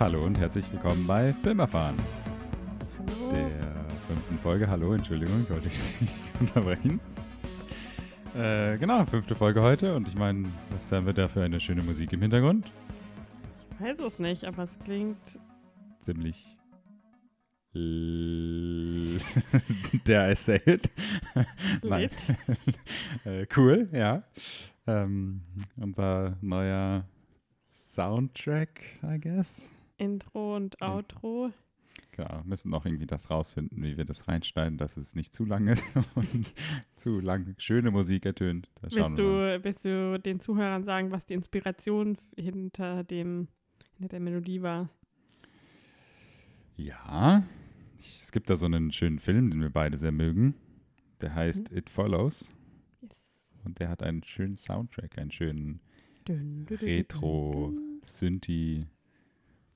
Hallo und herzlich willkommen bei Filmerfahren, Hallo. der fünften Folge. Hallo, Entschuldigung, ich wollte dich nicht unterbrechen. Äh, genau, fünfte Folge heute und ich meine, was haben wir da für eine schöne Musik im Hintergrund? Ich weiß es nicht, aber es klingt. Ziemlich der I say it. Nein. äh, cool, ja. Ähm, unser neuer Soundtrack, I guess. Intro und. Outro. Genau, müssen noch irgendwie das rausfinden, wie wir das reinschneiden, dass es nicht zu lang ist und zu lang schöne Musik ertönt. Da schauen Willst du, willst du den Zuhörern sagen, was die Inspiration hinter dem hinter der Melodie war? Ja, ich, es gibt da so einen schönen Film, den wir beide sehr mögen. Der heißt It Follows. Yes. Und der hat einen schönen Soundtrack, einen schönen Dün,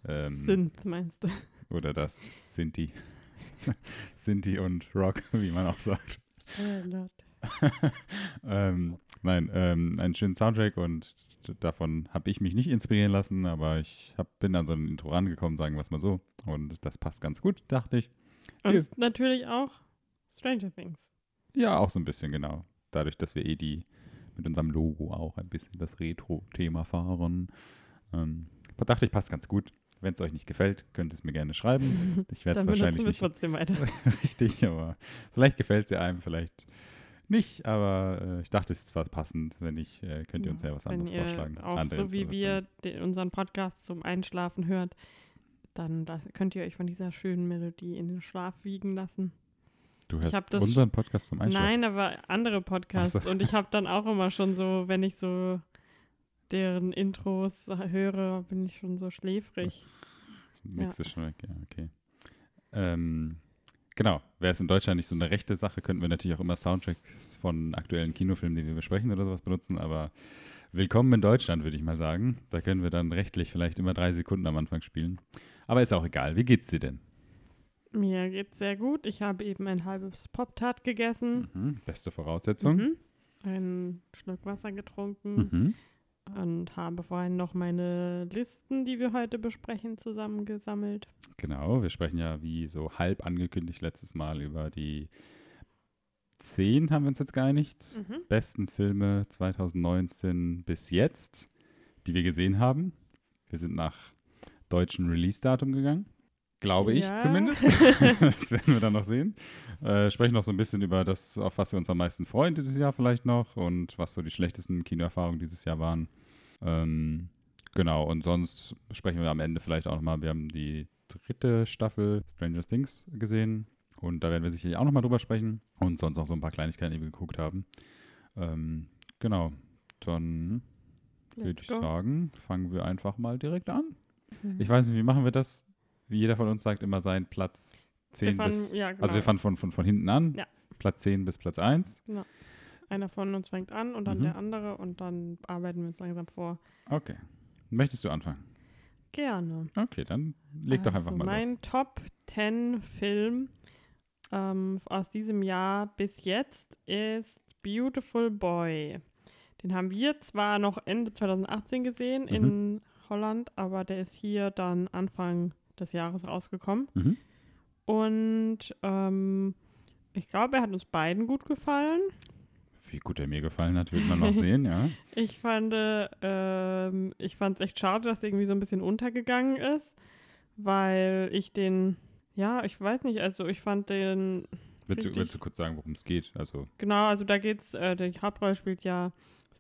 ähm, Synth meinst du? oder das Synthi. Synthi und Rock, wie man auch sagt. Oh Lord. ähm, nein, ähm, einen schönen Soundtrack und davon habe ich mich nicht inspirieren lassen, aber ich hab, bin an so ein Intro rangekommen, sagen wir es mal so. Und das passt ganz gut, dachte ich. Und Wir- natürlich auch Stranger Things. Ja, auch so ein bisschen, genau. Dadurch, dass wir eh die mit unserem Logo auch ein bisschen das Retro-Thema fahren. Ähm, dachte ich, passt ganz gut. Wenn es euch nicht gefällt, könnt ihr es mir gerne schreiben. Ich werde es wahrscheinlich nicht trotzdem weiter. richtig, aber vielleicht gefällt es ja einem, vielleicht nicht. Aber äh, ich dachte, es ist zwar passend. Wenn nicht, äh, könnt ihr uns ja was Wenn anderes ihr vorschlagen. Auch Andere so wie wir unseren Podcast zum Einschlafen hört, dann das, könnt ihr euch von dieser schönen Melodie in den Schlaf wiegen lassen. Du hörst unseren Podcast zum Einschlafen. Nein, aber andere Podcasts. So. Und ich habe dann auch immer schon so, wenn ich so deren Intros höre, bin ich schon so schläfrig. Nix ist schon weg, ja, okay. Ähm, genau, wäre es in Deutschland nicht so eine rechte Sache, könnten wir natürlich auch immer Soundtracks von aktuellen Kinofilmen, die wir besprechen oder sowas benutzen, aber willkommen in Deutschland, würde ich mal sagen. Da können wir dann rechtlich vielleicht immer drei Sekunden am Anfang spielen. Aber ist auch egal. Wie geht's dir denn? Mir geht's sehr gut. Ich habe eben ein halbes Pop-Tart gegessen, Mhm, beste Voraussetzung. mhm. einen Schluck Wasser getrunken Mhm. Und habe vorhin noch meine Listen, die wir heute besprechen, zusammengesammelt. Genau, wir sprechen ja wie so halb angekündigt letztes Mal über die zehn, haben wir uns jetzt geeinigt. Mhm. besten Filme 2019 bis jetzt, die wir gesehen haben. Wir sind nach deutschem Release-Datum gegangen. Glaube ich Ja. zumindest. das werden wir dann noch sehen. Äh, sprechen noch so ein bisschen über das, auf was wir uns am meisten freuen dieses Jahr vielleicht noch und was so die schlechtesten Kinoerfahrungen dieses Jahr waren. Ähm, genau, und sonst sprechen wir am Ende vielleicht auch nochmal, wir haben die dritte Staffel Stranger Things gesehen und da werden wir sicherlich auch nochmal drüber sprechen und sonst auch so ein paar Kleinigkeiten, die wir geguckt haben. Ähm, genau, dann würde ich sagen, fangen wir einfach mal direkt an. Mhm. Ich weiß nicht, wie machen wir das? Wie jeder von uns sagt, immer seinen Platz 10 fangen- bis. ja, genau. Also wir fangen von, von, von hinten an. Ja. Platz 10 bis Platz 1. Einer von uns fängt an und dann Mhm. der andere und dann arbeiten wir uns langsam vor. Okay. Möchtest du anfangen? Gerne. Okay, dann leg doch einfach also mal mein los. Top 10 Film ähm, aus diesem Jahr bis jetzt ist Beautiful Boy. Den haben wir zwar noch Ende 2018 gesehen Mhm. in Holland, aber der ist hier dann Anfang des Jahres rausgekommen. Mhm. Und ähm, ich glaube, er hat uns beiden gut gefallen. Wie gut er mir gefallen hat, wird man noch sehen, ja. Ich fand, äh, ähm, ich fand es echt schade, dass er irgendwie so ein bisschen untergegangen ist, weil ich den, ja, ich weiß nicht, also ich fand den, Willst du, willst du kurz sagen, worum es geht? Also, genau, also da geht's, äh, die Hauptrolle spielt ja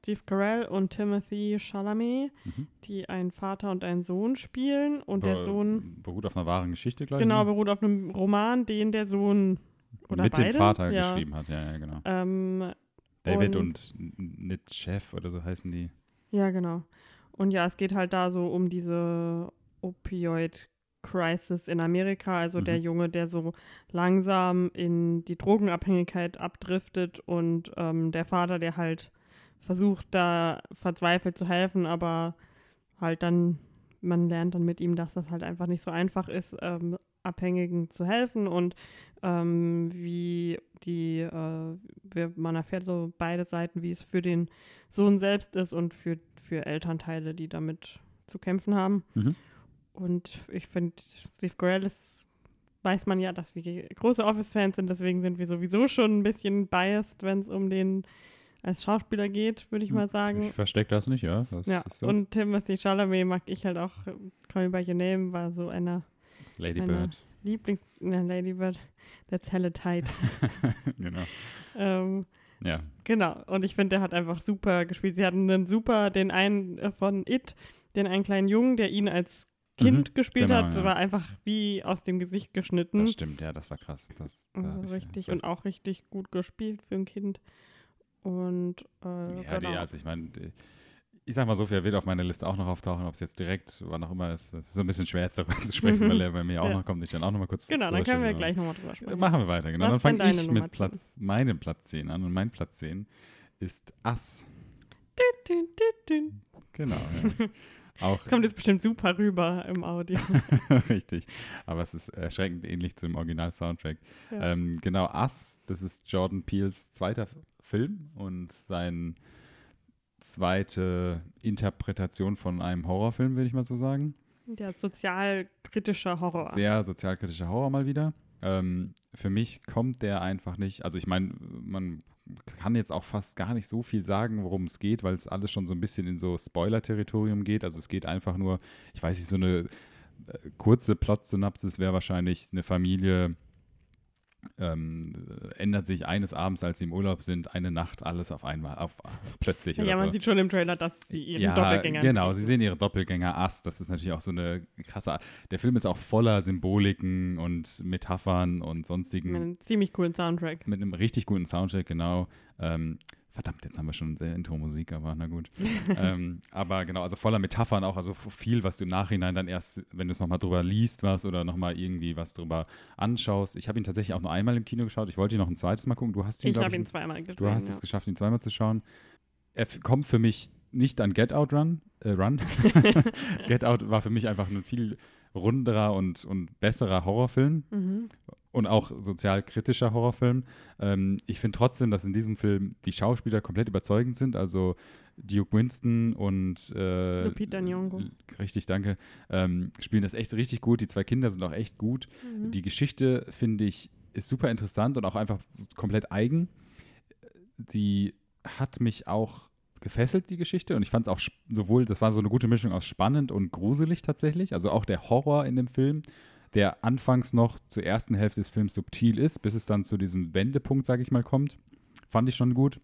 Steve Carell und Timothy Chalamet, mhm. die einen Vater und einen Sohn spielen und der Be- Sohn, Beruht auf einer wahren Geschichte, glaube ich. genau, ne? beruht auf einem Roman, den der Sohn oder Mit beide, dem Vater ja, geschrieben hat, ja, ja, genau. Ähm, David und- und, Nitschev oder so heißen die. Ja, genau. Und ja, es geht halt da so um diese Opioid-Crisis in Amerika. Also der Mhm. Junge, der so langsam in die Drogenabhängigkeit abdriftet und ähm, der Vater, der halt versucht, da verzweifelt zu helfen, aber halt dann, man lernt dann mit ihm, dass das halt einfach nicht so einfach ist, ähm, Abhängigen zu helfen und ähm, wie die, äh, wir, man erfährt so beide Seiten, wie es für den Sohn selbst ist und für, für Elternteile, die damit zu kämpfen haben. Mhm. und ich finde, Steve Carell ist, weiß man ja, dass wir große Office-Fans sind, deswegen sind wir sowieso schon ein bisschen biased, wenn es um den als Schauspieler geht, würde ich mal sagen. Ich verstecke das nicht, ja. Das ja, so. und Timothy Chalamet mag ich halt auch. Call Me By Your Name war so einer Lady meine- Bird. Lieblings... Na, Lady Bird, that's hella tight. genau. ähm, Ja. Genau, und ich finde, der hat einfach super gespielt. Sie hatten einen super, den einen äh, von It, den einen kleinen Jungen, der ihn als Kind Mhm, gespielt genau, hat, ja. war einfach wie aus dem Gesicht geschnitten. Das stimmt, ja, das war krass. Das, Also ich- richtig und auch richtig gut gespielt für ein Kind. Und äh, Ja, genau. die, also ich meine, ich sag mal so viel, er wird auf meiner Liste auch noch auftauchen, ob es jetzt direkt, wann auch immer ist. Das ist so ein bisschen schwer jetzt darüber zu sprechen, weil er bei mir auch Ja. noch kommt. Ich dann auch noch mal kurz. genau, dann können wir sprechen, gleich nochmal drüber aber- sprechen. Machen wir weiter, genau. Was dann fange ich Nummer mit Platz, meinem Platz 10 an. Und mein Platz 10 ist Ass. Genau. Ja. auch Kommt jetzt bestimmt super rüber im Audio. richtig. Aber es ist erschreckend ähnlich zum Original-Soundtrack. Ja. Ähm, genau, Us, das ist Jordan Peels zweiter Film und sein zweite Interpretation von einem Horrorfilm, würde ich mal so sagen. Der sozialkritische Horror. Sehr sozialkritischer Horror mal wieder. Ähm, für mich kommt der einfach nicht, also ich meine, man kann jetzt auch fast gar nicht so viel sagen, worum es geht, weil es alles schon so ein bisschen in so Spoiler-Territorium geht. Also es geht einfach nur, ich weiß nicht, so eine äh, kurze Plot-Synapsis wäre wahrscheinlich eine Familie ähm, ändert sich eines Abends, als sie im Urlaub sind, eine Nacht alles auf einmal, auf plötzlich ja, man so. sieht schon im Trailer, dass sie ihren ja, Doppelgänger genau, sie sehen ihre Doppelgänger Ass. Das ist natürlich auch so eine krasse. Der Film ist auch voller Symboliken und Metaphern und sonstigen. Mit einem ziemlich coolen Soundtrack. Mit einem richtig guten Soundtrack, genau. Ähm, verdammt, jetzt haben wir schon sehr Intro-Musik, aber na gut. ähm, aber genau, also voller Metaphern auch, also viel, was du im Nachhinein dann erst, wenn du es nochmal drüber liest, was oder nochmal irgendwie was drüber anschaust. Ich habe ihn tatsächlich auch nur einmal im Kino geschaut. Ich wollte ihn noch ein zweites Mal gucken. Du hast ihn, Ich habe ihn zweimal gesehen. Du hast ja. es geschafft, ihn zweimal zu schauen. Er kommt für mich nicht an Get Out Run. Äh, Run. Get Out war für mich einfach ein viel runderer und, und besserer Horrorfilm Mhm. und auch sozial kritischer Horrorfilm. Ähm, ich finde trotzdem, dass in diesem Film die Schauspieler komplett überzeugend sind. Also Duke Winston und äh, Lupita Nyong'o. Richtig, danke. Ähm, spielen das echt richtig gut. Die zwei Kinder sind auch echt gut. Mhm. Die Geschichte, finde ich, ist super interessant und auch einfach komplett eigen. Die hat mich auch gefesselt, die Geschichte. Und ich fand es auch sowohl, das war so eine gute Mischung aus spannend und gruselig tatsächlich. Also auch der Horror in dem Film, der anfangs noch zur ersten Hälfte des Films subtil ist, bis es dann zu diesem Wendepunkt, sage ich mal, kommt. Fand ich schon gut.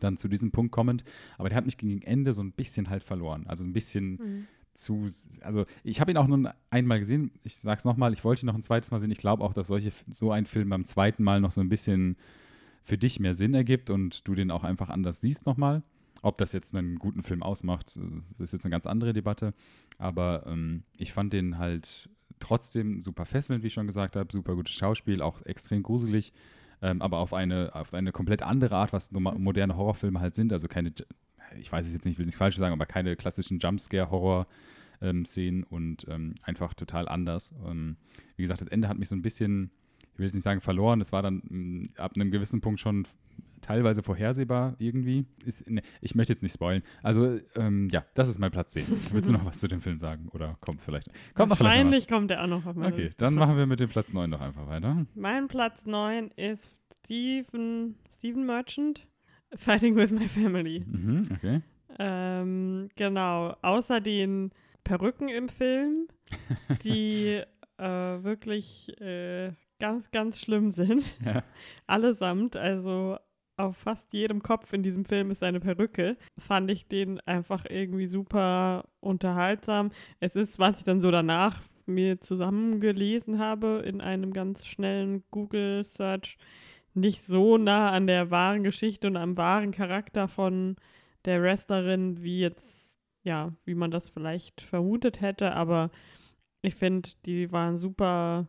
Dann zu diesem Punkt kommend. Aber der hat mich gegen Ende so ein bisschen halt verloren. Also ein bisschen Mhm. zu, also ich habe ihn auch nur einmal gesehen. Ich sage es nochmal, ich wollte ihn noch ein zweites Mal sehen. Ich glaube auch, dass solche, so ein Film beim zweiten Mal noch so ein bisschen für dich mehr Sinn ergibt und du den auch einfach anders siehst nochmal. Ob das jetzt einen guten Film ausmacht, ist jetzt eine ganz andere Debatte. Aber ähm, ich fand den halt trotzdem super fesselnd, wie ich schon gesagt habe. Super gutes Schauspiel, auch extrem gruselig. Ähm, aber auf eine, auf eine komplett andere Art, was moderne Horrorfilme halt sind. Also keine, ich weiß es jetzt nicht, will nichts falsch sagen, aber keine klassischen Jumpscare-Horror-Szenen und ähm, einfach total anders. Ähm, wie gesagt, das Ende hat mich so ein bisschen, ich will jetzt nicht sagen verloren, es war dann mh, ab einem gewissen Punkt schon teilweise vorhersehbar irgendwie. Ist, ne, ich möchte jetzt nicht spoilen. Also, ähm, ja, das ist mein Platz 10. Willst du noch was zu dem Film sagen? Oder kommt vielleicht? Kommt noch vielleicht noch Wahrscheinlich kommt er auch noch auf Okay, Liste. dann machen wir mit dem Platz 9 doch einfach weiter. Mein Platz 9 ist Steven, Steven Merchant, Fighting with My Family. Mhm, okay. Ähm, genau, außer den Perücken im Film, die äh, wirklich äh, ganz, ganz schlimm sind. Ja. Allesamt, also auf fast jedem Kopf in diesem Film ist eine Perücke, fand ich den einfach irgendwie super unterhaltsam. Es ist, was ich dann so danach mir zusammengelesen habe in einem ganz schnellen Google-Search, nicht so nah an der wahren Geschichte und am wahren Charakter von der Wrestlerin, wie jetzt, ja, wie man das vielleicht vermutet hätte, aber ich finde, die waren super,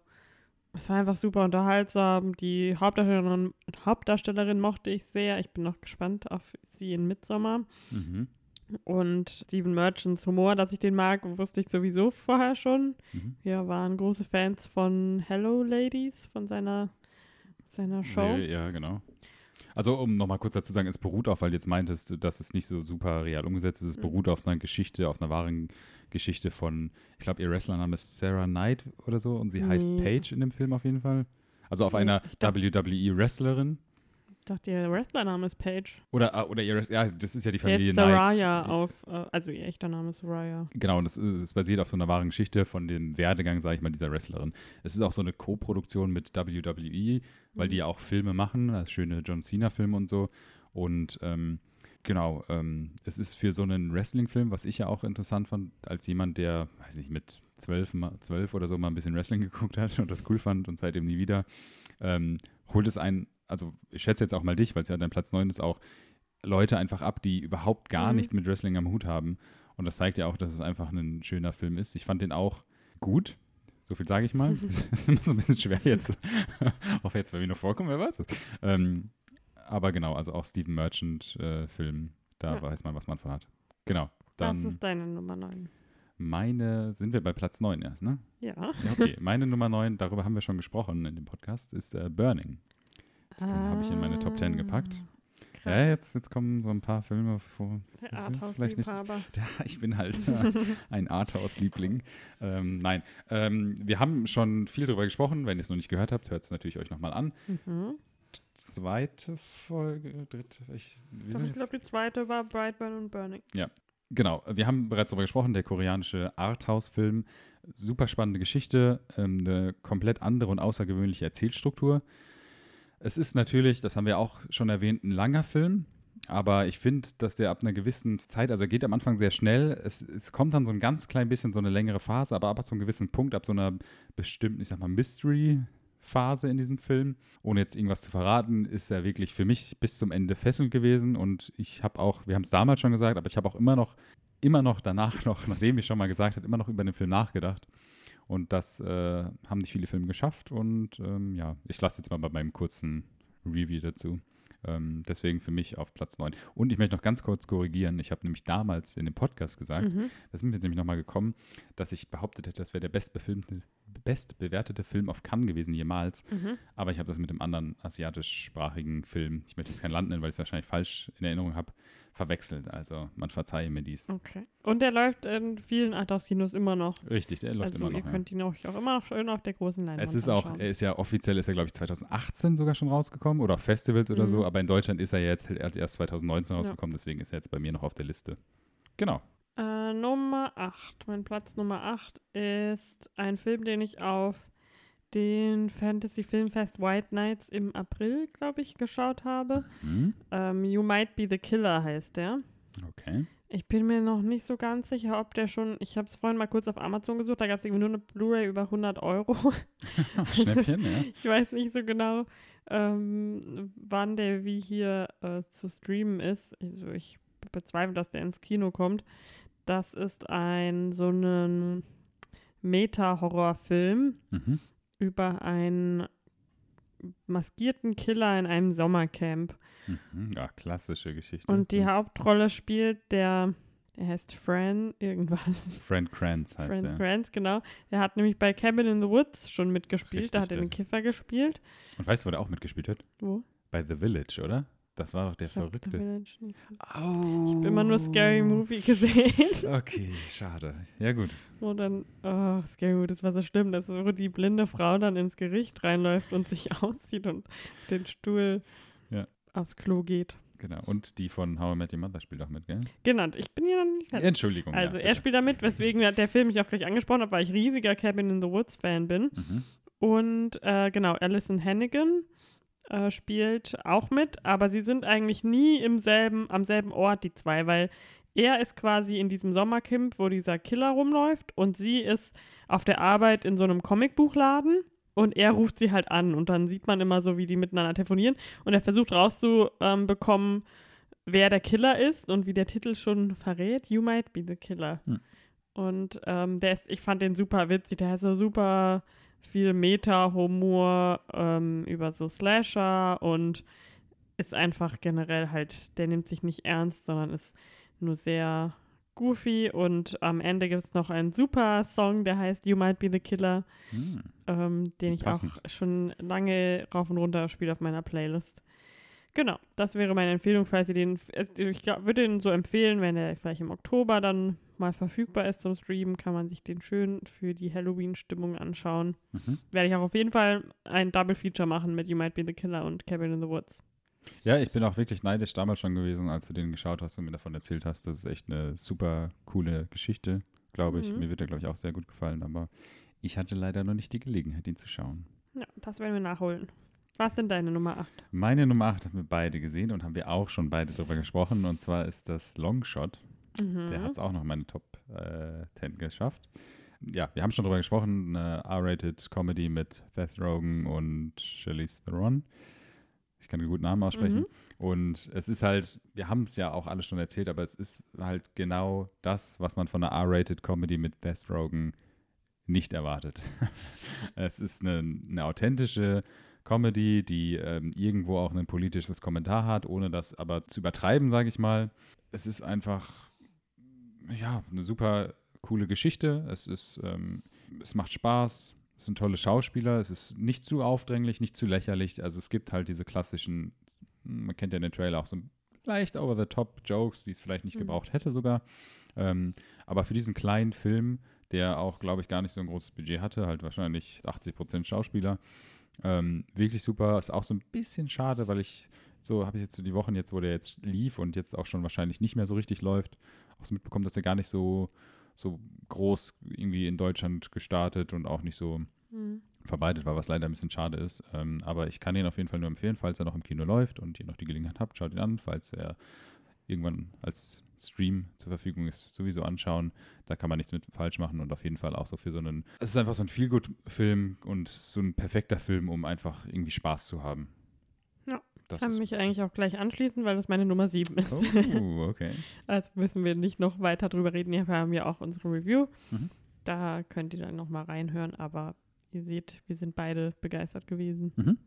es war einfach super unterhaltsam. Die Hauptdarstellerin, Hauptdarstellerin mochte ich sehr. Ich bin noch gespannt auf sie in Midsommar. Mhm. Und Steven Merchants Humor, dass ich den mag, wusste ich sowieso vorher schon. Mhm. Wir waren große Fans von Hello Ladies, von seiner, seiner Show. Serie, ja, genau. Also, um nochmal kurz dazu zu sagen, es beruht auf, weil du jetzt meintest, dass es nicht so super real umgesetzt ist. Es Mhm. beruht auf einer Geschichte, auf einer wahren Geschichte von, ich glaube, ihr Wrestlername ist Sarah Knight oder so und sie heißt Nee. Paige in dem Film auf jeden Fall. Also auf Nee, einer WWE-Wrestlerin. Ich dachte, ihr Wrestlername ist Paige. Oder, ah, oder ihr, ja, das ist ja die Familie ist Knight. Soraya auf, äh, also ihr echter Name ist Soraya. Genau, und es, es basiert auf so einer wahren Geschichte von dem Werdegang, sage ich mal, dieser Wrestlerin. Es ist auch so eine Co-Produktion mit WWE, weil die ja auch Filme machen, das schöne John Cena-Filme und so. Und ähm, genau, ähm, es ist für so einen Wrestling-Film, was ich ja auch interessant fand, als jemand, der, weiß nicht, mit zwölf, zwölf oder so mal ein bisschen Wrestling geguckt hat und das cool fand und seitdem nie wieder, ähm, holt es einen, also ich schätze jetzt auch mal dich, weil es ja dein Platz 9 ist, auch Leute einfach ab, die überhaupt gar Mhm. nichts mit Wrestling am Hut haben. Und das zeigt ja auch, dass es einfach ein schöner Film ist. Ich fand den auch gut. So viel sage ich mal. Es ist immer so ein bisschen schwer jetzt. auch jetzt bei mir noch vorkommen, wer weiß es. Ähm, aber genau, also auch Stephen Merchant-Film, da Ja. weiß man, was man von hat. Genau. Das Dann ist deine Nummer 9. meine, sind wir bei Platz 9 erst, ne? Ja. Ja, okay. meine Nummer 9, darüber haben wir schon gesprochen in dem Podcast, ist äh, Burning. Den habe ich in meine Top 10 gepackt. Ah, Ja, jetzt, jetzt kommen so ein paar Filme vor. Der nicht. Arthouse-Liebhaber. Ja, ich bin halt ein Arthouse-Liebling. Ähm, nein, ähm, wir haben schon viel darüber gesprochen. Wenn ihr es noch nicht gehört habt, hört es natürlich euch nochmal an. Mhm. Zweite Folge, dritte, ich, Doch, ich glaube, die zweite war Brightburn und Burning. genau, wir haben bereits darüber gesprochen, der koreanische Arthouse-Film. Super spannende Geschichte, ähm, eine komplett andere und außergewöhnliche Erzählstruktur. Es ist natürlich, das haben wir auch schon erwähnt, ein langer Film, aber ich finde, dass der ab einer gewissen Zeit, also er geht am Anfang sehr schnell, es, es kommt dann so ein ganz klein bisschen so eine längere Phase, aber ab so einem gewissen Punkt, ab so einer bestimmten, ich sag mal, Mystery-Phase in diesem Film, ohne jetzt irgendwas zu verraten, ist er wirklich für mich bis zum Ende fesselnd gewesen und ich habe auch, wir haben es damals schon gesagt, aber ich habe auch immer noch, immer noch danach noch, nachdem ich schon mal gesagt habe, immer noch über den Film nachgedacht. Und das äh, haben nicht viele Filme geschafft. Und ähm, ja, ich lasse jetzt mal bei meinem kurzen Review dazu. Ähm, deswegen für mich auf Platz 9. Und ich möchte noch ganz kurz korrigieren. Ich habe nämlich damals in dem Podcast gesagt, Mhm. das ist mir jetzt nämlich nochmal gekommen, dass ich behauptet hätte, das wäre der bestbefilmte, bestbewertete Film auf Cannes gewesen jemals. Mhm. Aber ich habe das mit einem anderen asiatischsprachigen Film, ich möchte jetzt kein Land nennen, weil ich es wahrscheinlich falsch in Erinnerung habe, verwechselt. Also man verzeihe mir dies. Okay. Und der läuft in vielen Arthouse-Kinos immer noch. Richtig, der läuft also immer noch. ihr könnt ihn auch, auch immer noch schön auf der großen Leinwand Es ist auch, anschauen. er ist ja offiziell, ist er glaube ich 2018 sogar schon rausgekommen oder auf Festivals oder Mhm. so, aber in Deutschland ist er jetzt halt erst 2019 rausgekommen, deswegen ist er jetzt bei mir noch auf der Liste. Genau. Äh, Nummer 8. Mein Platz Nummer 8 ist ein Film, den ich auf den Fantasy Filmfest White Nights im April, glaube ich, geschaut habe. Hm, Ähm, you Might Be the Killer heißt der. okay. Ich bin mir noch nicht so ganz sicher, ob der schon. Ich habe es vorhin mal kurz auf Amazon gesucht, da gab es irgendwie nur eine Blu-ray über 100 Euro. Schnäppchen, ja. Ich weiß nicht so genau, ähm, wann der wie hier äh, zu streamen ist. Also ich bezweifle, dass der ins Kino kommt. Das ist ein so ein Meta-Horrorfilm Mhm. über einen maskierten Killer in einem Sommercamp. Mhm. Ja, klassische Geschichte. Und die Hauptrolle spielt der, der heißt Fran irgendwas. Friend Kranz heißt Fran er. Kranz, genau. Der hat nämlich bei Cabin in the Woods schon mitgespielt. da hat er Richtig, den Kiffer gespielt. Und weißt du, wo der auch mitgespielt hat? Wo? Bei The Village, oder? Das war doch der Ich Verrückte. Oh. Ich habe immer nur Scary Movie gesehen. Okay, schade. Ja, gut. Wo dann, oh, Scary Movie, das war so schlimm, dass wo die blinde Frau dann ins Gericht reinläuft und sich auszieht und den Stuhl Ja. aufs Klo geht. Genau. Und die von How I Met Your Mother spielt auch mit, gell? Genannt. Ich bin hier noch nicht fertig. Entschuldigung. Also ja, er spielt da mit, weswegen der Film mich auch gleich angesprochen hat, weil ich riesiger Cabin in the Woods Fan bin. Mhm. Und äh, genau, Alison Hannigan äh, spielt auch mit, aber sie sind eigentlich nie im selben, am selben Ort, die zwei, weil er ist quasi in diesem Sommercamp, wo dieser Killer rumläuft und sie ist auf der Arbeit in so einem Comicbuchladen und er ruft sie halt an. Und dann sieht man immer so, wie die miteinander telefonieren. Und er versucht rauszubekommen, wer der Killer ist und wie der Titel schon verrät, You Might Be the Killer. Hm. Und ähm, der ist, ich fand den super witzig, der ist so super viel Meta-Humor ähm, über so Slasher und ist einfach generell halt, der nimmt sich nicht ernst, sondern ist nur sehr goofy und am Ende gibt es noch einen super Song, der heißt You Might Be the Killer, Hm. ähm, den ich Passend. auch schon lange rauf und runter spiele auf meiner Playlist. Genau, das wäre meine Empfehlung, falls ihr den, also ich glaub, würde den so empfehlen, wenn er vielleicht im Oktober dann mal verfügbar ist zum Streamen, kann man sich den schön für die Halloween-Stimmung anschauen. Mhm. Werde ich auch auf jeden Fall ein Double Feature machen mit You Might Be the Killer und Cabin in the Woods. Ja, ich bin auch wirklich neidisch damals schon gewesen, als du den geschaut hast und mir davon erzählt hast. Das ist echt eine super coole Geschichte, glaube ich. Mhm. Mir wird der, glaube ich, auch sehr gut gefallen, aber ich hatte leider noch nicht die Gelegenheit, ihn zu schauen. Ja, das werden wir nachholen. Was sind deine Nummer 8? Meine Nummer 8 haben wir beide gesehen und haben wir auch schon beide drüber gesprochen. Und zwar ist das Longshot. Mhm. Der hat es auch noch in meine Top äh, 10 geschafft. Ja, wir haben schon drüber gesprochen. Eine R-rated Comedy mit Seth Rogen und Charlize Theron. Ich kann den guten Namen aussprechen. Mhm. Und es ist halt, wir haben es ja auch alles schon erzählt, aber es ist halt genau das, was man von einer R-rated Comedy mit Seth Rogen nicht erwartet. es ist eine, eine authentische Comedy, die ähm, irgendwo auch ein politisches Kommentar hat, ohne das aber zu übertreiben, sage ich mal. Es ist einfach, ja, eine super coole Geschichte. Es ist, ähm, es macht Spaß. Es sind tolle Schauspieler. Es ist nicht zu aufdringlich, nicht zu lächerlich. Also es gibt halt diese klassischen, man kennt ja den Trailer auch so leicht over-the-top-Jokes, die es vielleicht nicht Mhm. gebraucht hätte sogar. Ähm, aber für diesen kleinen Film, der auch, glaube ich, gar nicht so ein großes Budget hatte, halt wahrscheinlich 80% Schauspieler, ähm, wirklich super. Ist auch so ein bisschen schade, weil ich so habe ich jetzt so die Wochen jetzt, wo der jetzt lief und jetzt auch schon wahrscheinlich nicht mehr so richtig läuft, auch so mitbekommen, dass er gar nicht so, so groß irgendwie in Deutschland gestartet und auch nicht so Mhm. verbreitet war, was leider ein bisschen schade ist. Ähm, aber ich kann ihn auf jeden Fall nur empfehlen, falls er noch im Kino läuft und ihr noch die Gelegenheit habt, schaut ihn an. Falls er irgendwann als Stream zur Verfügung ist, sowieso anschauen. Da kann man nichts mit falsch machen und auf jeden Fall auch so für so einen. Es ist einfach so ein Feelgood-Film und so ein perfekter Film, um einfach irgendwie Spaß zu haben. Das Kann mich eigentlich auch gleich anschließen, weil das meine Nummer 7 ist. Oh, okay. Also müssen wir nicht noch weiter drüber reden. Wir haben ja auch unsere Review. Mhm. Da könnt ihr dann nochmal reinhören, aber ihr seht, wir sind beide begeistert gewesen. Mhm.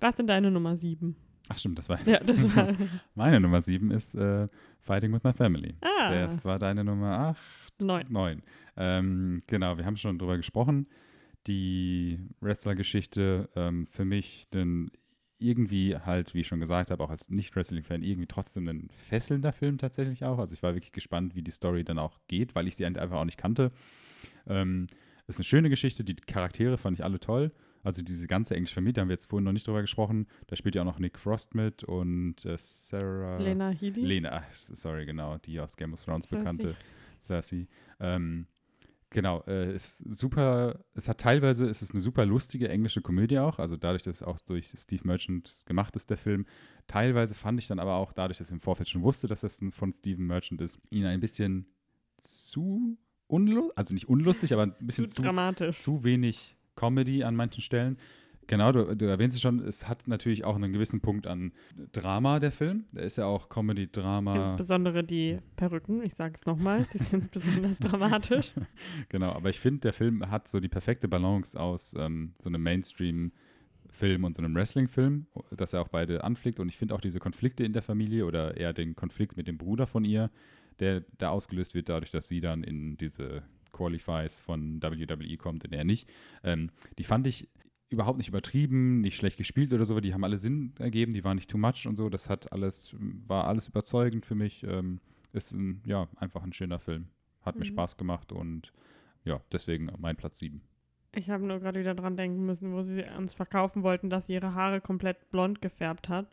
Was sind deine Nummer 7? Ach stimmt, das war. Ja, das war. Meine Nummer sieben ist äh, Fighting with My Family. ah, Das war deine Nummer acht. neun. Neun. Ähm, genau, wir haben schon drüber gesprochen. Die Wrestler-Geschichte ähm, für mich denn irgendwie halt, wie ich schon gesagt habe, auch als Nicht-Wrestling-Fan irgendwie trotzdem ein fesselnder Film tatsächlich auch. Also ich war wirklich gespannt, wie die Story dann auch geht, weil ich sie einfach auch nicht kannte. Ähm, ist eine schöne Geschichte, die Charaktere fand ich alle toll. Also diese ganze englische Familie, da haben wir jetzt vorhin noch nicht drüber gesprochen. Da spielt ja auch noch Nick Frost mit und äh, Sarah... Lena Headey. Lena, sorry, genau, die aus Game of Thrones Cersei. bekannte Cersei. Ähm, genau, äh, ist super, es hat teilweise, es ist eine super lustige englische Komödie auch, also dadurch, dass es auch durch Steve Merchant gemacht ist, der Film. Teilweise fand ich dann aber auch, dadurch, dass ich im Vorfeld schon wusste, dass das von Steven Merchant ist, ihn ein bisschen zu unlustig, also nicht unlustig, aber ein Zu bisschen zu, dramatisch. zu wenig Comedy an manchen Stellen. Genau, du, du erwähnst es schon, es hat natürlich auch einen gewissen Punkt an Drama, der Film. Der ist ja auch Comedy, Drama. Insbesondere die Perücken, ich sage es nochmal, die sind besonders dramatisch. Genau, aber ich finde, der Film hat so die perfekte Balance aus ähm, so einem Mainstream-Film und so einem Wrestling-Film, dass er auch beide anflickt. Und ich finde auch diese Konflikte in der Familie oder eher den Konflikt mit dem Bruder von ihr, der da ausgelöst wird dadurch, dass sie dann in diese Qualifies von WWE kommt und er nicht. Ähm, die fand ich überhaupt nicht übertrieben, nicht schlecht gespielt oder so, die haben alle Sinn ergeben, die waren nicht too much und so, das hat alles, war alles überzeugend für mich. Ähm, ist ein, ja, einfach ein schöner Film. Hat mir Mhm. Spaß gemacht und ja, deswegen mein Platz 7. Ich habe nur gerade wieder dran denken müssen, wo sie uns verkaufen wollten, dass sie ihre Haare komplett blond gefärbt hat.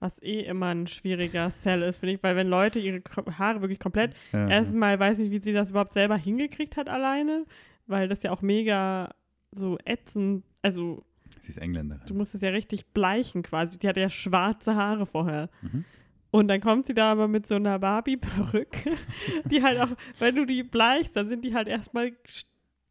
Was eh immer ein schwieriger Sell ist, finde ich, weil wenn Leute ihre Haare wirklich komplett. Erstmal weiß ich, wie sie das überhaupt selber hingekriegt hat alleine, weil das ja auch mega so ätzend. Also, Sie ist Engländerin. du musst es ja richtig bleichen quasi. Die hatte ja schwarze Haare vorher. Mhm. Und dann kommt sie da aber mit so einer Barbie-Perücke, die halt auch, wenn du die bleichst, dann sind die halt erstmal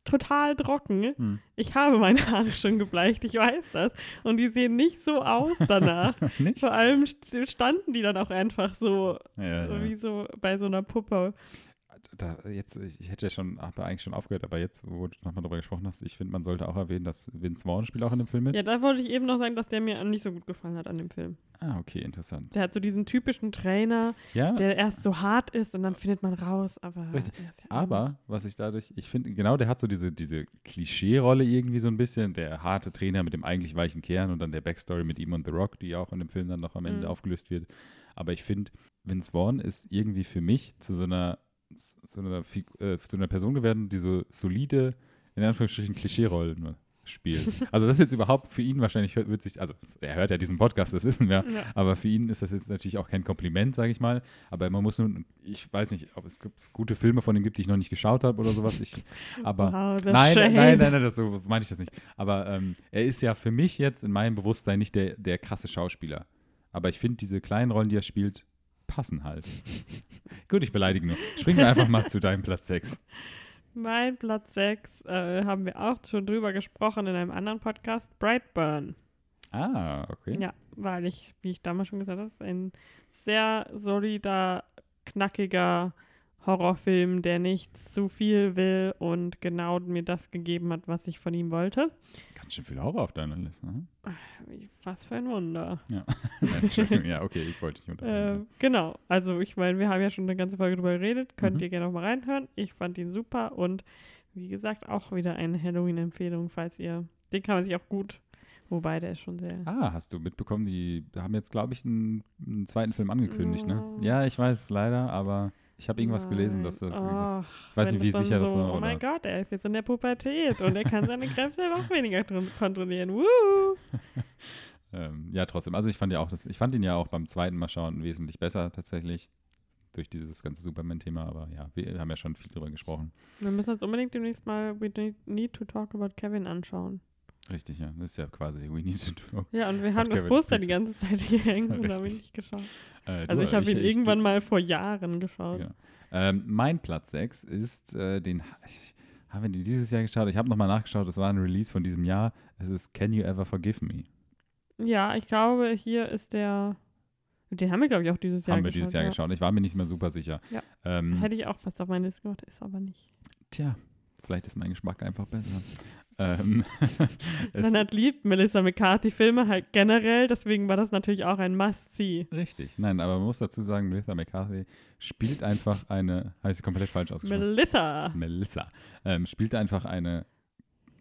total trocken. Hm. Ich habe meine Haare schon gebleicht, ich weiß das. Und die sehen nicht so aus danach. Nicht? Vor allem st- standen die dann auch einfach so, Ja, ja. wie so bei so einer Puppe. Da, jetzt, ich hätte ja schon, habe eigentlich schon aufgehört, aber jetzt, wo du nochmal darüber gesprochen hast, ich finde, man sollte auch erwähnen, dass Vince Vaughn spielt auch in dem Film mit. Ja, da wollte ich eben noch sagen, dass der mir nicht so gut gefallen hat an dem Film. Ah, okay, interessant. Der hat so diesen typischen Trainer, Ja, der erst so hart ist und dann findet man raus, aber. Er ja aber was ich dadurch, ich finde, genau, der hat so diese, diese Klischee-Rolle irgendwie so ein bisschen, der harte Trainer mit dem eigentlich weichen Kern und dann der Backstory mit ihm und The Rock, die auch in dem Film dann noch am Ende Mhm. aufgelöst wird. Aber ich finde, Vince Vaughn ist irgendwie für mich zu so einer, zu einer, Figu- äh, zu einer Person geworden, die so solide, in Anführungsstrichen, Klischee-Rollen spielt. also das ist jetzt überhaupt für ihn wahrscheinlich, hört- wird sich, also er hört ja diesen Podcast, das wissen wir, Ja. aber für ihn ist das jetzt natürlich auch kein Kompliment, sage ich mal. Aber man muss nun, ich weiß nicht, ob es gute Filme von ihm gibt, die ich noch nicht geschaut habe oder sowas. Ich, aber Wow, nein, Shade. nein, nein, nein, das, so meine ich das nicht. Aber ähm, er ist ja für mich jetzt in meinem Bewusstsein nicht der, der krasse Schauspieler. Aber ich finde, diese kleinen Rollen, die er spielt, passen halt. Gut, ich beleidige nur. Springen wir einfach mal zu deinem Platz 6. Mein Platz 6 äh, haben wir auch schon drüber gesprochen in einem anderen Podcast, Brightburn. Ah, okay. Ja, weil ich, wie ich damals schon gesagt habe, ein sehr solider, knackiger Horrorfilm, der nicht zu viel will und genau mir das gegeben hat, was ich von ihm wollte. Ganz schön viel Horror auf deiner Liste. Ne? Was für ein Wunder. Entschuldigung, ja, okay, ich wollte dich Äh, unterbrechen. genau, also ich meine, wir haben ja schon eine ganze Folge drüber geredet, könnt Mhm. ihr gerne noch mal reinhören. Ich fand ihn super und wie gesagt, auch wieder eine Halloween-Empfehlung, falls ihr, den kann man sich auch gut, wobei der ist schon sehr... Ah, hast du mitbekommen, die haben jetzt, glaube ich, einen, einen zweiten Film angekündigt, ne? Oh. Ja, ich weiß leider, aber ich habe irgendwas gelesen, dass das. Nein. ich weiß nicht, wie sicher dann das so, war. Oh mein Gott, er ist jetzt in der Pubertät und er kann seine Kräfte noch weniger kontrollieren. Woo! Ähm, ja, trotzdem. Also ich fand ja auch, das, ich fand ihn ja auch beim zweiten Mal schauen wesentlich besser tatsächlich. Durch dieses ganze Superman-Thema, aber ja, wir haben ja schon viel drüber gesprochen. Wir müssen uns unbedingt demnächst mal We Need to Talk About Kevin anschauen. Richtig, ja. Das ist ja quasi We Need to Talk. Ja, und wir haben das. Poster die ganze Zeit hier hängen und haben ihn nicht geschaut. Äh, Also du, ich habe ihn irgendwann mal vor Jahren geschaut. Ja. Ähm, mein Platz 6 ist, äh, den haben wir den dieses Jahr geschaut. Ich habe nochmal nachgeschaut, das war ein Release von diesem Jahr. Es ist Can You Ever Forgive Me? Ja, ich glaube, hier ist der. Den haben wir, glaube ich, auch dieses Jahr haben wir geschaut. dieses Jahr ja. geschaut. Ich war mir nicht mehr super sicher. Ja. Ähm, Hätte ich auch fast auf meine Liste gemacht, ist aber nicht. tja, vielleicht ist mein Geschmack einfach besser. ähm, es, Lennart liebt Melissa McCarthy-Filme halt generell, deswegen war das natürlich auch ein Must-See. richtig. Nein, aber man muss dazu sagen, Melissa McCarthy spielt einfach eine, habe ich sie komplett falsch ausgesprochen? Melissa! Melissa. Ähm, spielt einfach eine,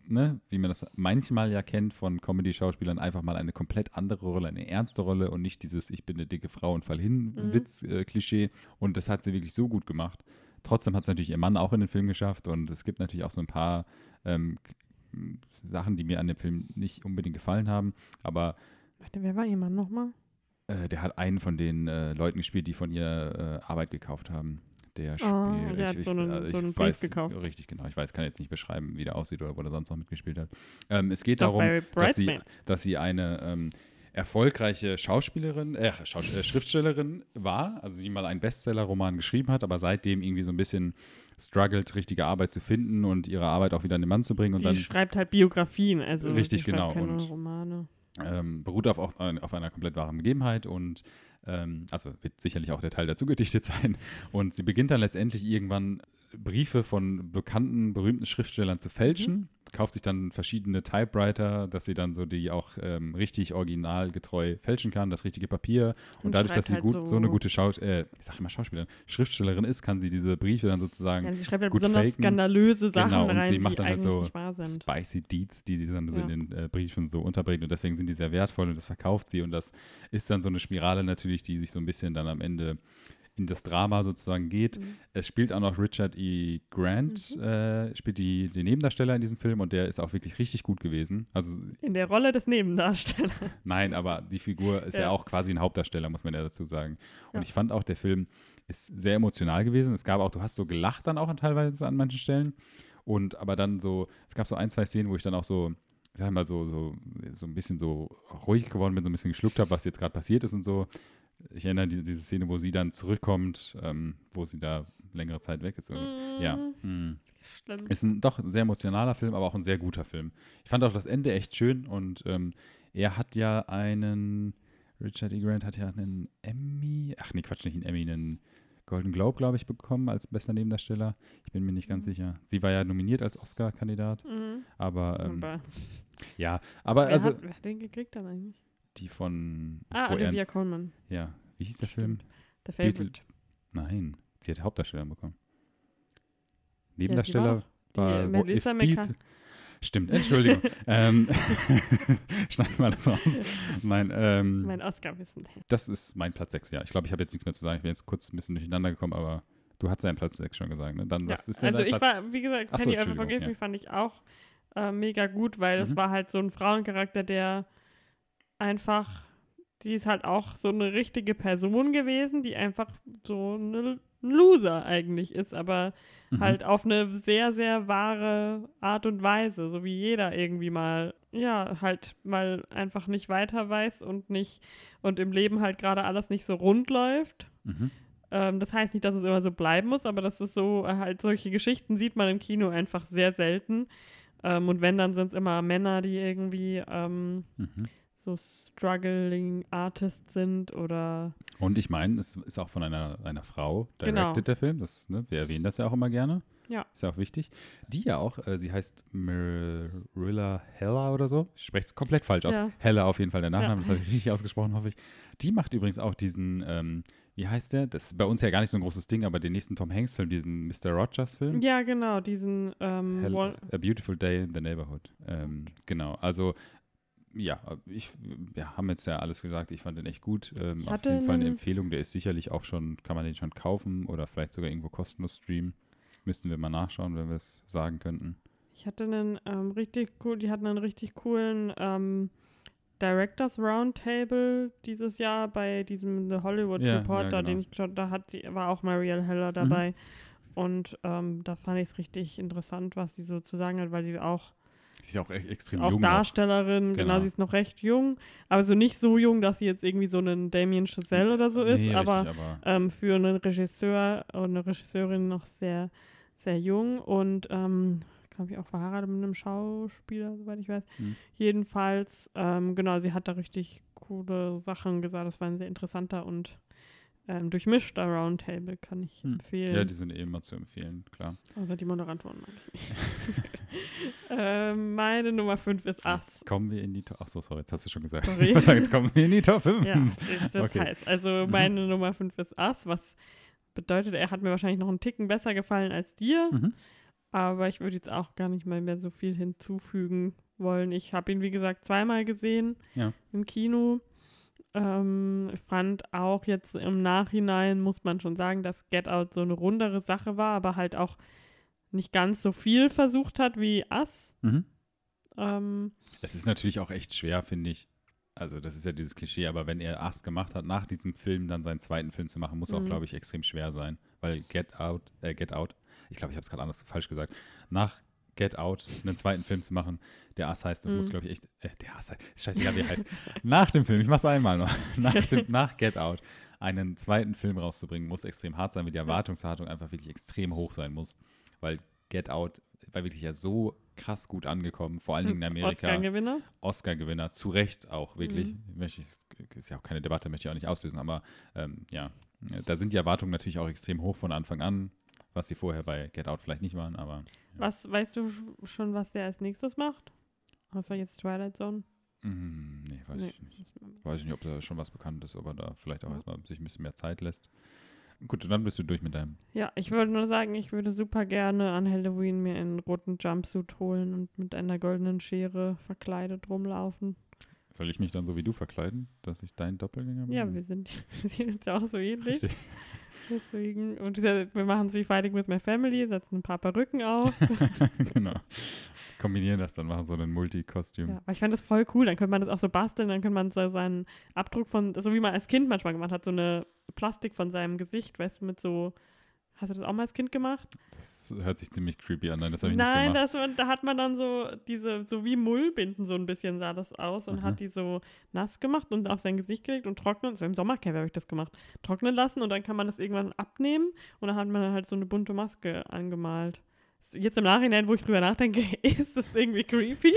ne, wie man das manchmal ja kennt von Comedy-Schauspielern, einfach mal eine komplett andere Rolle, eine ernste Rolle und nicht dieses Ich bin eine dicke Frau und fall hin Mhm. Witz-Klischee. und das hat sie wirklich so gut gemacht. Trotzdem hat es natürlich ihr Mann auch in den Film geschafft und es gibt natürlich auch so ein paar ähm, Sachen, die mir an dem Film nicht unbedingt gefallen haben, aber Warte, wer war ihr Mann nochmal? äh, der hat einen von den äh, Leuten gespielt, die von ihr äh, Arbeit gekauft haben. Der spielt. Ah, der hat so einen- also so einen weiß, gekauft. Richtig, genau. Ich weiß, kann jetzt nicht beschreiben, wie der aussieht oder wo er sonst noch mitgespielt hat. Ähm, es geht Doch, darum, dass sie, dass sie eine ähm, erfolgreiche Schauspielerin, äh, Schaus äh, Schriftstellerin war, also die mal einen Bestseller-Roman geschrieben hat, aber seitdem irgendwie so ein bisschen struggelt, richtige Arbeit zu finden und ihre Arbeit auch wieder an den Mann zu bringen und Die dann schreibt halt Biografien, also Richtig, genau, und- Romane. ähm, beruht auf, auch, auf einer komplett wahren Begebenheit und ähm, also wird sicherlich auch der Teil dazu gedichtet sein. Und sie beginnt dann letztendlich irgendwann Briefe von bekannten, berühmten Schriftstellern zu fälschen, kauft sich dann verschiedene Typewriter, dass sie dann so die auch ähm, richtig originalgetreu fälschen kann, das richtige Papier. Und, Und dadurch, dass sie halt gut, so, so- eine gute Schaus äh, ich sag immer Schauspielerin, Schriftstellerin ist, kann sie diese Briefe dann sozusagen Ja, sie schreibt halt gut besonders faken. skandalöse Sachen Genau, und rein, sie macht dann halt so spicy Deeds, die die dann Ja. in den äh, Briefen so unterbringt und deswegen sind die sehr wertvoll und das verkauft sie und das ist dann so eine Spirale natürlich, die sich so ein bisschen dann am Ende in das Drama sozusagen geht. Mhm. Es spielt auch noch Richard E. Grant, äh, spielt die, den Nebendarsteller in diesem Film und der ist auch wirklich richtig gut gewesen. Also In der Rolle des Nebendarstellers. nein, aber die Figur ist ja, Ja. auch quasi ein Hauptdarsteller, muss man ja dazu sagen. Und Ja. ich fand auch, der Film ist sehr emotional gewesen. Es gab auch, du hast so gelacht dann auch an teilweise an manchen Stellen. Und aber dann so, es gab so ein, zwei Szenen, wo ich dann auch so, ich sag mal, so, so, so ein bisschen so ruhig geworden bin, so ein bisschen geschluckt habe, was jetzt gerade passiert ist und so. Ich erinnere die, diese Szene, wo sie dann zurückkommt, ähm, wo sie da längere Zeit weg ist. Ja. Mm, mm. Schlimm. Ist ein doch ein sehr emotionaler Film, aber auch ein sehr guter Film. Ich fand auch das Ende echt schön und ähm, er hat ja einen, Richard E. Grant hat ja einen Emmy, ach nee, Quatsch, nicht einen Emmy, einen Golden Globe, glaube ich, bekommen als bester Nebendarsteller. Ich bin mir nicht ganz Mhm. sicher. Sie war ja nominiert als Oscar-Kandidat, Mhm. aber ähm, ja, aber wer, also hat, wer hat den gekriegt dann eigentlich? Die von Ah, Olivia Colman. Ja, wie hieß der Film? Stimmt. The Favorite. Beetle- Nein, sie hat Hauptdarsteller bekommen. Nebendarsteller Die war Wo- Melissa McCarthy. Stimmt, Entschuldigung. ähm, schneiden wir das raus. Nein, ähm, Mein Oscar-Wissen. das ist mein Platz 6, ja. Ich glaube, ich habe jetzt nichts mehr zu sagen. Ich bin jetzt kurz ein bisschen durcheinander gekommen, aber du hast deinen Platz 6 schon gesagt, ne? Dann, Ja, was ist denn also dein ich Platz? war, wie gesagt, Penny Ever Entschuldigung, Forgive ja. Me fand ich auch äh, mega gut, weil das Mhm. war halt so ein Frauencharakter, der einfach, die ist halt auch so eine richtige Person gewesen, die einfach so eine, ein Loser eigentlich ist, aber Mhm. halt auf eine sehr, sehr wahre Art und Weise, so wie jeder irgendwie mal, ja, halt mal einfach nicht weiter weiß und nicht, und im Leben halt gerade alles nicht so rund läuft. Mhm. Ähm, das heißt nicht, dass es immer so bleiben muss, aber das ist so, halt solche Geschichten sieht man im Kino einfach sehr selten. Ähm, und wenn, dann sind es immer Männer, die irgendwie ähm, Mhm. So struggling Artists sind oder Und ich meine, es ist auch von einer, einer Frau Genau. directed, der Film. Das, ne, wir erwähnen das ja auch immer gerne. Ja. Ist ja auch wichtig. Die ja auch, äh, sie heißt Marilla Heller oder so. Ich spreche es komplett falsch aus. Ja. Heller auf jeden Fall der Nachname, Ja. das habe ich richtig ausgesprochen, hoffe ich. Die macht übrigens auch diesen, ähm, wie heißt der? Das ist bei uns ja gar nicht so ein großes Ding, aber den nächsten Tom Hanks-Film, diesen Mr. Rogers-Film. ja, genau, diesen ähm, Hell, A Beautiful Day in the Neighborhood. Ähm, genau, also ja, ich, wir haben jetzt ja alles gesagt, ich fand den echt gut. Ähm, Ich auf jeden Fall eine Empfehlung, der ist sicherlich auch schon, kann man den schon kaufen oder vielleicht sogar irgendwo kostenlos streamen. Müssten wir mal nachschauen, wenn wir es sagen könnten. Ich hatte einen ähm, richtig cool, die hatten einen richtig coolen ähm, Directors Roundtable dieses Jahr bei diesem The Hollywood Ja, ja, Reporter, den genau. ich geschaut, da hat sie, war auch Marielle Heller dabei. Und ähm, da fand ich es richtig interessant, was sie so zu sagen hat, weil sie auch, Sie ist ja auch echt extrem auch jung. Darstellerin, genau. Genau. sie ist noch recht jung, aber so nicht so jung, dass sie jetzt irgendwie so einen Damien Chazelle oder so ist, Nee, aber richtig, aber ähm, für einen Regisseur und eine Regisseurin noch sehr, sehr jung und ähm, glaube ich auch verheiratet mit einem Schauspieler, soweit ich weiß. Hm. Jedenfalls, ähm, genau, sie hat da richtig coole Sachen gesagt. Das war ein sehr interessanter und ähm, durchmischter Roundtable, kann ich Hm. empfehlen. ja, die sind eh immer zu empfehlen, klar. Außer die Moderatoren mag ich nicht. ähm, meine Nummer 5 ist Ass. Jetzt kommen wir in die Top. Achso, sorry, jetzt hast du schon gesagt. Sorry. Ich sagen, jetzt kommen wir in die Top 5. Ja, jetzt wird's Okay. heiß. Also Mhm. meine Nummer 5 ist Ass, was bedeutet, er hat mir wahrscheinlich noch einen Ticken besser gefallen als dir. Mhm. Aber ich würde jetzt auch gar nicht mal mehr so viel hinzufügen wollen. Ich habe ihn, wie gesagt, zweimal gesehen Ja. im Kino. Ähm, ich fand auch jetzt im Nachhinein, muss man schon sagen, dass Get Out so eine rundere Sache war, aber halt auch nicht ganz so viel versucht hat wie Us. Mhm. Ähm, Es ist natürlich auch echt schwer, finde ich. Also, das ist ja dieses Klischee, aber wenn er Ast gemacht hat, nach diesem Film dann seinen zweiten Film zu machen, muss auch, Mhm. glaube ich, extrem schwer sein. Weil Get Out, äh, Get Out, ich glaube, ich habe es gerade anders falsch gesagt, nach Get Out einen zweiten Film zu machen, der Ass heißt, das muss, Mhm. glaube ich, echt, äh, der Ass heißt, scheißegal, wie er heißt. nach dem Film, ich mache es einmal noch, nach, dem, nach Get Out einen zweiten Film rauszubringen, muss extrem hart sein, weil die Erwartungshaltung einfach wirklich extrem hoch sein muss. Weil Get Out war wirklich ja so krass gut angekommen, vor allen Dingen in Amerika. Oscar-Gewinner. Oscar-Gewinner, zu Recht auch, wirklich. Mhm. Möchte ich, ist ja auch keine Debatte, möchte ich auch nicht auslösen, aber ähm, ja, da sind die Erwartungen natürlich auch extrem hoch von Anfang an, was sie vorher bei Get Out vielleicht nicht waren, aber Was weißt du sch- schon, was der als nächstes macht? Außer jetzt Twilight Zone? mm, nee, weiß Nee. ich nicht. Weiß ich nicht, ob da schon was bekannt ist, aber da vielleicht auch Ja. erstmal sich ein bisschen mehr Zeit lässt. Gut, dann bist du durch mit deinem. Ja, ich würde nur sagen, ich würde super gerne an Halloween mir einen roten Jumpsuit holen und mit einer goldenen Schere verkleidet rumlaufen. Soll ich mich dann so wie du verkleiden, dass ich dein Doppelgänger bin? Ja, wir sind, wir sehen uns ja auch so ähnlich. Richtig. Deswegen, und wir machen es wie Fighting with My Family, setzen ein paar Perücken auf. genau. Kombinieren das dann, machen so ein Multikostüm. ja, aber ich fand das voll cool. Dann könnte man das auch so basteln, dann könnte man so seinen Abdruck von, so wie man als Kind manchmal gemacht hat, so eine Plastik von seinem Gesicht, weißt du, mit so. Hast du das auch mal als Kind gemacht? Das hört sich ziemlich creepy an. Nein, das habe ich Nein, nicht gemacht. man- da hat man dann so diese, so wie Mullbinden so ein bisschen sah das aus und Aha. hat die so nass gemacht und auf sein Gesicht gelegt und trocknen. So im Sommercamp habe ich das gemacht. Trocknen lassen und dann kann man das irgendwann abnehmen und dann hat man halt so eine bunte Maske angemalt. Jetzt im Nachhinein, wo ich drüber nachdenke, ist das irgendwie creepy.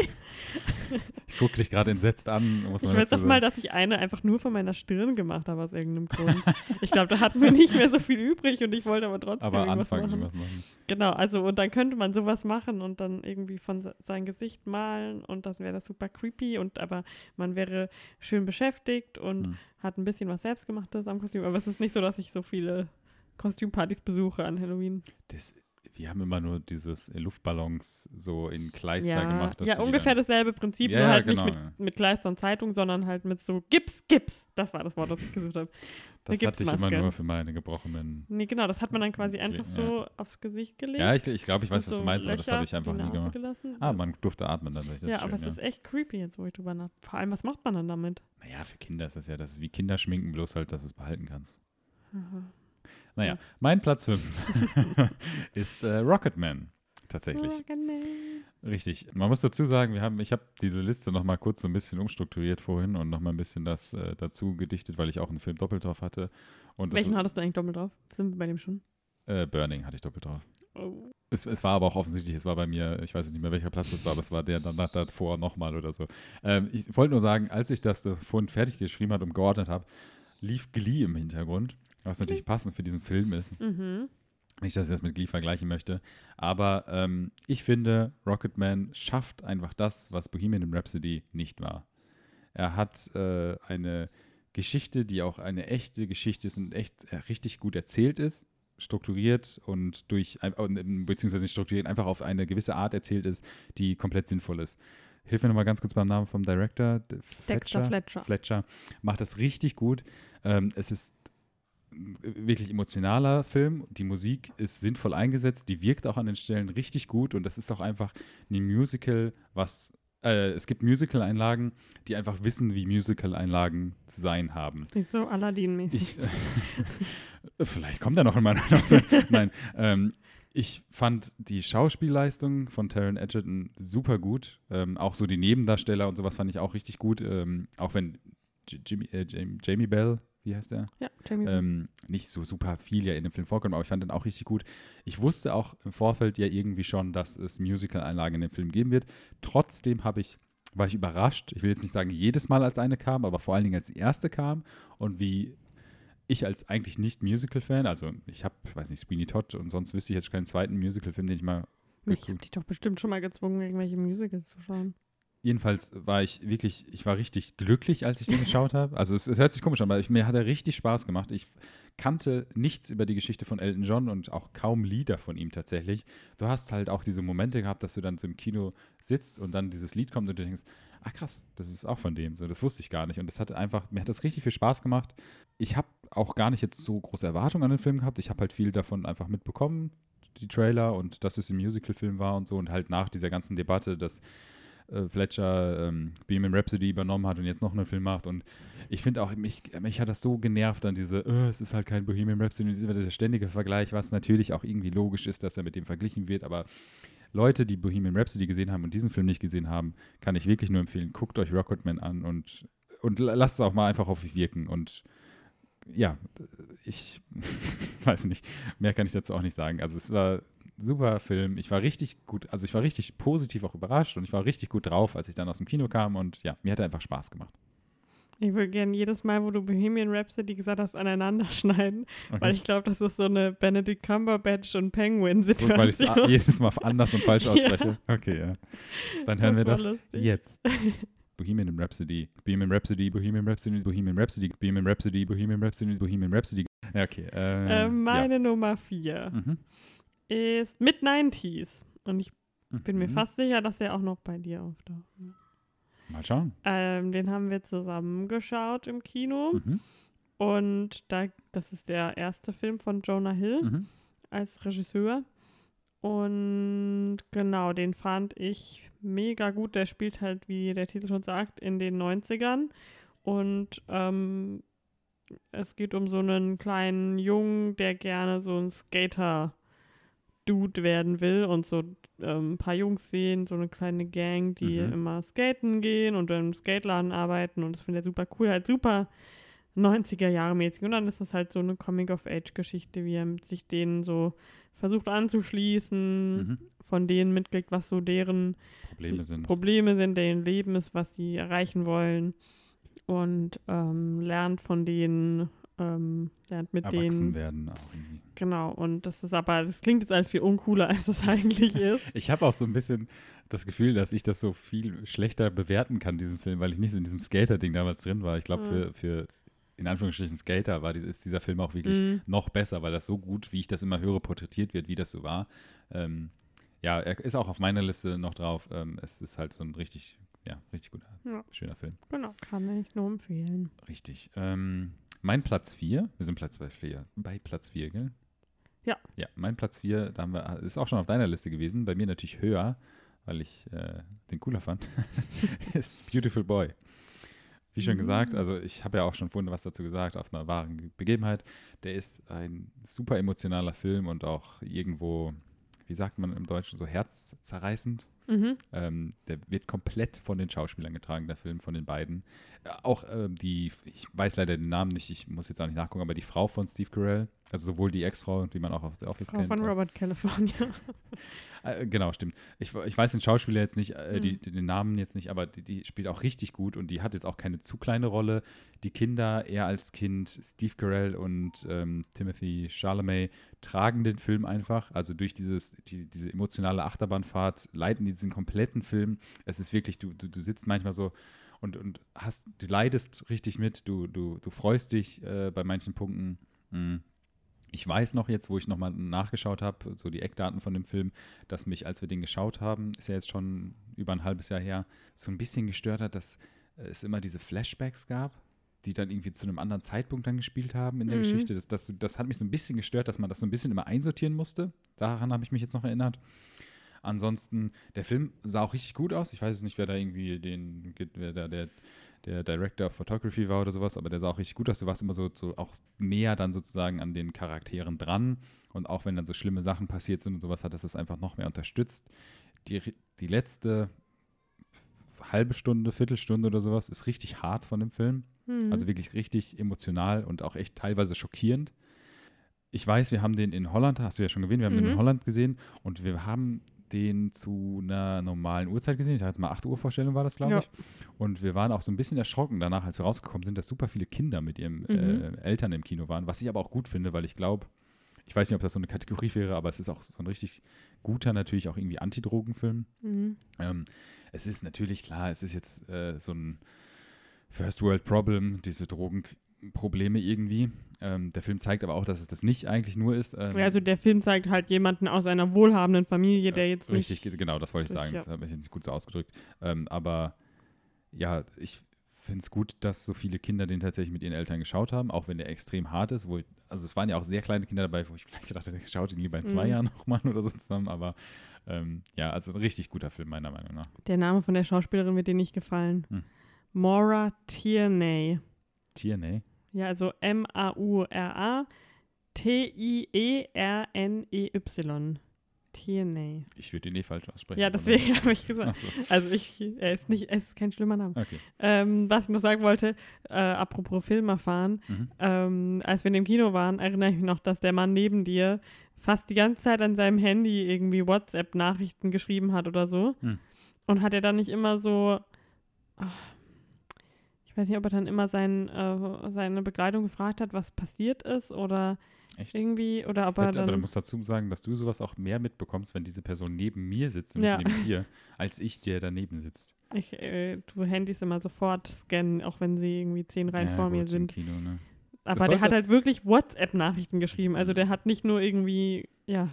Ich gucke dich gerade entsetzt an. Muss Ich man weiß dazu doch mal, dass ich eine einfach nur von meiner Stirn gemacht habe aus irgendeinem Grund. ich glaube, da hatten wir nicht mehr so viel übrig und ich wollte aber trotzdem Aber irgendwas anfangen, machen. irgendwas machen. Genau, also und dann könnte man sowas machen und dann irgendwie von se- sein Gesicht malen und das wäre das super creepy und aber man wäre schön beschäftigt und Hm. hat ein bisschen was selbstgemachtes am Kostüm. Aber es ist nicht so, dass ich so viele Kostümpartys besuche an Halloween. Das, wir haben immer nur dieses Luftballons so in Kleister ja, gemacht. ja die ungefähr dann- dasselbe Prinzip, Ja, nur halt genau, nicht ja. mit, mit Kleister und Zeitung, sondern halt mit so Gips, Gips. Das war das Wort, das ich gesucht habe. Das hatte ich immer nur für meine gebrochenen. Nee, genau, das hat man dann quasi einfach ja. so aufs Gesicht gelegt. Ja, ich, ich glaube, ich weiß, was so du meinst, aber das Löcher habe ich einfach in die nie gemacht. Gelassen. Ah, man durfte atmen dadurch. Ja, ist aber schön, es ist echt creepy jetzt, wo ich drüber nach. Vor allem, was macht man dann damit? Naja, für Kinder ist das ja, das ist wie Kinderschminken, bloß halt, dass du es behalten kannst. Aha. Naja, Ja. mein Platz 5 ist äh, Rocketman. Tatsächlich. Rocketman. Richtig. Man muss dazu sagen, wir haben, ich habe diese Liste noch mal kurz so ein bisschen umstrukturiert vorhin und noch mal ein bisschen das äh, dazu gedichtet, weil ich auch einen Film doppelt drauf hatte. Und Welchen hattest du eigentlich doppelt drauf? Sind wir bei dem schon? äh, Burning hatte ich doppelt drauf. Oh. Es, es war aber auch offensichtlich, es war bei mir, ich weiß nicht mehr, welcher Platz das war, aber es war der danach davor nochmal oder so. Ähm, ich wollte nur sagen, als ich das da vorhin fertig geschrieben habe und geordnet habe, lief Glee im Hintergrund, was natürlich passend für diesen Film ist. Mhm. Nicht, dass ich das mit Glee vergleichen möchte, aber ähm, ich finde, Rocketman schafft einfach das, was Bohemian Rhapsody nicht war. Er hat äh, eine Geschichte, die auch eine echte Geschichte ist und echt äh, richtig gut erzählt ist, strukturiert und durch, und, beziehungsweise nicht strukturiert, einfach auf eine gewisse Art erzählt ist, die komplett sinnvoll ist. Hilf mir nochmal ganz kurz beim Namen vom Director. Dexter Fletcher. Fletcher macht das richtig gut. Ähm, es ist wirklich emotionaler Film. Die Musik ist sinnvoll eingesetzt, die wirkt auch an den Stellen richtig gut und das ist auch einfach ein Musical, was äh, es gibt Musical-Einlagen, die einfach wissen, wie Musical-Einlagen zu sein haben. Ist nicht so Aladdin-mäßig. Äh, vielleicht kommt er noch in meiner Nein, ähm, ich fand die Schauspielleistung von Taron Egerton super gut. Ähm, auch so die Nebendarsteller und sowas fand ich auch richtig gut. Ähm, auch wenn Jimmy, äh, Jamie Bell, wie heißt der? Ja, Jamie. ähm, nicht so super viel ja in dem Film vorkommt, aber ich fand den auch richtig gut. Ich wusste auch im Vorfeld ja irgendwie schon, dass es Musical-Einlagen in dem Film geben wird. Trotzdem habe ich, war ich überrascht. Ich will jetzt nicht sagen, jedes Mal als eine kam, aber vor allen Dingen als die erste kam und wie ich als eigentlich nicht Musical-Fan, also ich habe, weiß nicht, Sweeney Todd und sonst wüsste ich jetzt keinen zweiten Musical-Film, den ich mal ich habe dich doch bestimmt schon mal gezwungen, irgendwelche Musicals zu schauen. Jedenfalls war ich wirklich, ich war richtig glücklich, als ich den geschaut habe. Also es, es hört sich komisch an, aber ich, mir hat er richtig Spaß gemacht. Ich kannte nichts über die Geschichte von Elton John und auch kaum Lieder von ihm tatsächlich. Du hast halt auch diese Momente gehabt, dass du dann so im Kino sitzt und dann dieses Lied kommt und du denkst, ach krass, das ist auch von dem. So, das wusste ich gar nicht. Und das hat einfach, mir hat das richtig viel Spaß gemacht. Ich habe auch gar nicht jetzt so große Erwartungen an den Film gehabt. Ich habe halt viel davon einfach mitbekommen, die Trailer und dass es ein Musical-Film war und so. Und halt nach dieser ganzen Debatte, dass äh, Fletcher ähm, Bohemian Rhapsody übernommen hat und jetzt noch einen Film macht. Und ich finde auch, mich, mich hat das so genervt an diese, äh, es ist halt kein Bohemian Rhapsody, das ist der ständige Vergleich, was natürlich auch irgendwie logisch ist, dass er mit dem verglichen wird. Aber Leute, die Bohemian Rhapsody gesehen haben und diesen Film nicht gesehen haben, kann ich wirklich nur empfehlen, guckt euch Rocketman an und, und la- lasst es auch mal einfach auf euch wirken. Und ja, ich weiß nicht, mehr kann ich dazu auch nicht sagen. Also es war super Film. Ich war richtig gut, also ich war richtig positiv auch überrascht und ich war richtig gut drauf, als ich dann aus dem Kino kam und ja, mir hat er einfach Spaß gemacht. Ich würde gerne jedes Mal, wo du Bohemian Rhapsody gesagt hast, aneinander schneiden, Okay. weil ich glaube, das ist so eine Benedict Cumberbatch und Penguin so, ist, weil ich es jedes Mal anders und falsch Ja. ausspreche. Okay, ja. Dann hören wir war das lustig. jetzt. Bohemian Rhapsody, Bohemian Rhapsody, Bohemian Rhapsody, Bohemian Rhapsody, Bohemian Rhapsody, Bohemian Rhapsody, Bohemian Rhapsody. Ja, okay. Äh, Äh, meine Nummer vier ja. mhm. Ist Mid 90s. Und ich bin mir Mhm. fast sicher, dass der auch noch bei dir auftaucht. Mal schauen. Ähm, den haben wir zusammen geschaut im Kino. Mhm. Und da, das ist der erste Film von Jonah Hill Mhm. als Regisseur. Und genau, den fand ich mega gut. Der spielt halt, wie der Titel schon sagt, in den 90ern. Und ähm, es geht um so einen kleinen Jungen, der gerne so ein Skater-Dude werden will und so ähm, ein paar Jungs sehen, so eine kleine Gang, die Mhm. immer skaten gehen und im Skateladen arbeiten und das finde ich super cool, halt super 90er Jahre mäßig. Und dann ist das halt so eine Coming-of-Age-Geschichte, wie er sich denen so versucht anzuschließen, Mhm. von denen mitkriegt, was so deren Probleme sind. Probleme sind, deren Leben ist, was sie erreichen wollen. Und ähm, lernt von denen, ähm, lernt mit Erwachsen denen. werden auch irgendwie. Genau, und das ist aber, das klingt jetzt als viel uncooler, als es eigentlich ist. Ich habe auch so ein bisschen das Gefühl, dass ich das so viel schlechter bewerten kann, diesen Film, weil ich nicht so in diesem Skater-Ding damals drin war. Ich glaube, Mhm. für, für in Anführungsstrichen Skater war, ist dieser Film auch wirklich Mhm. noch besser, weil das so gut, wie ich das immer höre, porträtiert wird, wie das so war. Ähm, ja, er ist auch auf meiner Liste noch drauf. Ähm, es ist halt so ein richtig, ja, richtig guter, Ja. schöner Film. Genau, kann ich nur empfehlen. Richtig. Ähm, mein Platz 4, wir sind Platz bei 4, bei Platz 4, gell? Ja. Ja, mein Platz 4, da haben wir, ist auch schon auf deiner Liste gewesen, bei mir natürlich höher, weil ich äh, den cooler fand, ist Beautiful Boy. Wie schon gesagt, Mm. also ich habe ja auch schon vorhin was dazu gesagt, auf einer wahren Begebenheit. Der ist ein super emotionaler Film und auch irgendwo, wie sagt man im Deutschen, so herzzerreißend. Mhm. Ähm, der wird komplett von den Schauspielern getragen, der Film von den beiden. Äh, auch ähm, die, ich weiß leider den Namen nicht, ich muss jetzt auch nicht nachgucken, aber die Frau von Steve Carell, also sowohl die Ex-Frau, die man auch aus The Office Frau kennt. von auch- Robert California. äh, genau, stimmt. Ich, ich weiß den Schauspieler jetzt nicht, äh, die, Mhm. den Namen jetzt nicht, aber die, die spielt auch richtig gut und die hat jetzt auch keine zu kleine Rolle. Die Kinder, er als Kind, Steve Carell und ähm, Timothy Chalamet tragen den Film einfach. Also durch dieses, die, diese emotionale Achterbahnfahrt leiten die diesen kompletten Film. Es ist wirklich, du, du, du sitzt manchmal so und, und hast, du leidest richtig mit, du, du, du freust dich äh, bei manchen Punkten. Mm. Ich weiß noch jetzt, wo ich nochmal nachgeschaut habe, so die Eckdaten von dem Film, dass mich, als wir den geschaut haben, ist ja jetzt schon über ein halbes Jahr her, so ein bisschen gestört hat, dass äh, es immer diese Flashbacks gab, die dann irgendwie zu einem anderen Zeitpunkt dann gespielt haben in der Mhm. Geschichte. Das, das, das hat mich so ein bisschen gestört, dass man das so ein bisschen immer einsortieren musste. Daran habe ich mich jetzt noch erinnert. Ansonsten, der Film sah auch richtig gut aus. Ich weiß jetzt nicht, wer da irgendwie den, wer da der, der Director of Photography war oder sowas, aber der sah auch richtig gut aus. Du warst immer so, so auch näher dann sozusagen an den Charakteren dran. Und auch wenn dann so schlimme Sachen passiert sind und sowas, hat das das einfach noch mehr unterstützt. Die, die letzte halbe Stunde, Viertelstunde oder sowas ist richtig hart von dem Film. Mhm. Also wirklich richtig emotional und auch echt teilweise schockierend. Ich weiß, wir haben den in Holland, hast du ja schon erwähnt, wir haben den in Mhm. Holland gesehen und wir haben den zu einer normalen Uhrzeit gesehen. Ich hatte mal 8 Uhr Vorstellung war das, glaube Ja. ich. Und wir waren auch so ein bisschen erschrocken danach, als wir rausgekommen sind, dass super viele Kinder mit ihren Mhm. äh, Eltern im Kino waren. Was ich aber auch gut finde, weil ich glaube, ich weiß nicht, ob das so eine Kategorie wäre, aber es ist auch so ein richtig guter, natürlich auch irgendwie Antidrogenfilm. mhm. Ähm, es ist natürlich klar, es ist jetzt äh, so ein First World Problem, diese Drogenprobleme irgendwie. Ähm, der Film zeigt aber auch, dass es das nicht eigentlich nur ist. Ähm, Also der Film zeigt halt jemanden aus einer wohlhabenden Familie, der jetzt nicht. Richtig, ge- genau, das wollte ich sagen. Ja. Das habe ich jetzt nicht gut so ausgedrückt. Ähm, aber ja, ich finde es gut, dass so viele Kinder den tatsächlich mit ihren Eltern geschaut haben, auch wenn der extrem hart ist. Wo ich, also es waren ja auch sehr kleine Kinder dabei, wo ich vielleicht gedacht hätte, schaut ihn lieber in zwei Mhm. Jahren nochmal oder so zusammen. Aber ähm, ja, also ein richtig guter Film, meiner Meinung nach. Der Name von der Schauspielerin wird dir nicht gefallen. Hm. Maura Tierney. TNA. Ja, also M-A-U-R-A T-I-E-R-N-E-Y. Tierney. Ich würde ihn eh falsch aussprechen. Ja, deswegen habe ich gesagt. So. Also ich, er ist nicht, er ist kein schlimmer Name. Okay. Ähm, was ich noch sagen wollte, äh, apropos Film erfahren, Mhm. ähm, als wir in dem Kino waren, erinnere ich mich noch, dass der Mann neben dir fast die ganze Zeit an seinem Handy irgendwie WhatsApp-Nachrichten geschrieben hat oder so. Hm. Und hat er dann nicht immer so, ach, weiß nicht, ob er dann immer sein, äh, seine Begleitung gefragt hat, was passiert ist oder Echt? irgendwie, oder Aber, er aber du dann, musst dazu sagen, dass du sowas auch mehr mitbekommst, wenn diese Person neben mir sitzt und Ja. nicht neben dir, als ich, der daneben sitzt. ich äh, tu Handys immer sofort scannen, auch wenn sie irgendwie zehn Reihen Ja, vor mir sind. Kino, ne? Aber der hat halt wirklich WhatsApp-Nachrichten geschrieben. Also Mhm. der hat nicht nur irgendwie, ja,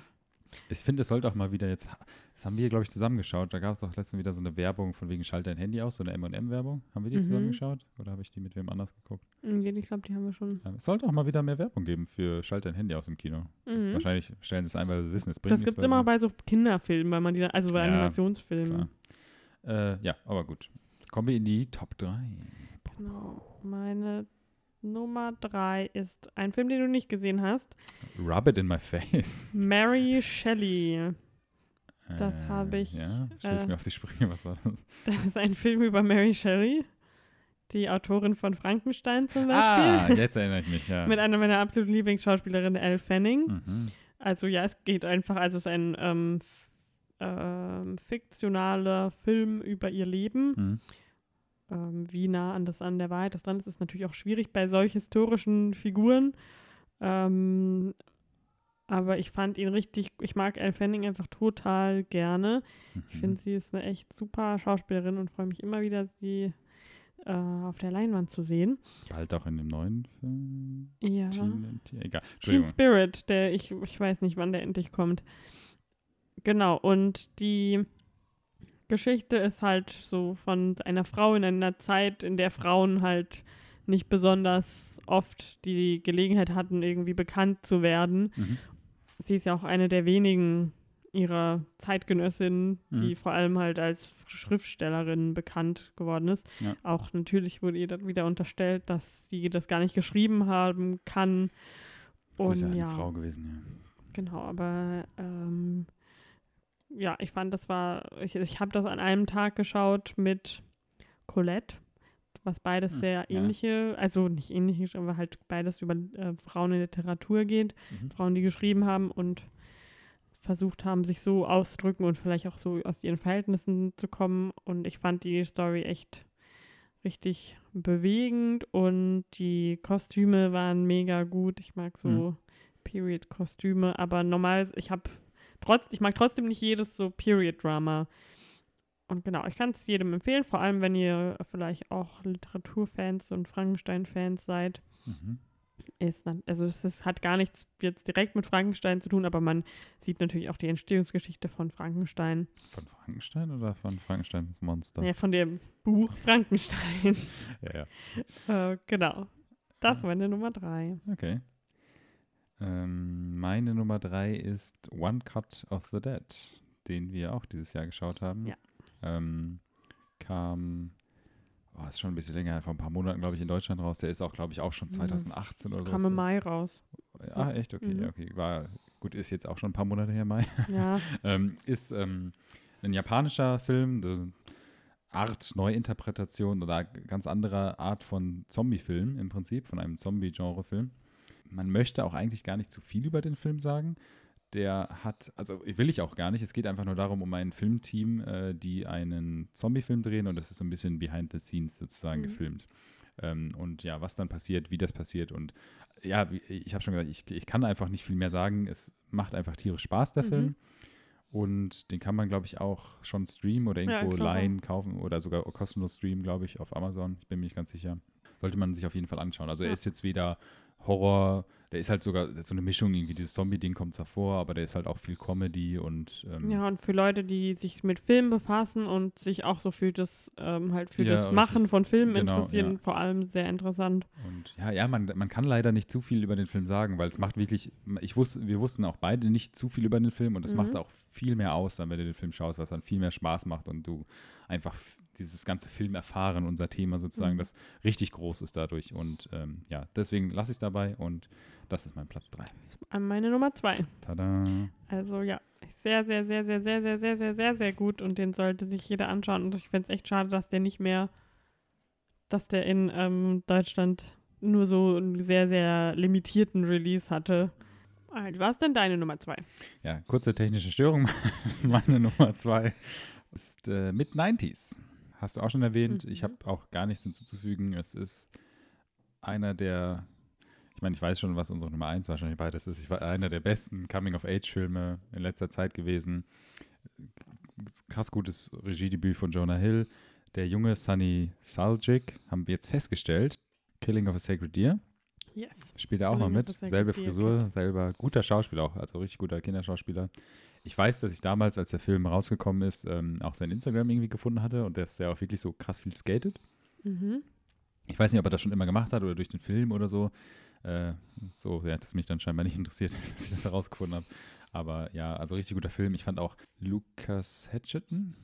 Ich finde, es sollte auch mal wieder jetzt, das haben wir, glaube ich, zusammengeschaut. Da gab es auch letztens wieder so eine Werbung von wegen Schalt dein Handy aus, so eine M&M-Werbung. Haben wir die Mhm. zusammengeschaut? Oder habe ich die mit wem anders geguckt? irgendwie, ich glaube, die haben wir schon. Ja, es sollte auch mal wieder mehr Werbung geben für Schalt dein Handy aus im Kino. Mhm. Wahrscheinlich stellen sie es ein, weil sie wissen, es bringt Das gibt es immer bei so Kinderfilmen, weil man die dann, also bei Ja, Animationsfilmen. Äh, ja, aber gut. Kommen wir in die Top 3. Genau. Meine Nummer drei ist ein Film, den du nicht gesehen hast. Rub it in my face. Mary Shelley. Das Äh, habe ich, Ja, das äh, mir auf die Sprünge. Was war das? Das ist ein Film über Mary Shelley. die Autorin von Frankenstein zum Beispiel. Ah, jetzt erinnere ich mich, ja. Mit einer meiner absoluten Lieblingsschauspielerinnen, Elle Fanning. Mhm. Also ja, es geht einfach, also es ist ein ähm, ähm, fiktionaler Film über ihr Leben. Mhm. Ähm, wie nah an das an der Wahrheit das dran ist, ist natürlich auch schwierig bei solch historischen Figuren. Ähm, aber ich fand ihn richtig, ich mag Elle Fanning einfach total gerne. Ich Mhm. finde, sie ist eine echt super Schauspielerin und freue mich immer wieder, sie äh, auf der Leinwand zu sehen. Bald auch in dem neuen Film. Ja. Teen, egal. Teen. Spirit, der ich, ich weiß nicht, wann der endlich kommt. Genau, und die Geschichte ist halt so von einer Frau in einer Zeit, in der Frauen halt nicht besonders oft die Gelegenheit hatten, irgendwie bekannt zu werden. Mhm. Sie ist ja auch eine der wenigen ihrer Zeitgenössinnen, die Mhm. vor allem halt als Schriftstellerin bekannt geworden ist. Ja. Auch natürlich wurde ihr dann wieder unterstellt, dass sie das gar nicht geschrieben haben kann. Das ist ja Und eine ja, Frau gewesen, genau, aber ähm, ja, ich fand, das war, ich, ich habe das an einem Tag geschaut mit Colette, was beides Hm, sehr ja. ähnliche, also nicht ähnliche, aber halt beides über äh, Frauen in Literatur geht. Mhm. Frauen, die geschrieben haben und versucht haben, sich so auszudrücken und vielleicht auch so aus ihren Verhältnissen zu kommen. Und ich fand die Story echt richtig bewegend und die Kostüme waren mega gut. Ich mag so Mhm. Period-Kostüme, aber normal, ich habe trotz, ich mag trotzdem nicht jedes so Period-Drama. Und genau, ich kann es jedem empfehlen, vor allem wenn ihr vielleicht auch Literaturfans und Frankenstein-Fans seid Mhm. ist dann, also es ist, hat gar nichts jetzt direkt mit Frankenstein zu tun, aber man sieht natürlich auch die Entstehungsgeschichte von Frankenstein. Von Frankenstein oder von Frankensteins Monster? Ja, von dem Buch Frankenstein. Ja, ja. äh, genau. Das war meine Nummer drei. Okay. Ähm, meine Nummer drei ist One Cut of the Dead, den wir auch dieses Jahr geschaut haben. Ja. Ähm, kam, oh, ist schon ein bisschen länger, vor ein paar Monaten, glaube ich, in Deutschland raus. Der ist auch, glaube ich, auch schon Mhm. 2018 oder so. Kam im Mai raus. Ah, echt? Okay, Mhm. okay. War, gut, ist jetzt auch schon ein paar Monate her, Mai. Ja, ähm, ist ähm, ein japanischer Film, eine Art Neuinterpretation oder ganz andere Art von Zombie-Film im Prinzip, von einem Zombie-Genre-Film. Man möchte auch eigentlich gar nicht zu viel über den Film sagen. Der hat, also will ich auch gar nicht, es geht einfach nur darum, um ein Filmteam, äh, die einen Zombie-Film drehen und das ist so ein bisschen behind the scenes sozusagen Mhm. gefilmt. Ähm, und ja, was dann passiert, wie das passiert und ja, ich habe schon gesagt, ich, ich kann einfach nicht viel mehr sagen. Es macht einfach tierisch Spaß, der Mhm. Film. Und den kann man, glaube ich, auch schon streamen oder Ja, irgendwo klar. leihen, kaufen oder sogar kostenlos streamen, glaube ich, auf Amazon. Ich bin mir nicht ganz sicher. Sollte man sich auf jeden Fall anschauen. Also er Ja. ist jetzt weder Horror, der ist halt sogar so eine Mischung, irgendwie dieses Zombie-Ding kommt davor, aber der ist halt auch viel Comedy und ähm, ja, und für Leute, die sich mit Film befassen und sich auch so für das, ähm, halt für Ja, das richtig. Machen von Filmen Genau, interessieren, ja. vor allem sehr interessant. Und ja, ja, man, man kann leider nicht zu viel über den Film sagen, weil es macht wirklich, ich wusste, wir wussten auch beide nicht zu viel über den Film und es Mhm. macht auch viel mehr aus, dann wenn du den Film schaust, was dann viel mehr Spaß macht und du einfach dieses ganze Film erfahren, unser Thema sozusagen, Mhm. das richtig groß ist dadurch. Und ähm, ja, deswegen lasse ich es dabei und das ist mein Platz 3. Meine Nummer zwei. Tada. Also ja, sehr, sehr, sehr, sehr, sehr, sehr, sehr, sehr, sehr, sehr gut und den sollte sich jeder anschauen. Und ich finde es echt schade, dass der nicht mehr, dass der in ähm, Deutschland nur so einen sehr, sehr limitierten Release hatte. Also, was ist denn deine Nummer zwei? Ja, kurze technische Störung. Meine Nummer 2 ist äh, Mid-90s. Hast du auch schon erwähnt. Ich Mhm. habe auch gar nichts hinzuzufügen. Es ist einer der, ich meine, ich weiß schon, was unsere Nummer 1 wahrscheinlich beides ist. Ich war einer der besten Coming-of-Age-Filme in letzter Zeit gewesen. Krass gutes Regiedebüt von Jonah Hill. Der junge Sunny Suljic haben wir jetzt festgestellt. Killing of a Sacred Deer. Yes. Spielt er auch noch Killing of mit. Selbe Frisur, selber guter Schauspieler auch, also richtig guter Kinderschauspieler. Ich weiß, dass ich damals, als der Film rausgekommen ist, ähm, auch sein Instagram irgendwie gefunden hatte und dass er auch wirklich so krass viel skatet. Mhm. Ich weiß nicht, ob er das schon immer gemacht hat oder durch den Film oder so. Äh, so, ja, das mich dann scheinbar nicht interessiert, dass ich das herausgefunden habe. Aber ja, also richtig guter Film. Ich fand auch Lucas Hatcheton,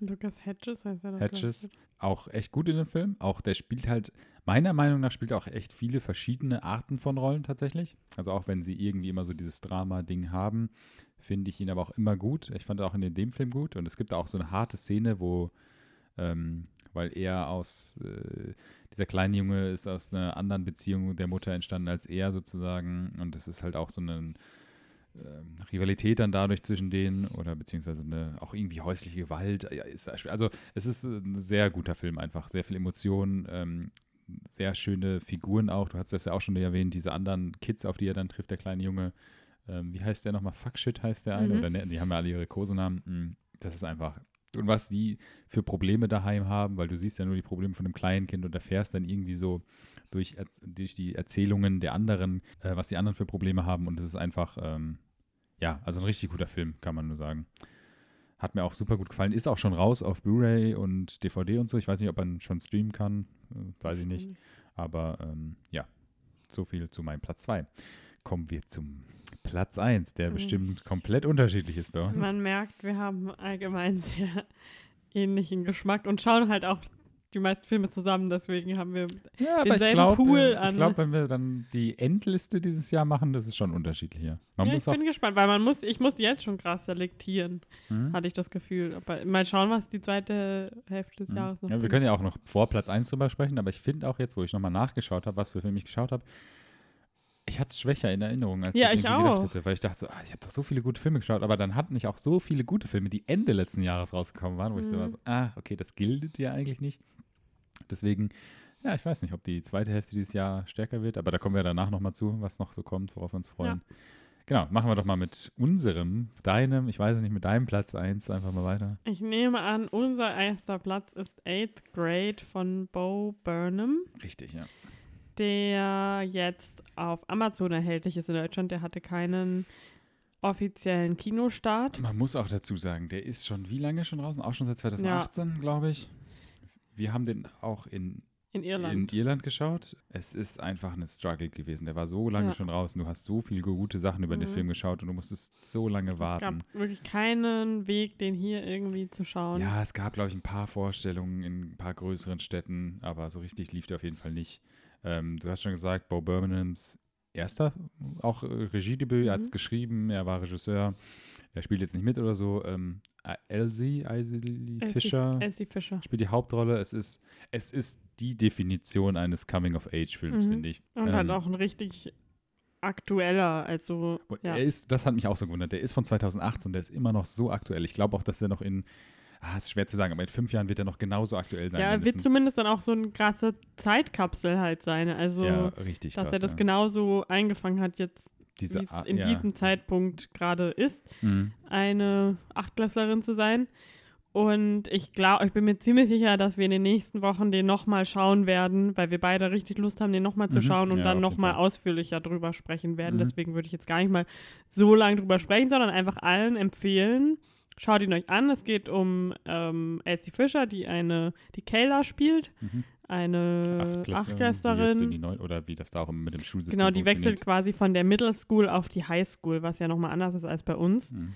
Lucas Hedges heißt er. Hedges auch echt gut in dem Film. Auch der spielt halt, meiner Meinung nach, spielt er auch echt viele verschiedene Arten von Rollen tatsächlich. Also auch wenn sie irgendwie immer so dieses Drama-Ding haben, finde ich ihn aber auch immer gut. Ich fand ihn auch in dem Film gut. Und es gibt auch so eine harte Szene, wo, ähm, weil er aus, äh, dieser kleine Junge ist aus einer anderen Beziehung der Mutter entstanden als er sozusagen. Und es ist halt auch so eine ähm, Rivalität dann dadurch zwischen denen oder beziehungsweise eine, auch irgendwie häusliche Gewalt. Ja, ist, also es ist ein sehr guter Film einfach, sehr viel Emotionen, ähm, sehr schöne Figuren auch. Du hast das ja auch schon erwähnt, diese anderen Kids, auf die er dann trifft, der kleine Junge. Ähm, wie heißt der nochmal? Fuckshit heißt der eine? Mhm. Oder ne, die haben ja alle ihre Kosenamen. Hm, das ist einfach. Und was die für Probleme daheim haben, weil du siehst ja nur die Probleme von einem kleinen Kind und erfährst dann irgendwie so durch, durch die Erzählungen der anderen, äh, was die anderen für Probleme haben. Und es ist einfach, ähm, ja, also ein richtig guter Film, kann man nur sagen. Hat mir auch super gut gefallen. Ist auch schon raus auf Blu-ray und DVD und so. Ich weiß nicht, ob man schon streamen kann. Weiß ich nicht. Aber ähm, ja, so viel zu meinem Platz 2. Kommen wir zum Platz 1, der mhm. bestimmt komplett unterschiedlich ist bei uns. Man merkt, wir haben allgemein sehr ähnlichen Geschmack und schauen halt auch die meisten Filme zusammen, deswegen haben wir ja, denselben glaub, Pool äh, an. Ich glaube, wenn wir dann die Endliste dieses Jahr machen, das ist schon unterschiedlich hier. Man ja, ich bin gespannt, weil man muss, ich muss jetzt schon krass selektieren, mhm. hatte ich das Gefühl. Aber mal schauen, was die zweite Hälfte des mhm. Jahres noch Ja, wir können ja auch noch vor Platz 1 drüber sprechen, aber ich finde auch jetzt, wo ich nochmal nachgeschaut habe, was für Filme ich geschaut habe, ich hatte es schwächer in Erinnerung, als ja, ich, ich auch. gedacht hätte, weil ich dachte so, ah, ich habe doch so viele gute Filme geschaut, aber dann hatten ich auch so viele gute Filme, die Ende letzten Jahres rausgekommen waren, wo mhm. ich so war, so, ah, okay, das gilt ja eigentlich nicht. Deswegen, ja, ich weiß nicht, ob die zweite Hälfte dieses Jahr stärker wird, aber da kommen wir danach nochmal zu, was noch so kommt, worauf wir uns freuen. Ja. Genau, machen wir doch mal mit unserem, deinem, ich weiß nicht, mit deinem Platz 1 einfach mal weiter. Ich nehme an, unser erster Platz ist Eighth Grade von Bo Burnham. Richtig, ja. Der jetzt auf Amazon erhältlich ist in Deutschland. Der hatte keinen offiziellen Kinostart. Man muss auch dazu sagen, der ist schon wie lange schon draußen? Auch schon seit 2018, ja. glaube ich. Wir haben den auch in, in, Irland. in Irland geschaut. Es ist einfach eine Struggle gewesen. Der war so lange ja. schon raus und du hast so viele gute Sachen über mhm. den Film geschaut und du musstest so lange warten. Es gab wirklich keinen Weg, den hier irgendwie zu schauen. Ja, es gab, glaube ich, ein paar Vorstellungen in ein paar größeren Städten, aber so richtig lief der auf jeden Fall nicht. Ähm, du hast schon gesagt, Bo Birminghams erster auch äh, Regiedebüt. Mhm. Er hat es geschrieben, er war Regisseur. Er spielt jetzt nicht mit oder so. Ähm, Elsie, Elsie Fischer, Elsie Fischer spielt die Hauptrolle. Es ist, es ist die Definition eines Coming-of-Age-Films, mhm. finde ich. Und ähm, halt auch ein richtig aktueller, also ja. er ist, das hat mich auch so gewundert. Der ist von 2008 und der ist immer noch so aktuell. Ich glaube auch, dass er noch in, ah, ist schwer zu sagen, aber in fünf Jahren wird er noch genauso aktuell sein. Ja, er wird zumindest dann auch so eine krasse Zeitkapsel halt sein. Also, ja, richtig dass krass, er das ja. genauso eingefangen hat jetzt diese, in ja. diesem Zeitpunkt gerade ist, mhm. eine Achtklässlerin zu sein. Und ich glaube, ich bin mir ziemlich sicher, dass wir in den nächsten Wochen den nochmal schauen werden, weil wir beide richtig Lust haben, den nochmal zu mhm. schauen und ja, dann nochmal ausführlicher drüber sprechen werden. Mhm. Deswegen würde ich jetzt gar nicht mal so lange drüber sprechen, sondern einfach allen empfehlen. Schaut ihn euch an. Es geht um ähm, Elsie Fischer, die eine, die Kayla spielt. Mhm eine Achtklässlerin. oder wie das da auch mit dem Schulsystem Genau, die wechselt quasi von der Middle School auf die High School, was ja nochmal anders ist als bei uns. Mhm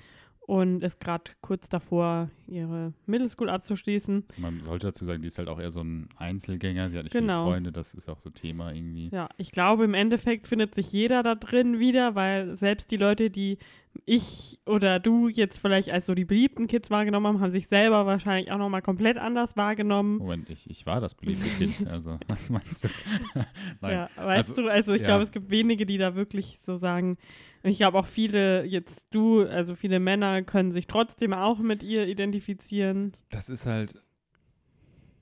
und ist gerade kurz davor, ihre Middle School abzuschließen. Man sollte dazu sagen, die ist halt auch eher so ein Einzelgänger, sie hat nicht genau. viele Freunde, das ist auch so Thema irgendwie. Ja, ich glaube, im Endeffekt findet sich jeder da drin wieder, weil selbst die Leute, die ich oder du jetzt vielleicht als so die beliebten Kids wahrgenommen haben, haben sich selber wahrscheinlich auch nochmal komplett anders wahrgenommen. Moment, ich, ich war das beliebte Kind, also was meinst du? Nein. Ja, weißt also, du, also ich ja. glaube, es gibt wenige, die da wirklich so sagen, ich glaube auch viele, jetzt du, also viele Männer können sich trotzdem auch mit ihr identifizieren. Das ist halt,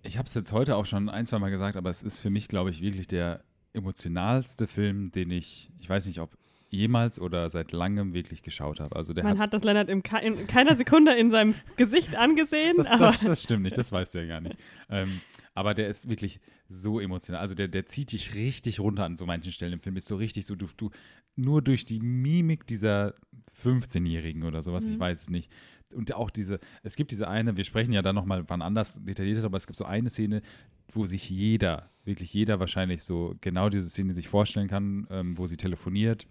ich habe es jetzt heute auch schon ein, zwei Mal gesagt, aber es ist für mich, glaube ich, wirklich der emotionalste Film, den ich, ich weiß nicht, ob jemals oder seit langem wirklich geschaut habe. Also der Man hat, hat das Lennart in, in, keiner Sekunde in seinem Gesicht angesehen. Das, das, das, stimmt nicht, das weißt du ja gar nicht. Ähm, aber der ist wirklich so emotional. Also der, der zieht dich richtig runter an so manchen Stellen im Film. Ist so richtig so, du, du nur durch die Mimik dieser 15-Jährigen oder sowas, mhm. ich weiß es nicht. Und auch diese, es gibt diese eine, wir sprechen ja dann nochmal wann anders detailliert, aber es gibt so eine Szene, wo sich jeder, wirklich jeder wahrscheinlich so genau diese Szene sich vorstellen kann, ähm, wo sie telefoniert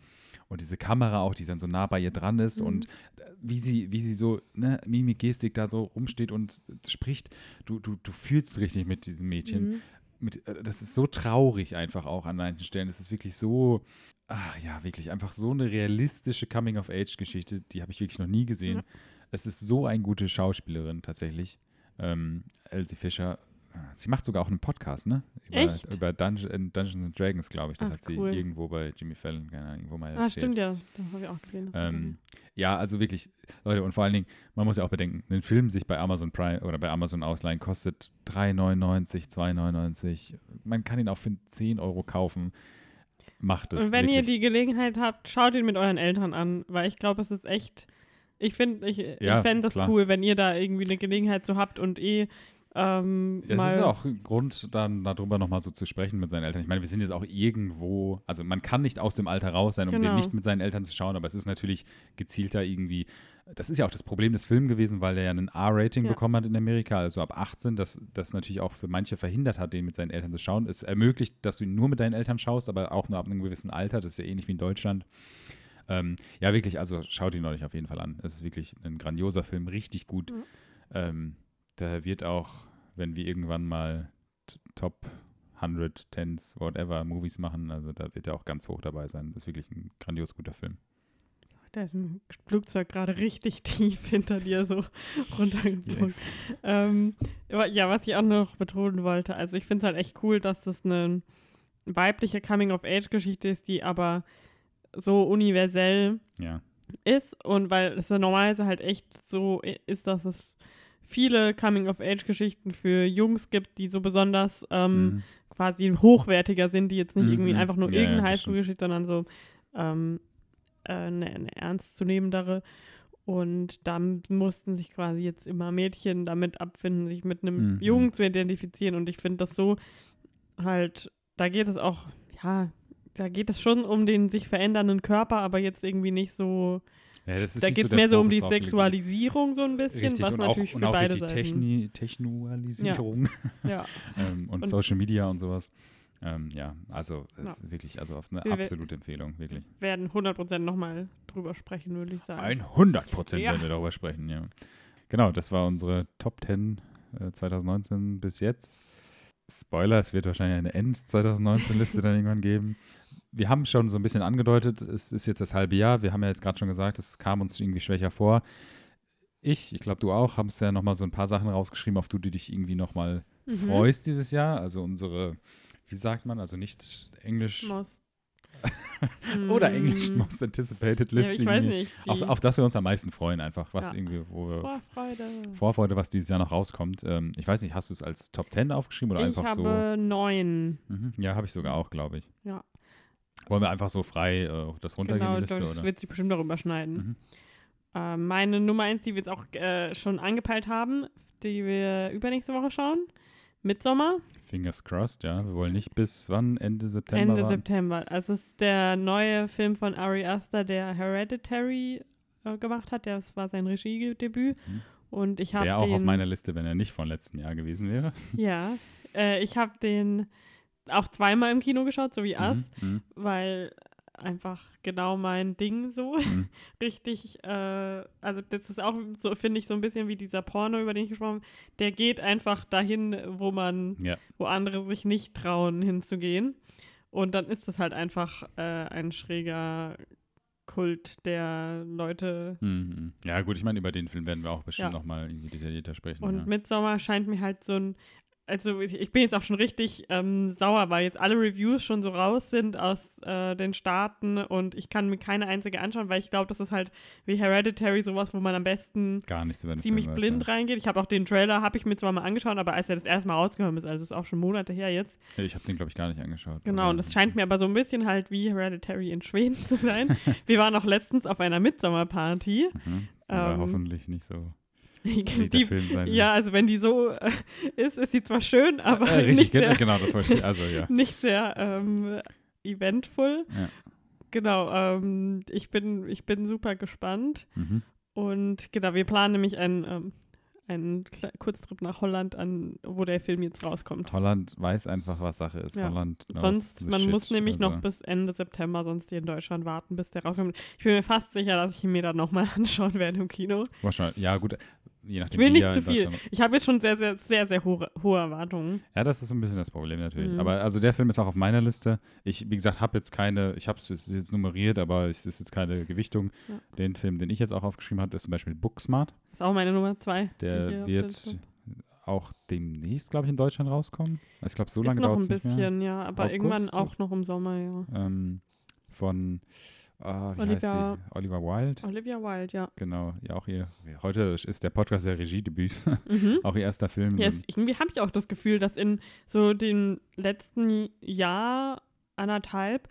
und diese Kamera auch, die dann so nah bei ihr dran ist mhm. und äh, wie sie, wie sie so, ne, Mimik, Gestik da so rumsteht und spricht, du, du, du fühlst richtig mit diesem Mädchen. Mhm. Mit, äh, das ist so traurig einfach auch an manchen Stellen. Das ist wirklich so, ach ja, wirklich einfach so eine realistische Coming-of-Age-Geschichte, die habe ich wirklich noch nie gesehen. Mhm. Es ist so eine gute Schauspielerin tatsächlich. Ähm, Elsie Fischer, Sie macht sogar auch einen Podcast, ne? Über, Echt? über Dunge äh, Dungeons and Dragons, glaube ich. Das Ach, hat sie cool. irgendwo bei Jimmy Fallon, Ahnung, irgendwo mal Ah, erzählt. stimmt ja. Da habe ich auch gesehen. Ähm, ja, also wirklich, Leute, und vor allen Dingen, man muss ja auch bedenken, ein Film sich bei Amazon Prime oder bei Amazon ausleihen kostet 3,99, 2,99. Man kann ihn auch für 10 Euro kaufen. Macht es. Und wenn ihr wirklich. die Gelegenheit habt, schaut ihn mit euren Eltern an, weil ich glaube, es ist echt. Ich finde, ich, Ja, ich fände das klar. cool, wenn ihr da irgendwie eine Gelegenheit so habt und eh ähm, Ja, es ist ja auch Grund, dann darüber nochmal so zu sprechen mit seinen Eltern. Ich meine, wir sind jetzt auch irgendwo, also man kann nicht aus dem Alter raus sein, um Genau. den nicht mit seinen Eltern zu schauen, aber es ist natürlich gezielter irgendwie. Das ist ja auch das Problem des Films gewesen, weil er ja ein R-Rating Ja. bekommen hat in Amerika, also ab 18, das, das natürlich auch für manche verhindert hat, den mit seinen Eltern zu schauen. Es ermöglicht, dass du ihn nur mit deinen Eltern schaust, aber auch nur ab einem gewissen Alter. Das ist ja ähnlich wie in Deutschland. Ähm, ja, wirklich, also schaut ihn euch auf jeden Fall an. Es ist wirklich ein grandioser Film, richtig gut. Mhm. Ähm, da wird auch, wenn wir irgendwann mal Top 100, Tens, whatever Movies machen, also da wird er auch ganz hoch dabei sein. Das ist wirklich ein grandios guter Film. Da ist ein Flugzeug gerade richtig tief hinter dir so runtergeflogen. Yes. Ähm, aber ja, was ich auch noch betonen wollte, also ich finde es halt echt cool, dass das eine weibliche Coming-of-Age-Geschichte ist, die aber so universell Ja. ist und weil es ja normalerweise halt echt so ist, dass es viele Coming-of-Age-Geschichten für Jungs gibt, die so besonders ähm, Mhm. quasi hochwertiger sind, die jetzt nicht Mhm, irgendwie einfach nur Ja, ja, irgendeine stimmt. Highschool-Geschichte, sondern so ähm, äh, eine, eine ernstzunehmendere. Und da mussten sich quasi jetzt immer Mädchen damit abfinden, sich mit einem Mhm. Jungen zu identifizieren. Und ich finde das so halt, da geht es auch, ja, da geht es schon um den sich verändernden Körper, aber jetzt irgendwie nicht so, Ja, da geht es der mehr so um die. Sexualisierung so ein bisschen, Richtig, was auch, natürlich für auch durch beide die Seiten. Techni Technualisierung Ja. ähm, und, Und- Social Media und sowas. Ähm, ja, also ist wirklich, also auf eine Wir- absolute Empfehlung, wirklich. werden 100% nochmal drüber sprechen, würde ich sagen. 100 Prozent Ja. werden wir darüber sprechen, ja. Genau, das war unsere Top 10 äh, 2019 bis jetzt. Spoiler, es wird wahrscheinlich eine End-2019-Liste dann irgendwann geben. Wir haben schon so ein bisschen angedeutet, es ist jetzt das halbe Jahr. Wir haben ja jetzt gerade schon gesagt, es kam uns irgendwie schwächer vor. Ich, ich glaube du auch, haben es ja nochmal so ein paar Sachen rausgeschrieben, auf die du dich irgendwie nochmal Mhm. freust dieses Jahr. Also unsere, wie sagt man, also nicht Englisch Most. oder Mm. Englisch Most Anticipated Ja, List. ich weiß nicht. Auf, auf das wir uns am meisten freuen, einfach, was Ja. irgendwie, wo wir Vorfreude. Vorfreude, was dieses Jahr noch rauskommt. Ähm, ich weiß nicht, hast du es als Top 10 aufgeschrieben oder ich einfach so? habe neun. Mhm. Ja, habe ich sogar auch, glaube ich. Ja. Wollen wir einfach so frei äh, das runtergehen, Genau, die Liste, das wird sich bestimmt darüber schneiden. Mhm. Äh, meine Nummer eins, die wir jetzt auch äh, schon angepeilt haben, die wir übernächste Woche schauen. Midsommar, Fingers crossed, ja. Wir wollen nicht bis wann? Ende September? Ende warten? September. Also es ist der neue Film von Ari Aster, der Hereditary äh, gemacht hat. Das war sein Regiedebüt. Mhm. Und ich habe Wäre auch auf meiner Liste, wenn er nicht von letzten Jahr gewesen wäre. Ja, äh, ich habe den auch zweimal im Kino geschaut, so wie Us, Mhm. weil einfach genau mein Ding so Mhm. richtig, äh, also das ist auch so, finde ich, so ein bisschen wie dieser Porno, über den ich gesprochen habe. Der geht einfach dahin, wo man, Ja. wo andere sich nicht trauen, hinzugehen. Und dann ist das halt einfach äh, ein schräger Kult der Leute. Mhm. Ja, gut, ich meine, über den Film werden wir auch bestimmt Ja. nochmal irgendwie detaillierter sprechen. Und ja. Midsommar scheint mir halt so ein. Also ich, bin jetzt auch schon richtig ähm, sauer, weil jetzt alle Reviews schon so raus sind aus äh, den Staaten und ich kann mir keine einzige anschauen, weil ich glaube, das ist halt wie Hereditary sowas, wo man am besten Gar nichts über den ziemlich Film weiß, blind ja. reingeht. Ich habe auch den Trailer, habe ich mir zwar mal angeschaut, aber als er das erste Mal rausgekommen ist, also ist auch schon Monate her jetzt. Ich habe den, glaube ich, gar nicht angeschaut. Genau, und das scheint mir aber so ein bisschen halt wie Hereditary in Schweden zu sein. Wir waren auch letztens auf einer Midsommar-Party. Mhm. Aber ähm, hoffentlich nicht so. Die, Film sein wird. ja, also wenn die so äh, ist, ist sie zwar schön, aber äh, richtig, nicht, gen- sehr, genau, das wollte ich. Also, ja. nicht sehr ähm, eventful. Ja. Genau, ähm, ich, bin, ich bin super gespannt. Mhm. Und genau, wir planen nämlich einen, ähm, einen Kle- Kurztrip nach Holland, an, wo der Film jetzt rauskommt. Holland weiß einfach, was Sache ist. Ja. Holland Sonst, man shit, muss nämlich also. noch bis Ende September sonst hier in Deutschland warten, bis der rauskommt. Ich bin mir fast sicher, dass ich ihn mir dann nochmal anschauen werde im Kino. Wahrscheinlich, ja, gut. Je Ich nachdem, will wie nicht zu in viel. Ich habe jetzt schon sehr, sehr, sehr, sehr hohe, hohe Erwartungen. Ja, das ist so ein bisschen das Problem natürlich. Mhm. Aber also der Film ist auch auf meiner Liste. Ich, wie gesagt, habe jetzt keine, ich habe es jetzt- nummeriert, aber es ist jetzt keine Gewichtung. Ja. Den Film, den ich jetzt auch aufgeschrieben habe, ist zum Beispiel Booksmart. Ist auch meine Nummer zwei. Der wird auch demnächst, glaube ich, in Deutschland rauskommen. Also ich glaube, so lange Ist dauert ein es nicht mehr. bisschen, ja, aber August, irgendwann auch noch im Sommer, ja. Ähm, von, ah, heißt Oliver- Wilde. Olivia Wilde, ja. Genau, ja auch ihr, heute ist der Podcast der Regiedebüts, Mhm. auch ihr erster Film. Ja, es, irgendwie habe ich auch das Gefühl, dass in so dem letzten Jahr, anderthalb,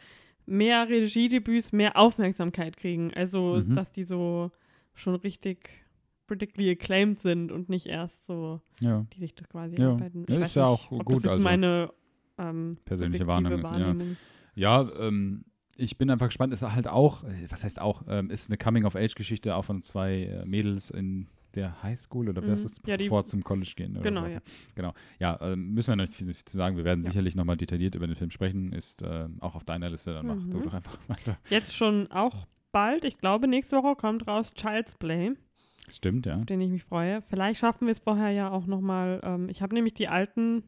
mehr Regiedebüts mehr Aufmerksamkeit kriegen. Also, Mhm. dass die so schon richtig critically acclaimed sind und nicht erst so, ja, die sich das quasi Ja. arbeiten. Ja, Ich ist weiß ja nicht, auch ob gut, Das ist also meine ähm, persönliche Wahrnehmung ist, ja. Wahrnehmung. Ja, ähm, ich bin einfach gespannt. Ist halt auch, äh, was heißt auch, ähm, ist eine Coming-of-Age-Geschichte auch von zwei äh, Mädels in der Highschool oder Mhm. was ist, Ja, bevor zum College gehen. Oder Genau, ja. Genau. Ja, ähm, müssen wir noch nicht viel zu sagen. Wir werden Ja. sicherlich nochmal detailliert über den Film sprechen. Ist äh, auch auf deiner Liste. Dann mach du Mhm. doch einfach weiter. Jetzt schon auch bald, ich glaube, nächste Woche kommt raus Child's Play. Stimmt, ja. auf den ich mich freue. Vielleicht schaffen wir es vorher ja auch nochmal. Ähm, ich habe nämlich die alten,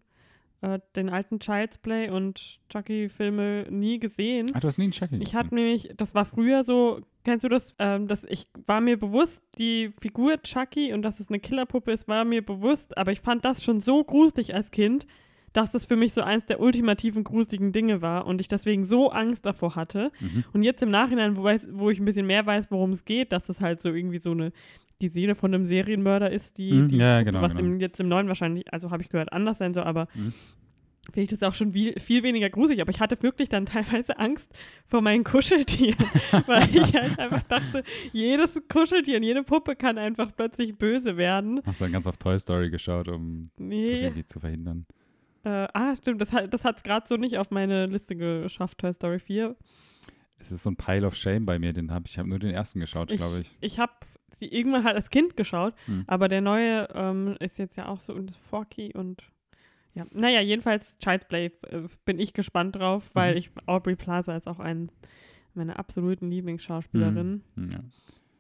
äh, den alten Child's Play und Chucky-Filme nie gesehen. Ach, du hast nie einen Chucky Ich habe gesehen. nämlich, das war früher so, kennst du das? Ähm, dass ich war mir bewusst, die Figur Chucky und dass es eine Killerpuppe ist, war mir bewusst, aber ich fand das schon so gruselig als Kind, dass es für mich so eins der ultimativen gruseligen Dinge war und ich deswegen so Angst davor hatte. Mhm. Und jetzt im Nachhinein, wo, weiß, wo ich ein bisschen mehr weiß, worum es geht, dass es halt so irgendwie so eine, die Seele von einem Serienmörder ist, die, Mhm, die ja, genau, was genau. Im, jetzt im neuen wahrscheinlich, also habe ich gehört, anders sein soll, aber Mhm. finde ich das auch schon viel, viel weniger gruselig. Aber ich hatte wirklich dann teilweise Angst vor meinen Kuscheltieren, weil ich halt einfach dachte, jedes Kuscheltier und jede Puppe kann einfach plötzlich böse werden. Hast dann ganz auf Toy Story geschaut, um das Nee. irgendwie zu verhindern. Äh, ah, stimmt, das hat es das gerade so nicht auf meine Liste geschafft, Toy Story 4. Es ist so ein Pile of Shame bei mir, den habe ich, ich habe nur den ersten geschaut, glaube ich. Ich habe sie irgendwann halt als Kind geschaut, Hm. aber der neue ähm, ist jetzt ja auch so und Forky und ja, naja, jedenfalls Child's Play äh, bin ich gespannt drauf, weil Mhm. ich Aubrey Plaza ist auch ein meiner absoluten Lieblingsschauspielerinnen. Hm, Ja.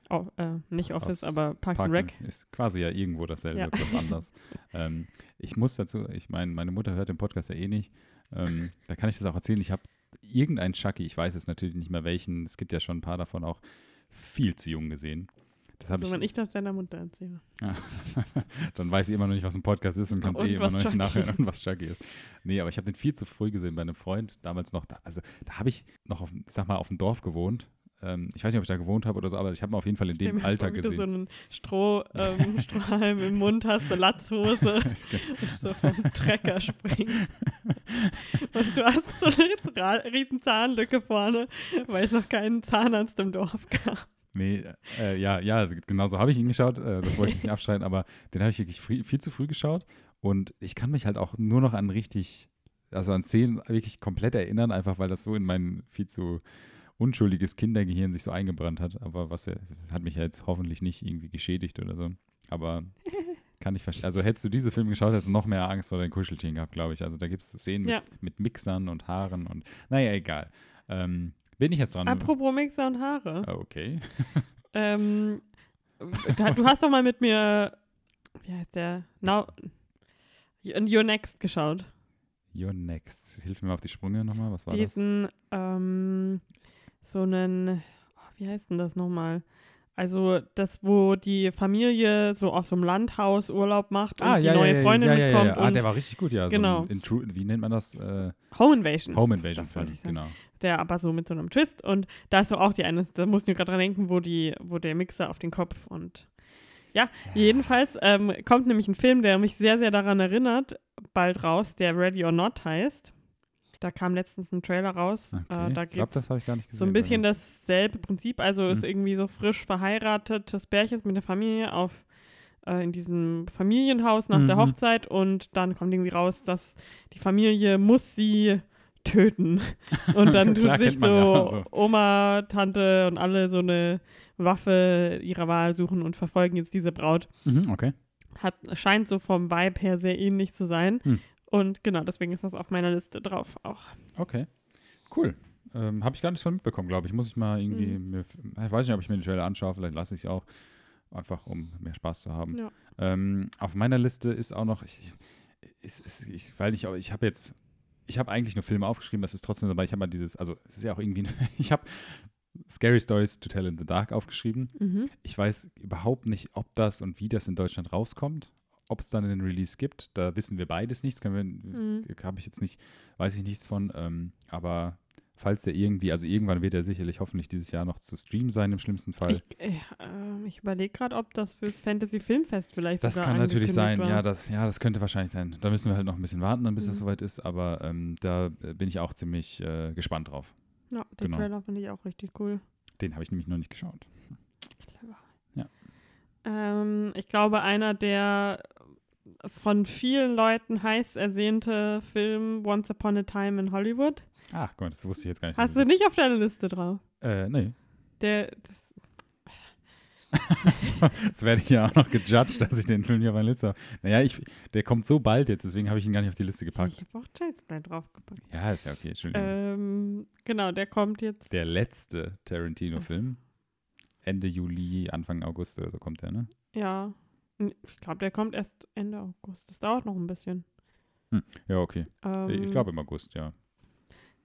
Au- äh, nicht Office, Aus aber Parks, and Parks Rec. and- ist quasi ja irgendwo dasselbe, Ja. bloß anders. ähm, ich muss dazu, ich meine, meine Mutter hört den Podcast ja eh nicht. Ähm, da kann ich das auch erzählen. Ich habe irgendeinen Chucky, ich weiß es natürlich nicht mehr welchen, es gibt ja schon ein paar davon auch, viel zu jung gesehen. Das Also wenn ich, ich das deiner Mutter erzähle. dann weiß ich immer noch nicht, was ein Podcast ist und kann es eh immer noch nicht nachhören, was Chucky ist. Nee, aber ich habe den viel zu früh gesehen bei einem Freund, damals noch, da, also da habe ich noch, auf, ich sag mal, auf dem Dorf gewohnt. Ähm, ich weiß nicht, ob ich da gewohnt habe oder so, aber ich habe ihn auf jeden Fall in dem Alter vor, wie gesehen. du so einen Stroh, ähm, Strohhalm im Mund hast, eine Latzhose und so vom Trecker springst. Und du hast so eine riesen Zahnlücke vorne, weil es noch keinen Zahnarzt im Dorf gab. Nee, äh, ja, ja, genau so habe ich ihn geschaut. Äh, das wollte ich nicht abschreien, aber den habe ich wirklich früh, viel zu früh geschaut. Und ich kann mich halt auch nur noch an richtig, also an Szenen wirklich komplett erinnern, einfach weil das so in mein viel zu unschuldiges Kindergehirn sich so eingebrannt hat. Aber was er, hat mich ja jetzt hoffentlich nicht irgendwie geschädigt oder so. Aber kann ich verstehen. Also hättest du diese Filme geschaut, hättest du noch mehr Angst vor deinen Kuscheltieren gehabt, glaube ich. Also da gibt es Szenen Ja. mit, mit Mixern und Haaren und naja, egal. Ähm, bin ich jetzt dran? Apropos Mixer und Haare. Ah, okay. Ähm, du hast doch mal mit mir, wie heißt der? Now, in Your Next geschaut. You're next. Hilf mir mal auf die Sprünge nochmal. Was war das? diesen, ähm, so einen, oh, wie heißt denn das nochmal? Also das, wo die Familie so auf so einem Landhaus Urlaub macht und die neue Freundin Ah, ja, ja, mitkommt Ja, Ah, der war richtig gut, ja. Genau. So ein Intru wie nennt man das? Äh, Home Invasion. Home Invasion. Sagen. Genau. Der aber so mit so einem Twist und da ist so auch die eine, da musst du gerade dran denken, wo die, wo der Mixer auf den Kopf und ja, jedenfalls ähm, kommt nämlich ein Film, der mich sehr, sehr daran erinnert, bald raus, der Ready or Not heißt. Da kam letztens ein Trailer raus. Okay. Äh, da ich glaube, das habe ich gar nicht gesehen. So ein bisschen aber- dasselbe Prinzip. Also ist Mhm. irgendwie so frisch verheiratetes Pärchen mit der Familie auf äh, in diesem Familienhaus nach der Mhm. Hochzeit und dann kommt irgendwie raus, dass die Familie muss sie töten. Und dann tut sich so ja, also. Oma, Tante und alle so eine Waffe ihrer Wahl suchen und verfolgen jetzt diese Braut. Mhm, okay. Hat, scheint so vom Vibe her sehr ähnlich zu sein. Hm. Und genau, deswegen ist das auf meiner Liste drauf auch. Okay. Cool. Ähm, habe ich gar nicht so mitbekommen, glaube ich. Muss ich mal irgendwie, Mhm. mir, ich weiß nicht, ob ich mir den Trailer anschaue, vielleicht lasse ich es auch. Einfach, um mehr Spaß zu haben. Ja. Ähm, auf meiner Liste ist auch noch, ich, ist, ist, ich, weil ich, ich habe jetzt, ich habe eigentlich nur Filme aufgeschrieben, das ist trotzdem dabei, ich habe mal dieses, also es ist ja auch irgendwie, ich habe Scary Stories to Tell in the Dark aufgeschrieben. Mhm. Ich weiß überhaupt nicht, ob das und wie das in Deutschland rauskommt. ob es dann einen Release gibt. Da wissen wir beides nicht. Das Mhm. habe ich jetzt nicht, weiß ich nichts von. Ähm, aber falls der irgendwie, also irgendwann wird er sicherlich hoffentlich dieses Jahr noch zu streamen sein, im schlimmsten Fall. Ich, äh, ähm, ich überlege gerade, ob das fürs Fantasy Filmfest vielleicht Das kann natürlich sein, ja das, ja, das könnte wahrscheinlich sein. Da müssen wir halt noch ein bisschen warten, dann, bis das Mhm. soweit ist, aber ähm, da äh, bin ich auch ziemlich äh, gespannt drauf. Ja, den genau. Trailer finde ich auch richtig cool. Den habe ich nämlich noch nicht geschaut. Clever. Ja. Ähm, ich glaube, einer der von vielen Leuten heiß ersehnte Film Once Upon a Time in Hollywood. Ach Gott, das wusste ich jetzt gar nicht. Hast du nicht auf deiner Liste drauf? Äh, nee. Der, das, Jetzt werde ich ja auch noch gejudged, dass ich den Film hier auf meiner Liste habe. Naja, ich, der kommt so bald jetzt, deswegen habe ich ihn gar nicht auf die Liste ich gepackt. habe auch Child's draufgepackt. Ja, ist ja okay, Entschuldigung. Ähm, genau, der kommt jetzt. Der letzte Tarantino-Film. Ende Juli, Anfang August oder so kommt der, ne? Ja. Ich glaube, der kommt erst Ende August. Das dauert noch ein bisschen. Ja, okay. Ähm, ich glaube im August, ja.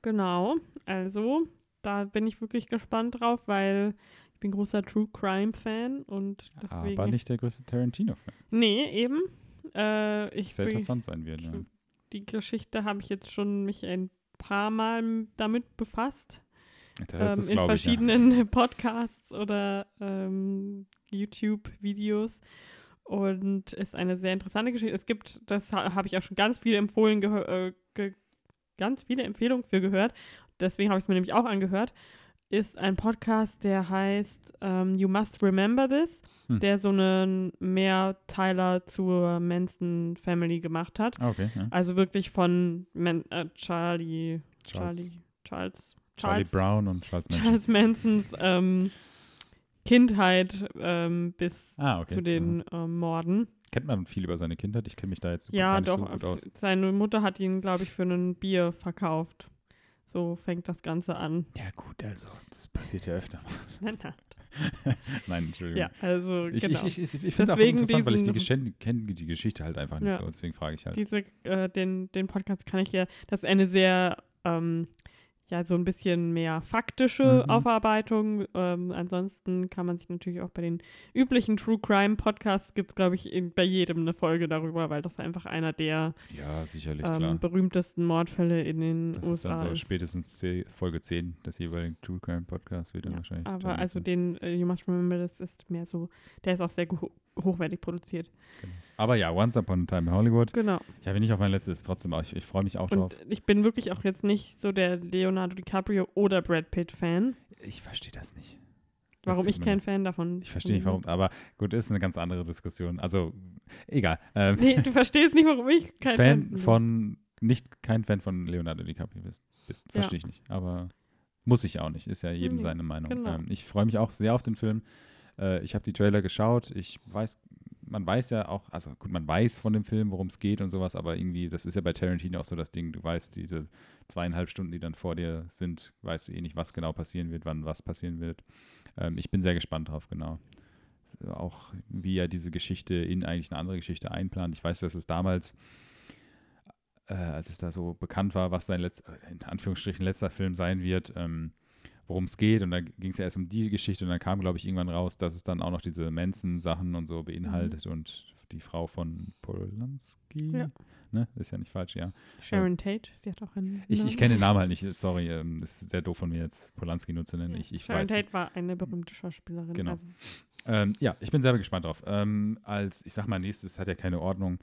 Genau, also da bin ich wirklich gespannt drauf, weil ich bin großer True Crime Fan und deswegen. Aber nicht der größte Tarantino-Fan. Nee, eben. Äh, ich Sehr interessant sein wird, ja. die Geschichte habe ich jetzt schon mich ein paar Mal damit befasst. Ähm, in glaube ich, ja. verschiedenen Podcasts oder ähm, YouTube-Videos. Und ist eine sehr interessante Geschichte. Es gibt, das ha habe ich auch schon ganz viele empfohlen, äh, ganz viele Empfehlungen für gehört. Deswegen habe ich es mir nämlich auch angehört. Ist ein Podcast, der heißt ähm, You Must Remember This, Hm. der so einen Mehrteiler zur Manson Family gemacht hat. Ah, okay, ja. Also wirklich von Man äh, Charlie, Charles. Charlie, Charles, Charlie Charles, Brown und Charles Manson. Charles Mansons ähm, Kindheit ähm, bis ah, okay. zu den ähm, Morden. Kennt man viel über seine Kindheit? Ich kenne mich da jetzt ja, gar nicht doch. so gut aus. Seine Mutter hat ihn, glaube ich, für ein Bier verkauft. So fängt das Ganze an. Ja, gut, also, das passiert ja öfter. Nein, nein. Nein, Entschuldigung. Ja, also Ich, genau. ich, ich, ich finde auch interessant, weil ich die, Geschen- kenn die Geschichte halt einfach nicht Ja. so. Deswegen frage ich halt. Diese, äh, den, den Podcast kann ich ja, das ist eine sehr, ähm, ja, so ein bisschen mehr faktische Mhm. Aufarbeitung. Ähm, ansonsten kann man sich natürlich auch bei den üblichen True Crime Podcasts, gibt es, glaube ich, in, bei jedem eine Folge darüber, weil das einfach einer der ja, ähm, berühmtesten Mordfälle in den Das ist USA dann so ist. spätestens Folge 10 des jeweiligen True Crime Podcasts wird dann Ja, wahrscheinlich. aber also so. den äh, You Must Remember, das ist mehr so, der ist auch sehr hochwertig produziert. Genau. Aber ja, Once Upon a Time in Hollywood. Genau. Ich habe ihn nicht auf meiner Liste, ist trotzdem auch, ich, ich freue mich auch drauf. Und ich bin wirklich auch jetzt nicht so der Leonardo DiCaprio oder Brad Pitt Fan. Ich verstehe das nicht. Warum ich kein. Fan davon Ich verstehe nicht warum, aber gut, ist eine ganz andere Diskussion. Also, egal. Ähm, Nee, du verstehst nicht, warum ich kein Fan, Fan von, nicht kein Fan von Leonardo DiCaprio bist. bist Ja. Verstehe ich nicht. Aber muss ich auch nicht. Ist ja jedem Nee, seine Meinung. genau. Ähm, ich freue mich auch sehr auf den Film. Äh, ich habe die Trailer geschaut. Ich weiß, man weiß ja auch, also gut, man weiß von dem Film, worum es geht und sowas, aber irgendwie, das ist ja bei Tarantino auch so das Ding, du weißt, diese zweieinhalb Stunden, die dann vor dir sind, weißt du eh nicht, was genau passieren wird, wann was passieren wird. Ähm, ich bin sehr gespannt drauf, genau. Auch wie er diese Geschichte in eigentlich eine andere Geschichte einplant. Ich weiß, dass es damals äh, als es da so bekannt war, was sein letzter, in Anführungsstrichen letzter Film sein wird, ähm, worum es geht. Und da ging es ja erst um die Geschichte und dann kam, glaube ich, irgendwann raus, dass es dann auch noch diese Manson-Sachen und so beinhaltet und die Frau von Polanski. Ja. Ne? Ist ja nicht falsch, ja. Sharon Tate, sie hat auch einen Ich, ich kenne den Namen halt nicht, sorry, ähm, ist sehr doof von mir jetzt Polanski nur zu nennen. Ja. Ich, ich Sharon weiß nicht. Tate war eine berühmte Schauspielerin. Genau. Also, Ähm, ja, ich bin selber gespannt drauf. Ähm, als, ich sag mal, nächstes hat ja keine Ordnung.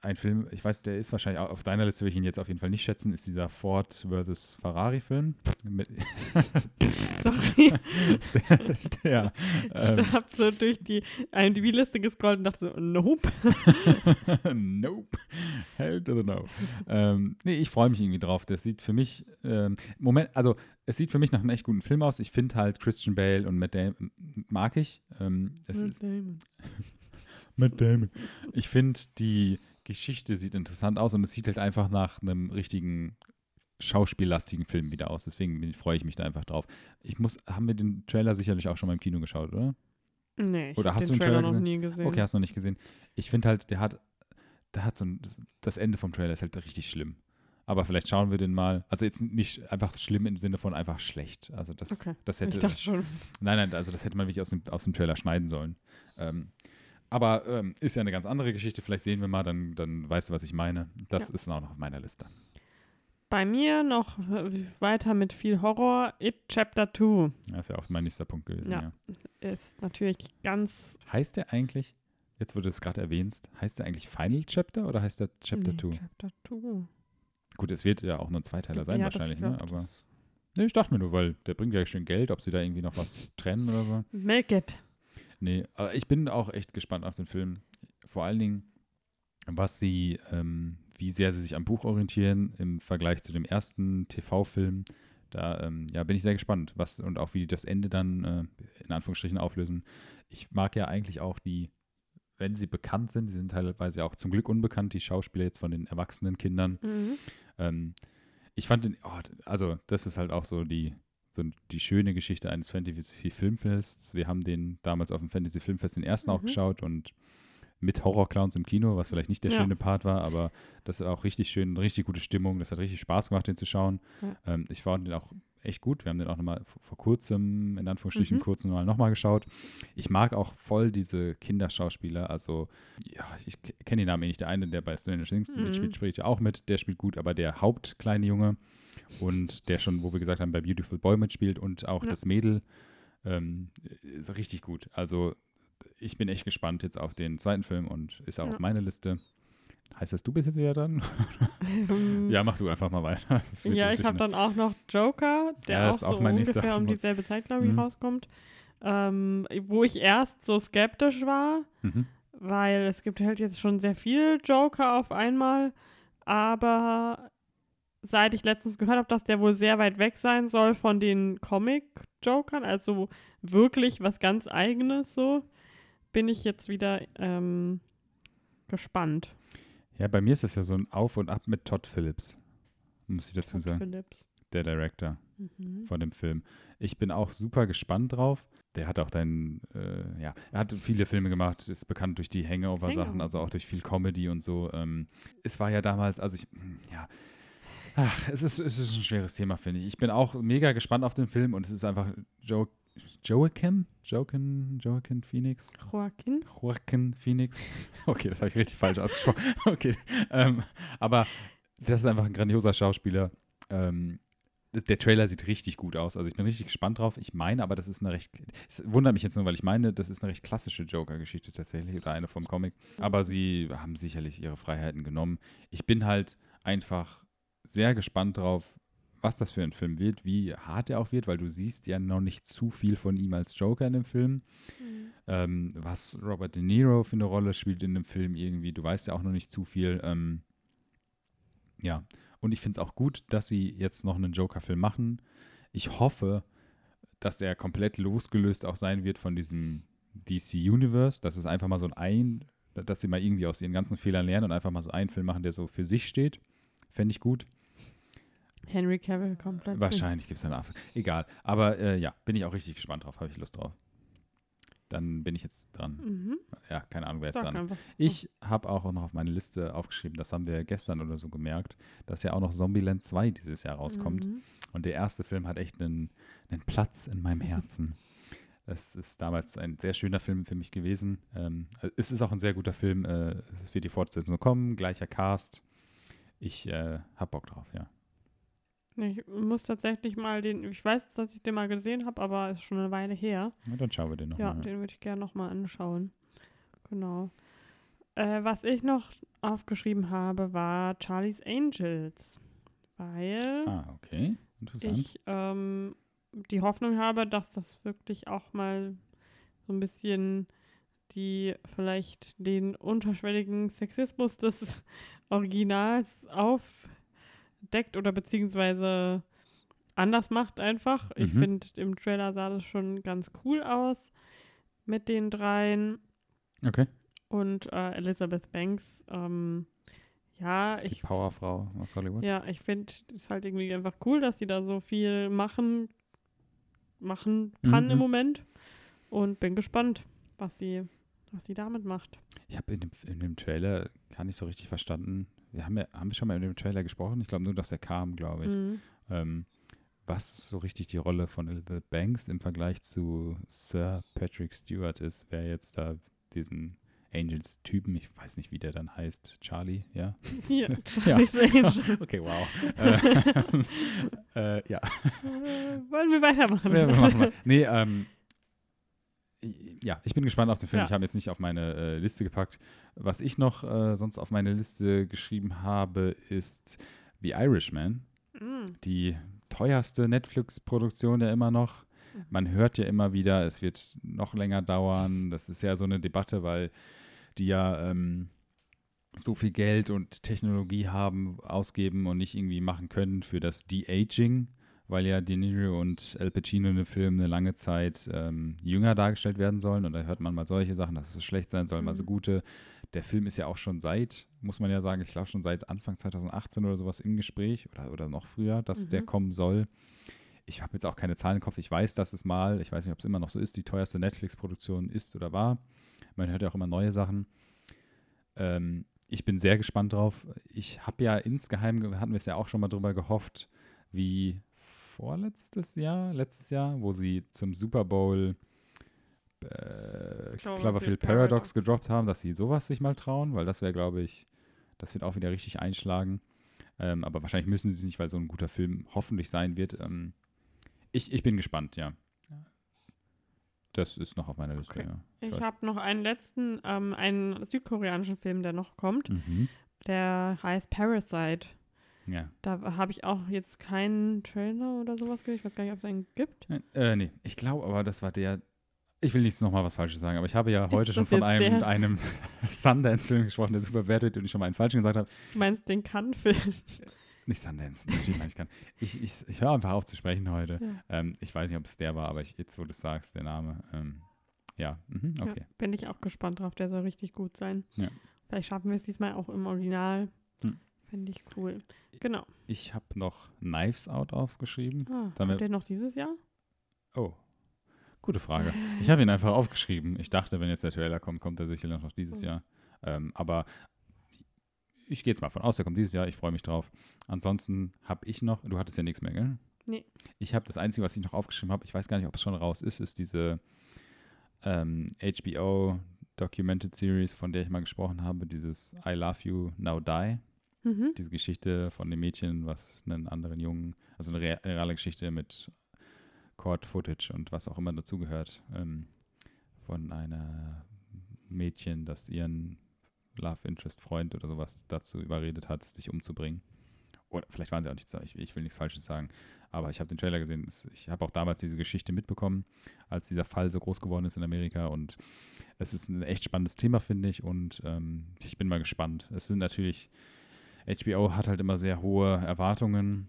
Ein Film, ich weiß, der ist wahrscheinlich auf deiner Liste, will ich ihn jetzt auf jeden Fall nicht schätzen, ist dieser Ford versus Ferrari-Film. Sorry. der, der, ähm, ich habe so durch die IMDb-Liste gescrollt und dachte so, nope. nope. Hell to the no. ähm, nee, ich freue mich irgendwie drauf. Das sieht für mich, ähm, Moment, also es sieht für mich nach einem echt guten Film aus. Ich finde halt Christian Bale und Matt Damon mag ich. Ähm, es ist, Matt Damon. Ich finde, die Geschichte sieht interessant aus und es sieht halt einfach nach einem richtigen schauspiellastigen Film wieder aus. Deswegen freue ich mich da einfach drauf. Ich muss, haben wir den Trailer sicherlich auch schon mal im Kino geschaut, oder? Nee, ich Oder hast den du den Trailer, Trailer noch gesehen? nie gesehen. Okay, hast du noch nicht gesehen. Ich finde halt, der hat, der hat so ein, das Ende vom Trailer ist halt richtig schlimm. Aber vielleicht schauen wir den mal. Also jetzt nicht einfach schlimm im Sinne von einfach schlecht. Also das, Okay. das ich hätte, dachte schon. nein, nein, also das hätte man wirklich aus dem, aus dem Trailer schneiden sollen. Ähm, aber ähm, ist ja eine ganz andere Geschichte. Vielleicht sehen wir mal, dann, dann weißt du, was ich meine. Das Ja. ist auch noch auf meiner Liste. Bei mir noch äh, weiter mit viel Horror. It Chapter 2 Das wäre auch mein nächster Punkt gewesen. Ja. Ja. ist natürlich ganz. Heißt der eigentlich, jetzt wo du es gerade erwähnst, heißt der eigentlich Final Chapter oder heißt der Chapter nee, 2? Chapter 2. Gut, es wird ja auch nur ein Zweiteiler sein Ja, wahrscheinlich, ne? Aber nee, ich dachte mir nur, weil der bringt ja schön Geld, ob sie da irgendwie noch was trennen oder so. Milk it. Nee, aber ich bin auch echt gespannt auf den Film. Vor allen Dingen, was sie, ähm, wie sehr sie sich am Buch orientieren im Vergleich zu dem ersten TV-Film. Da ähm, ja, bin ich sehr gespannt, was und auch wie das Ende dann äh, in Anführungsstrichen auflösen. Ich mag ja eigentlich auch die, wenn sie bekannt sind, die sind teilweise auch zum Glück unbekannt, die Schauspieler jetzt von den erwachsenen Kindern. Mhm. Ähm, ich fand den, oh, also das ist halt auch so die, so die schöne Geschichte eines Fantasy Filmfests. Wir haben den damals auf dem Fantasy Filmfest den ersten auch Mhm. geschaut und mit Horrorclowns im Kino, was vielleicht nicht der Ja. schöne Part war, aber das ist auch richtig schön, richtig gute Stimmung. Das hat richtig Spaß gemacht, den zu schauen. Ja. Ähm, ich fand den auch echt gut. Wir haben den auch nochmal vor vor kurzem, in Anführungsstrichen, Mhm. kurz mal nochmal geschaut. Ich mag auch voll diese Kinderschauspieler. Also, ja, ich kenne den Namen eh nicht. Der eine, der bei Stranger Things Mhm. mitspielt, spricht ja auch mit. Der spielt gut, aber der hauptkleine Junge und der schon, wo wir gesagt haben, bei Beautiful Boy mitspielt und auch Ja. das Mädel ähm, ist richtig gut. Also, ich bin echt gespannt jetzt auf den zweiten Film und ist auch Ja. auf meiner Liste. Heißt das, du bist jetzt wieder dran? ja, mach du einfach mal weiter. Ja, ich habe dann auch noch Joker, der Ja, auch so auch ungefähr um Punkt. dieselbe Zeit, glaube ich, Mhm. rauskommt. Ähm, wo ich erst so skeptisch war, Mhm. weil es gibt halt jetzt schon sehr viel Joker auf einmal, aber seit ich letztens gehört habe, dass der wohl sehr weit weg sein soll von den Comic-Jokern, also wirklich was ganz eigenes so, bin ich jetzt wieder ähm, gespannt. Ja, bei mir ist das ja so ein Auf und Ab mit Todd Phillips, muss ich dazu Todd sagen, Phillips. der Director Mhm. von dem Film. Ich bin auch super gespannt drauf. Der hat auch deinen, äh, ja, er hat viele Filme gemacht, ist bekannt durch die Hangover-Sachen, Hangover. also auch durch viel Comedy und so. Ähm, es war ja damals, also ich, hm, ja, ach, es ist, es ist ein schweres Thema, finde ich. Ich bin auch mega gespannt auf den Film und es ist einfach jo Joaquin, Joaquin, Joaquin Phoenix, Joaquin? Joaquin Phoenix. Okay, das habe ich richtig falsch ausgesprochen. Okay, ähm, aber das ist einfach ein grandioser Schauspieler. Ähm, der Trailer sieht richtig gut aus. Also ich bin richtig gespannt drauf. Ich meine, aber das ist eine recht. Es wundert mich jetzt nur, weil ich meine, das ist eine recht klassische Joker-Geschichte tatsächlich oder eine vom Comic. Aber sie haben sicherlich ihre Freiheiten genommen. Ich bin halt einfach sehr gespannt drauf, was das für ein Film wird, wie hart er auch wird, weil du siehst ja noch nicht zu viel von ihm als Joker in dem Film ähm, was Robert De Niro für eine Rolle spielt in dem Film irgendwie. Du weißt ja auch noch nicht zu viel. Ähm, ja, und ich finde es auch gut, dass sie jetzt noch einen Joker-Film machen. Ich hoffe, dass er komplett losgelöst auch sein wird von diesem DC Universe, dass es einfach mal so ein, ein dass sie mal irgendwie aus ihren ganzen Fehlern lernen und einfach mal so einen Film machen, der so für sich steht. Fände ich gut. Henry Cavill komplett. Wahrscheinlich gibt es eine Affe. Egal. Aber äh, ja, bin ich auch richtig gespannt drauf, habe ich Lust drauf. Dann bin ich jetzt dran. Mhm. Ja, keine Ahnung, wer jetzt dran ist. Ich habe auch noch auf meine Liste aufgeschrieben, das haben wir gestern oder so gemerkt, dass ja auch noch Zombieland 2 dieses Jahr rauskommt. Mhm. Und der erste Film hat echt einen, einen Platz in meinem Herzen. Das ist damals ein sehr schöner Film für mich gewesen. Ähm, es ist auch ein sehr guter Film. Äh, es wird die Fortsetzung kommen, gleicher Cast. Ich äh, hab Bock drauf, ja. Ich muss tatsächlich mal den, ich weiß, dass ich den mal gesehen habe, aber ist schon eine Weile her. Und dann schauen wir den noch Ja, mal. den würde ich gerne nochmal anschauen. Genau. Äh, was ich noch aufgeschrieben habe, war Charlie's Angels. Weil Ah, okay. Interessant. ich ähm, die Hoffnung habe, dass das wirklich auch mal so ein bisschen die vielleicht den unterschwelligen Sexismus des Originals aufdeckt oder beziehungsweise anders macht einfach. Ich Mhm. finde, im Trailer sah das schon ganz cool aus mit den dreien Okay. und äh, Elizabeth Banks. Ähm, ja, Die ich Powerfrau aus Hollywood. ja, ich finde es halt irgendwie einfach cool, dass sie da so viel machen, machen kann Mhm. im Moment. Und bin gespannt, was sie, was sie damit macht. Ich habe in dem, in dem Trailer gar nicht so richtig verstanden. Wir haben ja, haben wir schon mal in dem Trailer gesprochen? Ich glaube nur, dass er kam, glaube ich. Mhm. Ähm, was so richtig die Rolle von Elizabeth Banks im Vergleich zu Sir Patrick Stewart ist, wer jetzt da diesen Angels-Typen. Ich weiß nicht, wie der dann heißt. Charlie, ja? Ja. Charlie's Angel. Okay, wow. äh, äh, ja. Äh, Wollen wir weitermachen? Ja, wir machen mal. Nee, ähm, ja, ich bin gespannt auf den Film. Ja. Ich habe jetzt nicht auf meine äh, Liste gepackt. Was ich noch äh, sonst auf meine Liste geschrieben habe, ist The Irishman, Mm, die teuerste Netflix-Produktion ja immer noch. Mhm. Man hört ja immer wieder, es wird noch länger dauern. Das ist ja so eine Debatte, weil die ja ähm, so viel Geld und Technologie haben, ausgeben und nicht irgendwie machen können für das De-Aging, weil ja De Niro und Al Pacino in dem Film eine lange Zeit ähm, jünger dargestellt werden sollen. Und da hört man mal solche Sachen, dass es schlecht sein soll, mal so Mhm. gute. Der Film ist ja auch schon seit, muss man ja sagen, ich glaube schon seit Anfang 2018 oder sowas im Gespräch oder, oder noch früher, dass der Mhm. kommen soll. Ich habe jetzt auch keine Zahlen im Kopf. Ich weiß, dass es mal, ich weiß nicht, ob es immer noch so ist, die teuerste Netflix-Produktion ist oder war. Man hört ja auch immer neue Sachen. Ähm, ich bin sehr gespannt drauf. Ich habe ja insgeheim, ge- hatten wir es ja auch schon mal drüber gehofft, wie vorletztes Jahr, letztes Jahr, wo sie zum Super Bowl äh, Cloverfield Paradox. Paradox gedroppt haben, dass sie sowas sich mal trauen, weil das wäre, glaube ich, das wird auch wieder richtig einschlagen. Ähm, aber wahrscheinlich müssen sie es nicht, weil so ein guter Film hoffentlich sein wird. Ähm, ich, ich bin gespannt, ja. Das ist noch auf meiner Liste, Okay. ja. Ich weiß. habe noch einen letzten, ähm, einen südkoreanischen Film, der noch kommt. Mhm. Der heißt Parasite. Ja. Da habe ich auch jetzt keinen Trailer oder sowas gesehen. Ich weiß gar nicht, ob es einen gibt. Äh, nee, ich glaube aber, das war der. Ich will nicht nochmal was Falsches sagen, aber ich habe ja heute schon von einem, der? einem Sundance-Film gesprochen, der super wertet und ich schon mal einen falschen gesagt habe. Du meinst den Cannes-Film? Nicht Sundance, natürlich meine ich kann. Ich, ich, ich höre einfach auf zu sprechen heute. Ja. Ähm, ich weiß nicht, ob es der war, aber ich, jetzt, wo du es sagst, der Name. Ähm, ja, mhm, okay. Ja, bin ich auch gespannt drauf. Der soll richtig gut sein. Ja. Vielleicht schaffen wir es diesmal auch im Original. Hm. Finde ich cool. Genau. Ich habe noch Knives Out aufgeschrieben. Ah, wär- kommt der noch dieses Jahr? Oh, gute Frage. Ich habe ihn einfach aufgeschrieben. Ich dachte, wenn jetzt der Trailer kommt, kommt er sicher noch dieses Mhm. Jahr. Ähm, aber ich gehe jetzt mal von aus, der kommt dieses Jahr. Ich freue mich drauf. Ansonsten habe ich noch, du hattest ja nichts mehr, gell? Nee. Ich habe das Einzige, was ich noch aufgeschrieben habe, ich weiß gar nicht, ob es schon raus ist, ist diese ähm, HBO Documented Series, von der ich mal gesprochen habe, dieses I Love You Now Die Mhm. diese Geschichte von dem Mädchen, was einen anderen Jungen, also eine rea- reale Geschichte mit Court-Footage und was auch immer dazugehört, ähm, von einer Mädchen, das ihren Love Interest Freund oder sowas dazu überredet hat, sich umzubringen. Oder vielleicht waren sie auch nicht, ich, ich will nichts Falsches sagen, aber ich habe den Trailer gesehen. Es- Ich habe auch damals diese Geschichte mitbekommen, als dieser Fall so groß geworden ist in Amerika und es ist ein echt spannendes Thema, finde ich, und ähm, ich bin mal gespannt. Es sind natürlich HBO hat halt immer sehr hohe Erwartungen,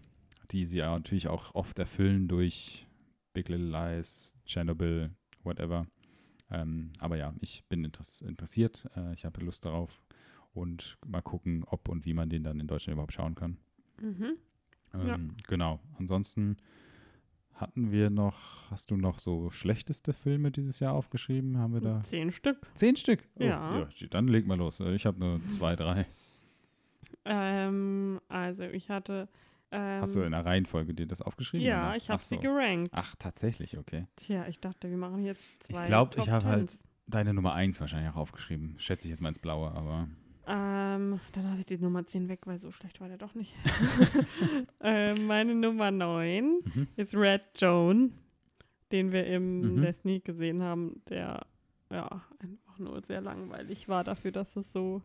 die sie ja natürlich auch oft erfüllen durch Big Little Lies, Chernobyl, whatever. Ähm, aber ja, ich bin interess interessiert, äh, ich habe Lust darauf und mal gucken, ob und wie man den dann in Deutschland überhaupt schauen kann. Mhm. Ähm, Ja. Genau. Ansonsten hatten wir noch, hast du noch so schlechteste Filme dieses Jahr aufgeschrieben? Haben wir da Zehn Stück. zehn Stück? Oh, Ja. Dann leg mal los. Ich habe nur zwei, drei. Ähm, also ich hatte. Ähm, Hast du in der Reihenfolge dir das aufgeschrieben? Ja, oder? ich habe Ach sie so. gerankt. Ach, tatsächlich, okay. Tja, ich dachte, wir machen jetzt Ich zwei. ich Top hab halt- Tens. Deine Nummer eins wahrscheinlich auch aufgeschrieben. Schätze ich jetzt mal ins Blaue, aber. Ähm, dann lasse ich die Nummer 10 weg, weil so schlecht war der doch nicht. ähm, meine Nummer 9 Mhm. ist Red Joan, den wir im Mhm. Sneak gesehen haben, der ja einfach nur sehr langweilig war dafür, dass es so.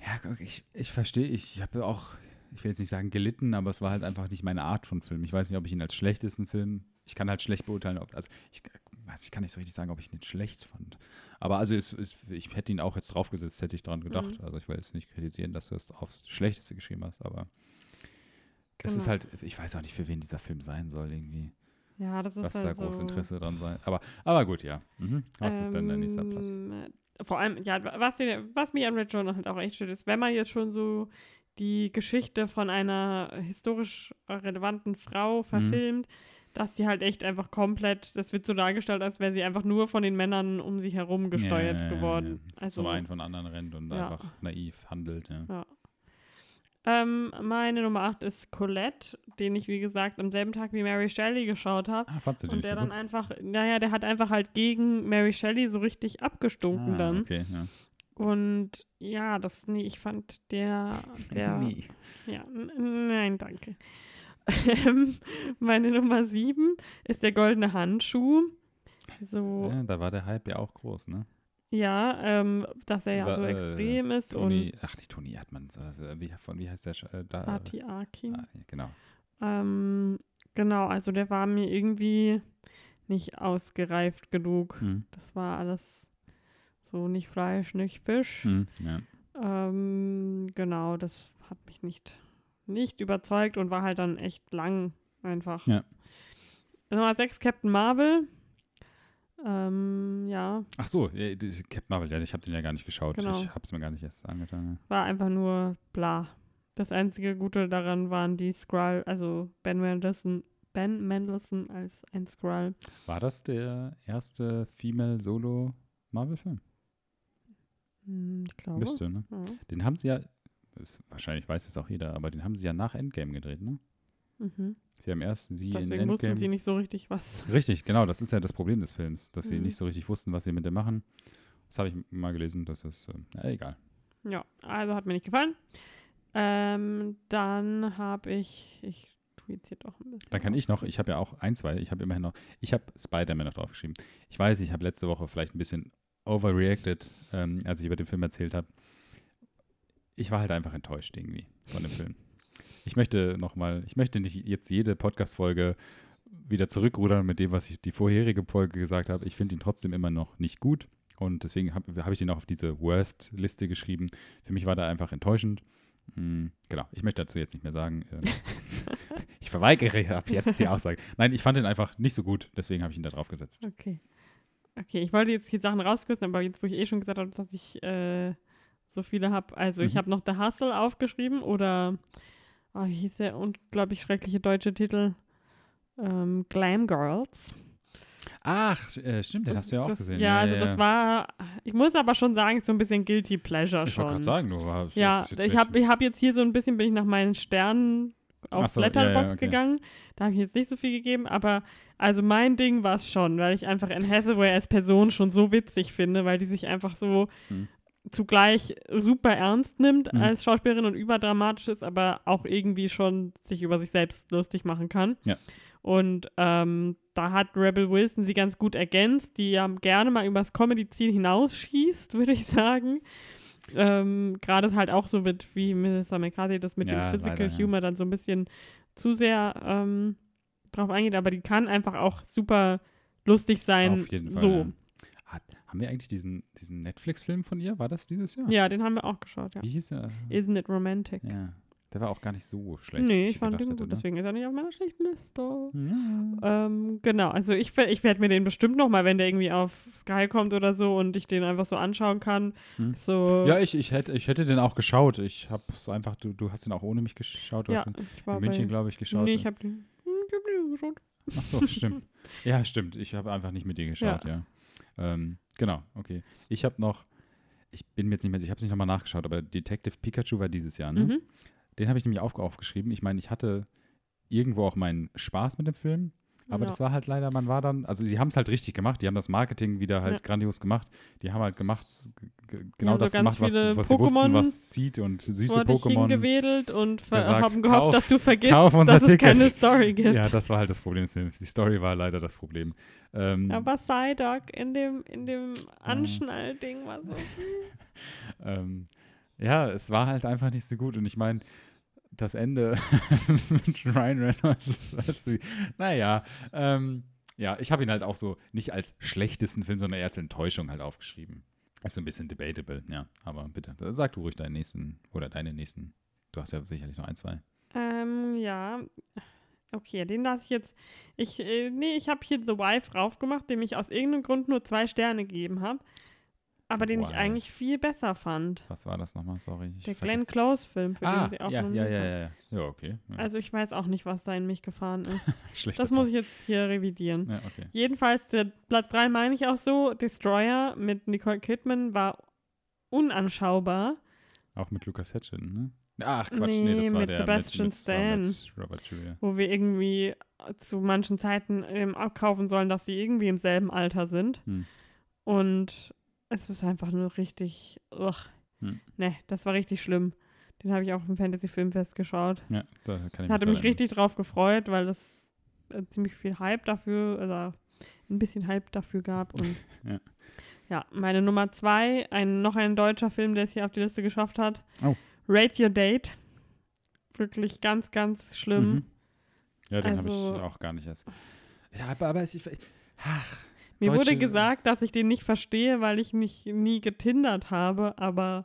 Ja, ich, ich verstehe, ich habe auch, ich will jetzt nicht sagen gelitten, aber es war halt einfach nicht meine Art von Film. Ich weiß nicht, ob ich ihn als schlechtesten Film, ich kann halt schlecht beurteilen, ob, also ich, weiß, ich kann nicht so richtig sagen, ob ich ihn schlecht fand. Aber also es, es, ich hätte ihn auch jetzt draufgesetzt, hätte ich daran gedacht. Mhm. Also ich will jetzt nicht kritisieren, dass du es aufs Schlechteste geschrieben hast, aber es ist halt, ich weiß auch nicht, für wen dieser Film sein soll irgendwie. Ja, das ist Was halt da groß so, Interesse dran sein. Aber, aber gut, ja. Mhm. Was ist denn dein nächster Platz? Vor allem, ja, was, mir- was mich an Red Joan halt auch echt stört, ist, wenn man jetzt schon so die Geschichte von einer historisch relevanten Mhm. Frau verfilmt, dass die halt echt einfach komplett, das wird so dargestellt, als wäre sie einfach nur von den Männern um sich herum gesteuert Ja, ja, ja, geworden. Also, Zum einen von anderen rennt und Ja. einfach naiv handelt. Ja. Ähm, meine Nummer 8 ist Colette, den ich, wie gesagt, am selben Tag wie Mary Shelley geschaut habe. Ah, fandst du den Und der so dann gut? einfach, naja, der hat einfach halt gegen Mary Shelley so richtig abgestunken ah, dann. Okay, ja. Und ja, das, nee, ich fand der, der, Nee. ja, nein, danke. Ähm, Meine Nummer sieben ist der goldene Handschuh. So, Ja, da war der Hype ja auch groß, ne? Ja, ähm, dass er ja so äh, extrem ist Toni, ach nicht Toni Erdmann, also, wie, von, wie heißt der? Äh, da, und Fatih Akin. ah, ja, genau. Ähm, genau, also der war mir irgendwie nicht ausgereift genug. Hm. Das war alles so nicht Fleisch, nicht Fisch. Hm. Ja. Ähm, genau, das hat mich nicht, nicht überzeugt und war halt dann echt lang einfach. Ja. Nummer 6, Captain Marvel. Ähm, ja, Ach so, Captain Marvel, ja, ich habe den ja gar nicht geschaut. Genau. Ich habe es mir gar nicht erst angetan. war einfach nur bla. Das einzige Gute daran waren die Skrull, also Ben Mendelsohn, Ben Mendelsohn als ein Skrull. War das der erste Female Solo Marvel-Film? Hm, ich glaube. Müsste, ne? Ja. Den haben sie ja, wahrscheinlich weiß es auch jeder, aber den haben sie ja nach Endgame gedreht, ne? Mhm. Sie haben erst sie in Deswegen wussten Endgame. sie nicht so richtig, was. Richtig, genau, das ist ja das Problem des Films, dass sie Mhm. nicht so richtig wussten, was sie mit dem machen. Das habe ich mal gelesen, das ist, äh, egal. Ja, also hat mir nicht gefallen. Ähm, dann habe ich, ich tue jetzt hier doch ein bisschen. Dann kann ich noch, ich habe ja auch ein, zwei, ich habe immerhin noch, ich habe Spider-Man noch draufgeschrieben. Ich weiß, ich habe letzte Woche vielleicht ein bisschen overreacted, ähm, als ich über den Film erzählt habe. Ich war halt einfach enttäuscht irgendwie von dem Film. Ich möchte nochmal, ich möchte nicht jetzt jede Podcast-Folge wieder zurückrudern mit dem, was ich die vorherige Folge gesagt habe. Ich finde ihn trotzdem immer noch nicht gut und deswegen habe hab ich den auch auf diese Worst-Liste geschrieben. Für mich war der einfach enttäuschend. Mm, genau, ich möchte dazu jetzt nicht mehr sagen. ähm, ich verweigere ab jetzt die Aussage. Nein, ich fand ihn einfach nicht so gut, deswegen habe ich ihn da drauf gesetzt. Okay. Okay, ich wollte jetzt die Sachen rauskürzen, aber jetzt, wo ich eh schon gesagt habe, dass ich äh, so viele habe. Also, ich Mhm. habe noch The Hustle aufgeschrieben oder, oh, wie hieß der unglaublich schreckliche deutsche Titel? Ähm, Glam Girls. Ach, äh, stimmt, den hast du ja auch das, gesehen. Ja, also das war, ich muss aber schon sagen, so ein bisschen Guilty Pleasure Ich wollte schon. gerade sagen, du warst. Ja, ich habe ich hab jetzt hier so ein bisschen, bin ich nach meinen Sternen auf so, ja, Letterboxd ja, okay. gegangen. Da habe ich jetzt nicht so viel gegeben, aber also mein Ding war es schon, weil ich einfach Anne Hathaway als Person schon so witzig finde, weil die sich einfach so Hm. Zugleich super ernst nimmt Mhm. als Schauspielerin und überdramatisch ist, aber auch irgendwie schon sich über sich selbst lustig machen kann. Ja. Und ähm, da hat Rebel Wilson sie ganz gut ergänzt, die ja gerne mal übers Comedy-Ziel hinausschießt, würde ich sagen. Ähm, Gerade halt auch so mit, wie Melissa McCarthy das mit Ja, dem Physical leider, ja. Humor dann so ein bisschen zu sehr ähm, drauf eingeht, aber die kann einfach auch super lustig sein. Auf jeden Fall. so. Ja. Haben wir eigentlich diesen, diesen Netflix-Film von ihr? War das dieses Jahr? Ja, den haben wir auch geschaut, ja. Wie hieß er? Isn't it romantic? Ja. Der war auch gar nicht so schlecht. nee, wie ich fand den hätte, gut, ne? deswegen ist er nicht auf meiner schlechten Liste. Ja. Ähm, genau, also ich, ich werde mir den bestimmt noch mal, wenn der irgendwie auf Sky kommt oder so und ich den einfach so anschauen kann. Hm. So, Ja, ich, ich, hätte, ich hätte den auch geschaut. Ich habe es einfach, du, du hast den auch ohne mich geschaut. Du ja hast ihn ich war in München, glaube ich, geschaut. Nee, ich habe den, hm, ich hab den geschaut. Ach so, stimmt. Ja, stimmt. Ich habe einfach nicht mit dir geschaut, ja. Ähm, genau, okay. Ich habe noch, ich bin mir jetzt nicht mehr ich habe es nicht nochmal nachgeschaut, aber Detective Pikachu war dieses Jahr, ne? Mhm. Den habe ich nämlich auf, aufgeschrieben. Ich meine, ich hatte irgendwo auch meinen Spaß mit dem Film, aber Ja. das war halt leider, man war dann, also die haben es halt richtig gemacht, die haben das Marketing wieder halt Ja. grandios gemacht. Die haben halt gemacht, genau so das ganz gemacht, was, was sie wussten, was zieht und süße Pokémon. hingewedelt und gesagt, haben gehofft, kauf- dass du vergisst, dass es Ticket. keine Story gibt. Ja, das war halt das Problem. Die Story war leider das Problem. Ähm, Aber Psyduck in dem, in dem Anschnall-Ding war so süß. ähm, ja, es war halt einfach nicht so gut. Und ich meine, das Ende mit Ryan Reynolds, als sie, naja, ähm, ja, ich habe ihn halt auch so nicht als schlechtesten Film, sondern eher als Enttäuschung halt aufgeschrieben. Ist so ein bisschen debatable, ja. Aber bitte, sag du ruhig deinen nächsten oder deine nächsten. Du hast ja sicherlich noch ein, zwei. Ähm, ja. Okay, den lasse ich jetzt. Ich, äh, nee, ich habe hier The Wife raufgemacht, dem ich aus irgendeinem Grund nur zwei Sterne gegeben habe. Aber den ich Wife. eigentlich viel besser fand. Was war das nochmal? Sorry. Ich Der Glenn Close-Film, für Ah, den sie auch ja, ja, ja, ja, ja. Okay. Ja. Also ich weiß auch nicht, was da in mich gefahren ist. Schlechter Das muss ich jetzt hier revidieren. Ja, okay. Jedenfalls, der Platz 3 meine ich auch so. Destroyer mit Nicole Kidman war unanschaubar. Auch mit Lucas Hedgen, ne? Ach, Quatsch, nee, das Nee, war mit der Sebastian mit, mit, das Stan. Robert Julia. wo wir irgendwie zu manchen Zeiten ähm, abkaufen sollen, dass sie irgendwie im selben Alter sind. Hm. Und es ist einfach nur richtig, ugh. Hm. Ne, das war richtig schlimm. Den habe ich auch dem Fantasy Filmfest geschaut. Ja, da kann ich Ich hatte mich richtig drauf gefreut, weil das äh, ziemlich viel Hype dafür, also ein bisschen Hype dafür gab. Und Ja. ja, meine Nummer zwei, ein, noch ein deutscher Film, der es hier auf die Liste geschafft hat. Oh. Rate Your Date. Wirklich ganz, ganz schlimm. Mhm. Ja, den habe ich Also- auch gar nicht erst. Ja, aber, aber ich, ach, Mir Deutsche- wurde gesagt, dass ich den nicht verstehe, weil ich nicht nie getindert habe, aber,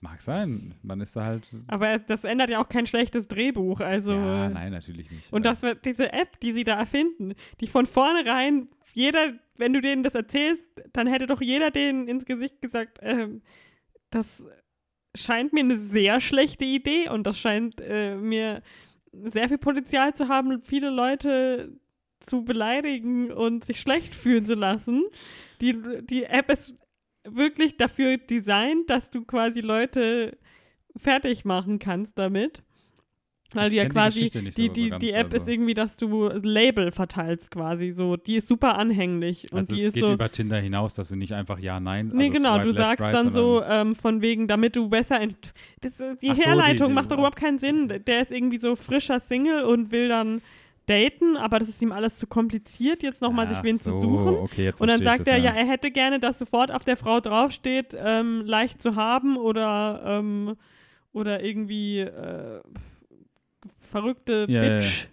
mag sein. Man ist da halt. aber das ändert ja auch kein schlechtes Drehbuch. Also ja, nein, natürlich nicht. Und das wird diese App, die sie da erfinden, die von vornherein, jeder, wenn du denen das erzählst, dann hätte doch jeder denen ins Gesicht gesagt, ähm, das scheint mir eine sehr schlechte Idee und das scheint äh, mir sehr viel Potenzial zu haben, viele Leute zu beleidigen und sich schlecht fühlen zu lassen. Die, die App ist wirklich dafür designt, dass du quasi Leute fertig machen kannst damit. Die ja die quasi, die, so die, ganz, die App also. ist irgendwie, dass du Label verteilst quasi so. Die ist super anhänglich und also die es ist geht so. über Tinder hinaus, dass du nicht einfach ja, nein. Nee, also genau, swipe du left, sagst right, dann so ähm, von wegen, damit du besser. Das, die Ach so, die- Herleitung die- macht doch überhaupt keinen Sinn. Der ist irgendwie so frischer Single und will dann daten, aber das ist ihm alles zu kompliziert, jetzt nochmal sich wen so, zu suchen. Okay, Und dann sagt ich er, das, ja, er hätte gerne, dass sofort auf der Frau draufsteht, ähm, leicht zu haben oder, ähm, oder irgendwie äh, verrückte Ja, ja, Bitch.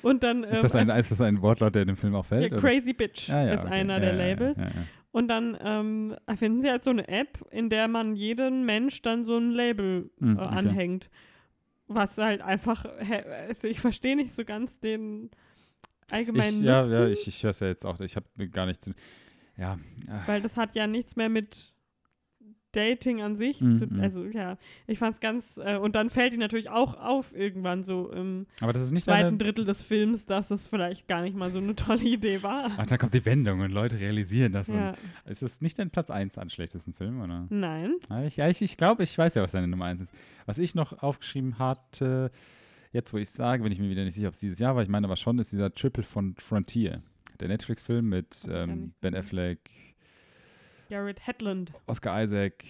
Und dann Ist das, ein, ähm, ist das ein Wortlaut, der in dem Film auch ja, fällt? Crazy Bitch Ah, ja, ist okay. einer ja, der ja, ja, Labels. Ja, ja. Und dann ähm, erfinden sie halt so eine App, in der man jeden Mensch dann so ein Label Hm, äh, okay. anhängt. Was halt einfach, also ich verstehe nicht so ganz den allgemeinen Ich, ja, Nutzen, ja, ich, ich höre es ja jetzt auch. Ich habe gar nichts. Ja, ah, weil das hat ja nichts mehr mit Dating an sich Mhm, zu, mhm. also ja, ich fand es ganz, äh, und dann fällt die natürlich auch auf irgendwann so im aber das ist nicht zweiten. Drittel des Films, dass es vielleicht gar nicht mal so eine tolle Idee war. Ach, dann kommt die Wendung und Leute realisieren das. ja. Und ist es nicht dein Platz 1 an schlechtesten Film, oder? Nein. Ich, ich, ich glaube, ich weiß ja, was deine Nummer 1 ist. Was ich noch aufgeschrieben hatte, jetzt wo ich sage, bin ich mir wieder nicht sicher, ob es dieses Jahr war, ich meine aber schon, ist dieser Triple von Frontier. Der Netflix-Film mit ähm, Ben. Affleck, Garrett Hedlund. Oscar Isaac,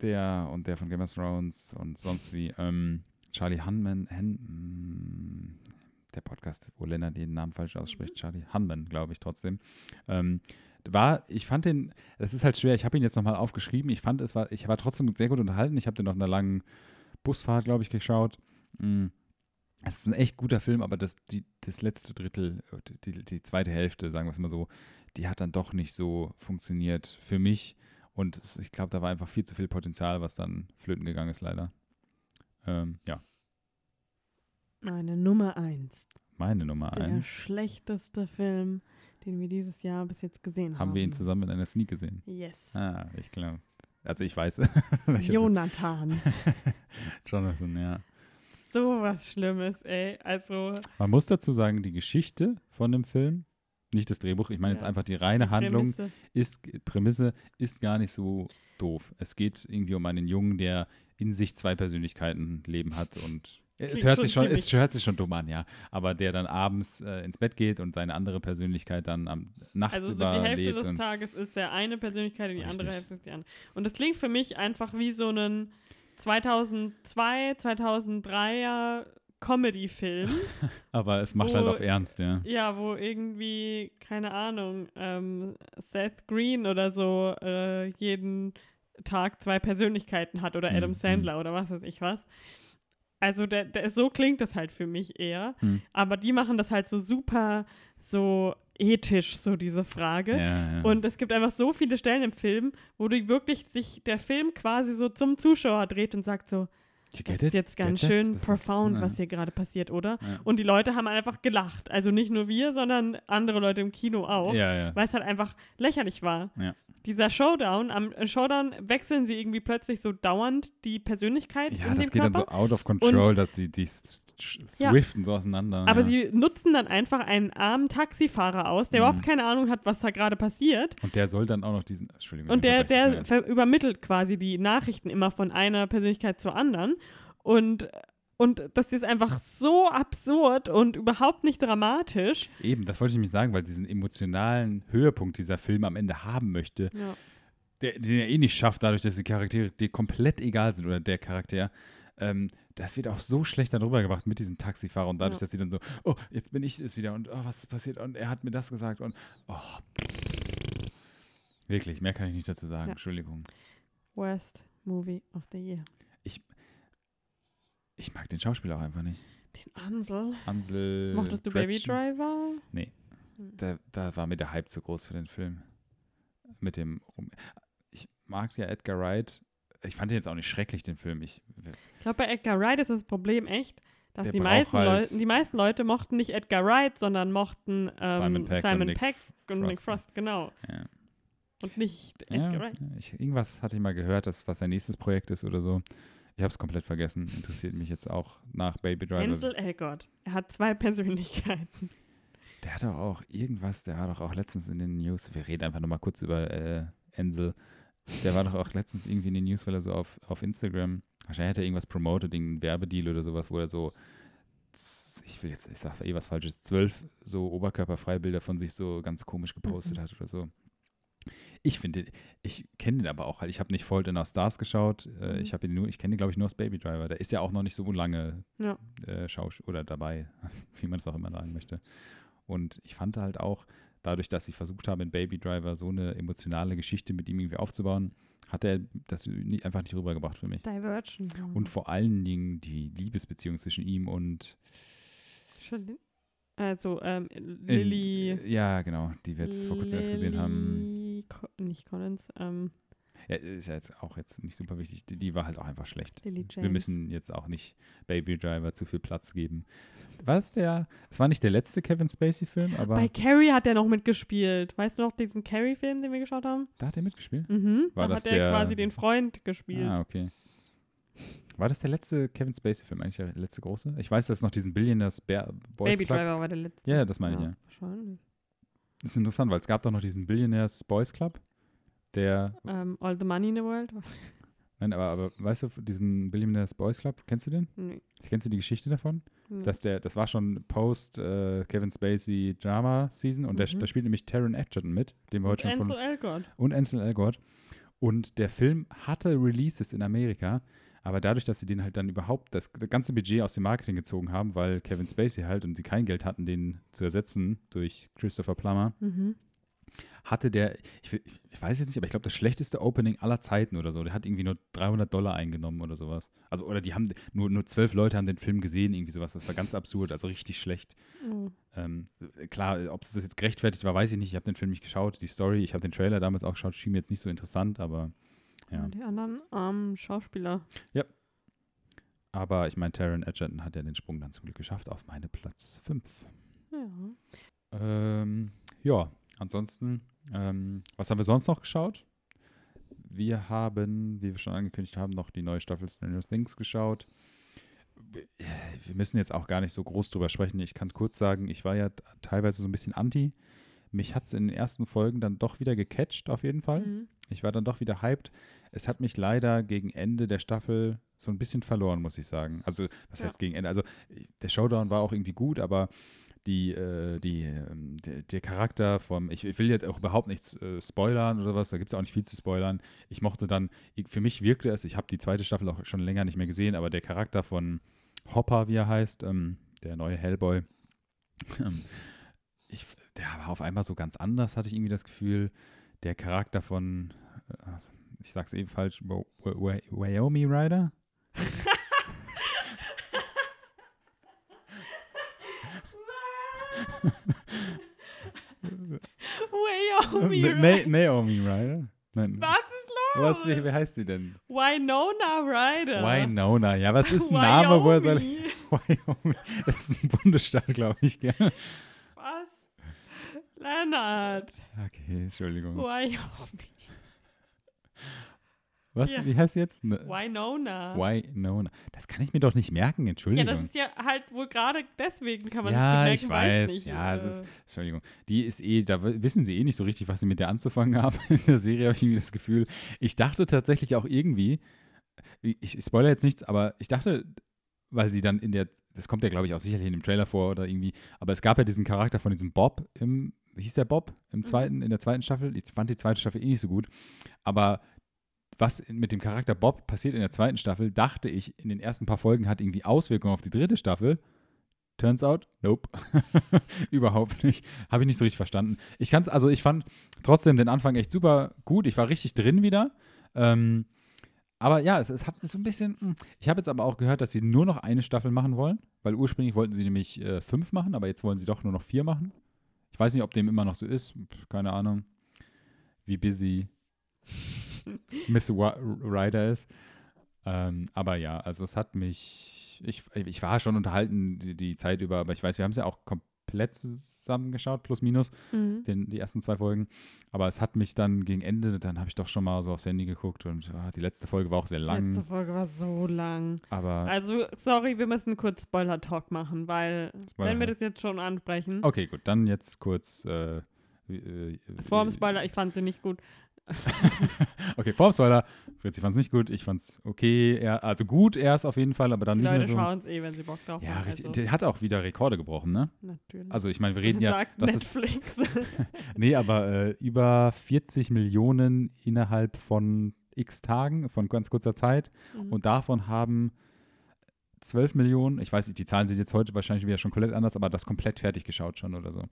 der und der von Game of Thrones und sonst wie ähm, Charlie Hunman, Hen, mm, der Podcast, wo Lennart den Namen falsch ausspricht, Charlie Hunman, glaube ich trotzdem. Ähm, war, ich fand den, das ist halt schwer, ich habe ihn jetzt nochmal aufgeschrieben, ich fand, es war, ich war trotzdem sehr gut unterhalten, ich habe den auf einer langen Busfahrt, glaube ich, geschaut. Mm. Es ist ein echt guter Film, aber das, die, das letzte Drittel, die, die zweite Hälfte, sagen wir es mal so, die hat dann doch nicht so funktioniert für mich. Und ich glaube, da war einfach viel zu viel Potenzial, was dann flöten gegangen ist, leider. Ähm, ja, Meine Nummer eins. meine Nummer Der eins. schlechteste Film, den wir dieses Jahr bis jetzt gesehen haben. Haben wir ihn zusammen mit einer Sneak gesehen? Yes. Ah, ich glaube. Also ich weiß. Jonathan. Jonathan, ja. so was Schlimmes, ey. Also, Man muss dazu sagen, die Geschichte von dem Film, nicht das Drehbuch, ich meine jetzt Ja. einfach die reine Handlung, Prämisse. ist, Prämisse ist gar nicht so doof. Es geht irgendwie um einen Jungen, der in sich zwei Persönlichkeiten leben hat und es hört, schon sich schon, es hört sich schon dumm an, ja. Aber der dann abends äh, ins Bett geht und seine andere Persönlichkeit dann am nachts Also so die Hälfte des Tages ist der eine Persönlichkeit und die andere Richtig. Hälfte ist die andere. Und das klingt für mich einfach wie so ein 2002, 2003er Comedy-Film. aber es macht halt wo- auf Ernst, ja. ja, wo irgendwie, keine Ahnung, ähm, Seth Green oder so äh, jeden Tag zwei Persönlichkeiten hat oder Adam Mhm, Sandler oder was weiß ich was. Also der, der, so klingt das halt für mich eher. Hm. Aber die machen das halt so super, so ethisch, so diese Frage. ja, ja. Und es gibt einfach so viele Stellen im Film, wo die wirklich sich der Film quasi so zum Zuschauer dreht und sagt so, das ist jetzt ganz schön Das ist, profound, äh, was hier gerade passiert, oder? Ja. Und die Leute haben einfach gelacht. Also nicht nur wir, sondern andere Leute im Kino auch. Ja, ja. Weil es halt einfach lächerlich war. Dieser Showdown, am Showdown wechseln sie irgendwie plötzlich so dauernd die Persönlichkeit Ja, das geht Körper. dann so out of control, dass die, die s- sch- Ja. swiften so auseinander. Aber ja. sie nutzen dann einfach einen armen Taxifahrer aus, der Mhm. überhaupt keine Ahnung hat, was da gerade passiert. Und der soll dann auch noch diesen. Entschuldigung. Und der, der dich, ver- übermittelt quasi die Nachrichten immer von einer Persönlichkeit zur anderen. Und, und das ist einfach so absurd und überhaupt nicht dramatisch. Eben, das wollte ich nämlich sagen, weil diesen emotionalen Höhepunkt dieser Film am Ende haben möchte, Ja. der, den er eh nicht schafft, dadurch, dass die Charaktere dir komplett egal sind oder der Charakter. Ähm, das wird auch so schlecht darüber gebracht mit diesem Taxifahrer und dadurch, Ja. dass sie dann so, oh, jetzt bin ich es wieder und oh, was ist passiert und er hat mir das gesagt und oh. Wirklich, mehr kann ich nicht dazu sagen. Ja. Entschuldigung. Worst Movie of the Year. Ich mag den Schauspieler auch einfach nicht. Den Ansel. Ansel. Mochtest du Baby. Driver? Da, da war mir der Hype zu groß für den Film. Mit dem. Ich mag ja Edgar Wright. Ich fand den jetzt auch nicht schrecklich, den Film. Ich, Ich glaube, bei Edgar Wright ist das Problem echt, dass die meisten, halt- Leute, die meisten Leute mochten nicht Edgar Wright, sondern mochten ähm, Simon Pegg und Nick und Nick Frost. Genau. ja. Und nicht Ja, Edgar Wright. ich, irgendwas hatte ich mal gehört, dass, was sein nächstes Projekt ist oder so. Ich habe es komplett vergessen. Interessiert mich jetzt auch nach Baby Driver. Ansel Elgort. Er hat zwei Persönlichkeiten. Der hat doch auch irgendwas, der war doch auch letztens in den News. Wir reden einfach nochmal kurz über äh, Ansel. Der war doch auch letztens irgendwie in den News, weil er so auf, auf Instagram, wahrscheinlich hat er irgendwas promoted, irgendeinen Werbedeal oder sowas, wo er so, ich will jetzt, ich sag eh was Falsches, zwölf so Oberkörperfreibilder von sich so ganz komisch gepostet Mhm. hat oder so. Ich finde, ich kenne den aber auch halt. Ich habe nicht Fault in Our Stars geschaut. Äh, Mhm. Ich habe ihn nur, ich kenne ihn, glaube ich, nur aus Baby Driver. Der ist ja auch noch nicht so lange Ja. äh, oder dabei, wie man es auch immer sagen möchte. Und ich fand halt auch, dadurch, dass ich versucht habe, in Baby Driver so eine emotionale Geschichte mit ihm irgendwie aufzubauen, hat er das nie, einfach nicht rübergebracht für mich. Divergent. ja. Und vor allen Dingen die Liebesbeziehung zwischen ihm und? Also, ähm, in- Lily. Ja, genau, die wir jetzt vor kurzem erst gesehen haben. Nicht Collins, ähm, Ja, ist ja jetzt auch jetzt nicht super wichtig. Die, die war halt auch einfach schlecht. Wir müssen jetzt auch nicht Baby Driver zu viel Platz geben. Was der? Es war nicht der letzte Kevin Spacey-Film, aber Bei Carrie hat er noch mitgespielt. Weißt du noch diesen Carrie-Film, den wir geschaut haben? da hat er mitgespielt. Mhm. War da das hat er der- quasi den Freund gespielt. Ah, okay. War das der letzte Kevin Spacey-Film, eigentlich der letzte große? Ich weiß, dass noch diesen Billionaires Bear Boys Baby Club. Driver war der letzte. Ja, das meine ich ja. Wahrscheinlich. Das ist interessant, weil es gab doch noch diesen Billionaires Boys Club, der, Ähm, All the Money in the World? nein, aber, aber weißt du, diesen Billionaires Boys Club, kennst du den? Nee. Kennst du die Geschichte davon? nee. Dass der, das war schon Post äh, Kevin Spacey Drama Season und der, Mhm. da spielt nämlich Taron Egerton mit, den wir Und heute schon von Ansel Elgort. und Ansel Elgort. Und der Film hatte Releases in Amerika, aber dadurch, dass sie den halt dann überhaupt das ganze Budget aus dem Marketing gezogen haben, weil Kevin Spacey halt und sie kein Geld hatten, den zu ersetzen durch Christopher Plummer, Mhm. hatte der, ich, ich weiß jetzt nicht, aber ich glaube, das schlechteste Opening aller Zeiten oder so. Der hat irgendwie nur 300 Dollar eingenommen oder sowas. Also, oder die haben, nur, nur zwölf Leute haben den Film gesehen, irgendwie sowas. Das war ganz absurd, also richtig schlecht. Oh. Ähm, klar, ob es das jetzt gerechtfertigt war, weiß ich nicht. Ich habe den Film nicht geschaut. Die Story, ich habe den Trailer damals auch geschaut, schien mir jetzt nicht so interessant, aber ja. Die anderen armen Schauspieler. Aber ich meine, Taron Egerton hat ja den Sprung dann zum Glück geschafft auf meine Platz 5. Ja. Ähm, ja, ansonsten, ähm, was haben wir sonst noch geschaut? Wir haben, wie wir schon angekündigt haben, noch die neue Staffel Stranger Things geschaut. Wir müssen jetzt auch gar nicht so groß drüber sprechen. Ich kann kurz sagen, ich war ja teilweise so ein bisschen anti. Mich hat es in den ersten Folgen dann doch wieder gecatcht, auf jeden Fall. Mhm. Ich war dann doch wieder hyped. Es hat mich leider gegen Ende der Staffel so ein bisschen verloren, muss ich sagen. Also, was Ja. heißt gegen Ende? Also, der Showdown war auch irgendwie gut, aber die, äh, die, ähm, der, der Charakter vom, ich, ich will jetzt auch überhaupt nichts äh, spoilern oder was, da gibt es auch nicht viel zu spoilern. Ich mochte dann, ich, für mich wirkte es, ich habe die zweite Staffel auch schon länger nicht mehr gesehen, aber der Charakter von Hopper, wie er heißt, ähm, der neue Hellboy, ähm, ich, der war auf einmal so ganz anders, hatte ich irgendwie das Gefühl. Der Charakter von, äh, ich sag's eben falsch, Wyoming Rider? Wyoming. Na- Naomi Ryder? Nein. Was ist los? Was, wie, wie heißt sie denn? Winona Ryder. Winona. Ja, was ist ein Name, wo er soll. Wyoming. Wyoming. Das ist ein Bundesstaat, glaube ich, gell? Was? Leonard. Okay, Entschuldigung. Wyoming. Was, Ja. wie heißt sie jetzt? Ne- Winona. Winona. Das kann ich mir doch nicht merken, ja, Entschuldigung. das ist ja halt wohl gerade deswegen kann man Ja, das ich nicht weiß. merken, nicht. ja, es äh, ist, Entschuldigung. Die ist eh, da wissen sie eh nicht so richtig, was sie mit der anzufangen haben. In der Serie habe ich irgendwie das Gefühl. Ich dachte tatsächlich auch irgendwie, ich, ich spoilere jetzt nichts, aber ich dachte, weil sie dann in der, das kommt ja glaube ich auch sicherlich in dem Trailer vor oder irgendwie, aber es gab ja diesen Charakter von diesem Bob im, wie hieß der Bob im Mhm. zweiten, in der zweiten Staffel? Ich fand die zweite Staffel eh nicht so gut, aber was mit dem Charakter Bob passiert in der zweiten Staffel, dachte ich, in den ersten paar Folgen hat irgendwie Auswirkungen auf die dritte Staffel. Turns out, nope. Überhaupt nicht. Habe ich nicht so richtig verstanden. Ich kann's, also ich fand trotzdem den Anfang echt super gut. Ich war richtig drin wieder. Ähm, aber ja, es, es hat so ein bisschen. hm. Ich habe jetzt aber auch gehört, dass sie nur noch eine Staffel machen wollen, weil ursprünglich wollten sie nämlich äh, fünf machen, aber jetzt wollen sie doch nur noch vier machen. Ich weiß nicht, ob dem immer noch so ist. Keine Ahnung, wie busy Miss Ryder ist. Ähm, aber ja, also es hat mich. Ich, ich war schon unterhalten die, die Zeit über, aber ich weiß, wir haben es ja auch komplett zusammengeschaut, plus minus Mhm. den, die ersten zwei Folgen. Aber es hat mich dann gegen Ende, dann habe ich doch schon mal so aufs Handy geguckt und ah, die letzte Folge war auch sehr Die lang. letzte Folge war so lang. Aber Also, sorry, wir müssen kurz Spoiler-Talk machen, weil, Spoiler wenn wir das jetzt schon ansprechen, okay, gut, dann jetzt kurz. Äh, äh, vor dem Spoiler, ich fand sie nicht gut. Okay, vor dem Spoiler. Fritz, ich fand es nicht gut. Ich fand es okay. Er, also gut erst auf jeden Fall, aber dann Die nicht Leute mehr so. schauen es eh, wenn sie Bock drauf Ja, haben. richtig. Also, Der hat auch wieder Rekorde gebrochen, ne? natürlich. Also ich meine, wir reden ja, Sagt das ist, Netflix. nee, aber äh, über 40 Millionen innerhalb von x Tagen, von ganz kurzer Zeit. Mhm. Und davon haben 12 Millionen, ich weiß nicht, die Zahlen sind jetzt heute wahrscheinlich wieder schon komplett anders, aber das komplett fertig geschaut schon oder so.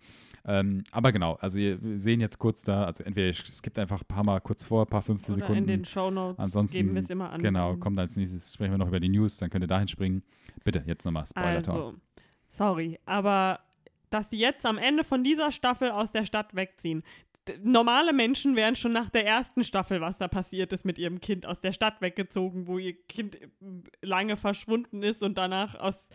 Ähm, aber genau, also wir sehen jetzt kurz da, also entweder es gibt einfach ein paar Mal kurz vor, ein paar 15 Oder Sekunden. in den Shownotes Ansonsten, geben wir es immer an. Genau, kommt als nächstes, sprechen wir noch über die News, dann könnt ihr dahin springen. Bitte, jetzt nochmal Spoiler Talk. Also, sorry, aber dass sie jetzt am Ende von dieser Staffel aus der Stadt wegziehen. Normale Menschen wären schon nach der ersten Staffel, was da passiert ist, mit ihrem Kind aus der Stadt weggezogen, wo ihr Kind äh, lange verschwunden ist und danach aus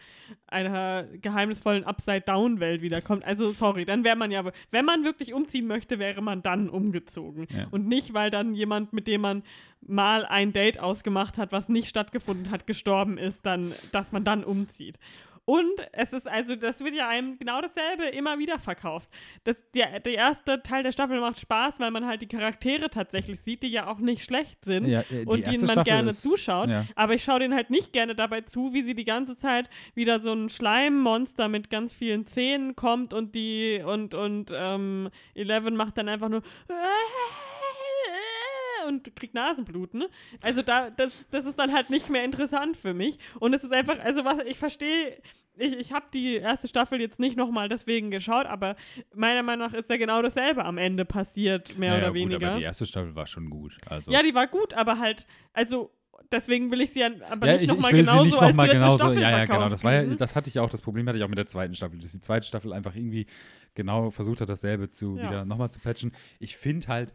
einer geheimnisvollen Upside-Down-Welt wiederkommt. Also, sorry, dann wäre man ja, wenn man wirklich umziehen möchte, wäre man dann umgezogen. Ja. Und nicht, weil dann jemand, mit dem man mal ein Date ausgemacht hat, was nicht stattgefunden hat, gestorben ist, dann, dass man dann umzieht. Und es ist also, das wird ja einem genau dasselbe immer wieder verkauft. Das, der, der erste Teil der Staffel macht Spaß, weil man halt die Charaktere tatsächlich sieht, die ja auch nicht schlecht sind Ja, äh, die und denen man Staffel gerne ist- zuschaut. Ja. Aber ich schaue denen halt nicht gerne dabei zu, wie sie die ganze Zeit wieder so ein Schleimmonster mit ganz vielen Zähnen kommt und die und und ähm, Eleven macht dann einfach nur und kriegt Nasenblut, ne? Also da, das, das ist dann halt nicht mehr interessant für mich. Und es ist einfach, also was, ich verstehe, ich, ich habe die erste Staffel jetzt nicht nochmal deswegen geschaut, aber meiner Meinung nach ist da genau dasselbe am Ende passiert, mehr Naja, oder gut, weniger. aber die erste Staffel war schon gut. Also. Ja, die war gut, aber halt, also deswegen will ich sie ja aber ja, nicht ich, nochmal genauso sie nicht als nochmal dritte genauso. Staffel Ja, ja, genau. Das, war ja, das hatte ich auch, das Problem hatte ich auch mit der zweiten Staffel, dass die zweite Staffel einfach irgendwie genau versucht hat, dasselbe zu Ja. wieder nochmal zu patchen. Ich finde halt,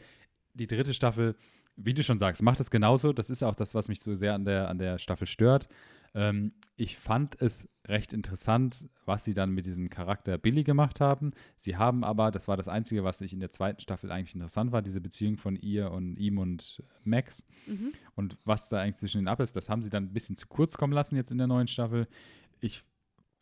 die dritte Staffel, wie du schon sagst, macht es genauso. Das ist auch das, was mich so sehr an der, an der Staffel stört. Ähm, ich fand es recht interessant, was sie dann mit diesem Charakter Billy gemacht haben. Sie haben aber, das war das Einzige, was ich in der zweiten Staffel eigentlich interessant war, diese Beziehung von ihr und ihm und Max. Mhm. Und was da eigentlich zwischen den ab ist, das haben sie dann ein bisschen zu kurz kommen lassen jetzt in der neuen Staffel. Ich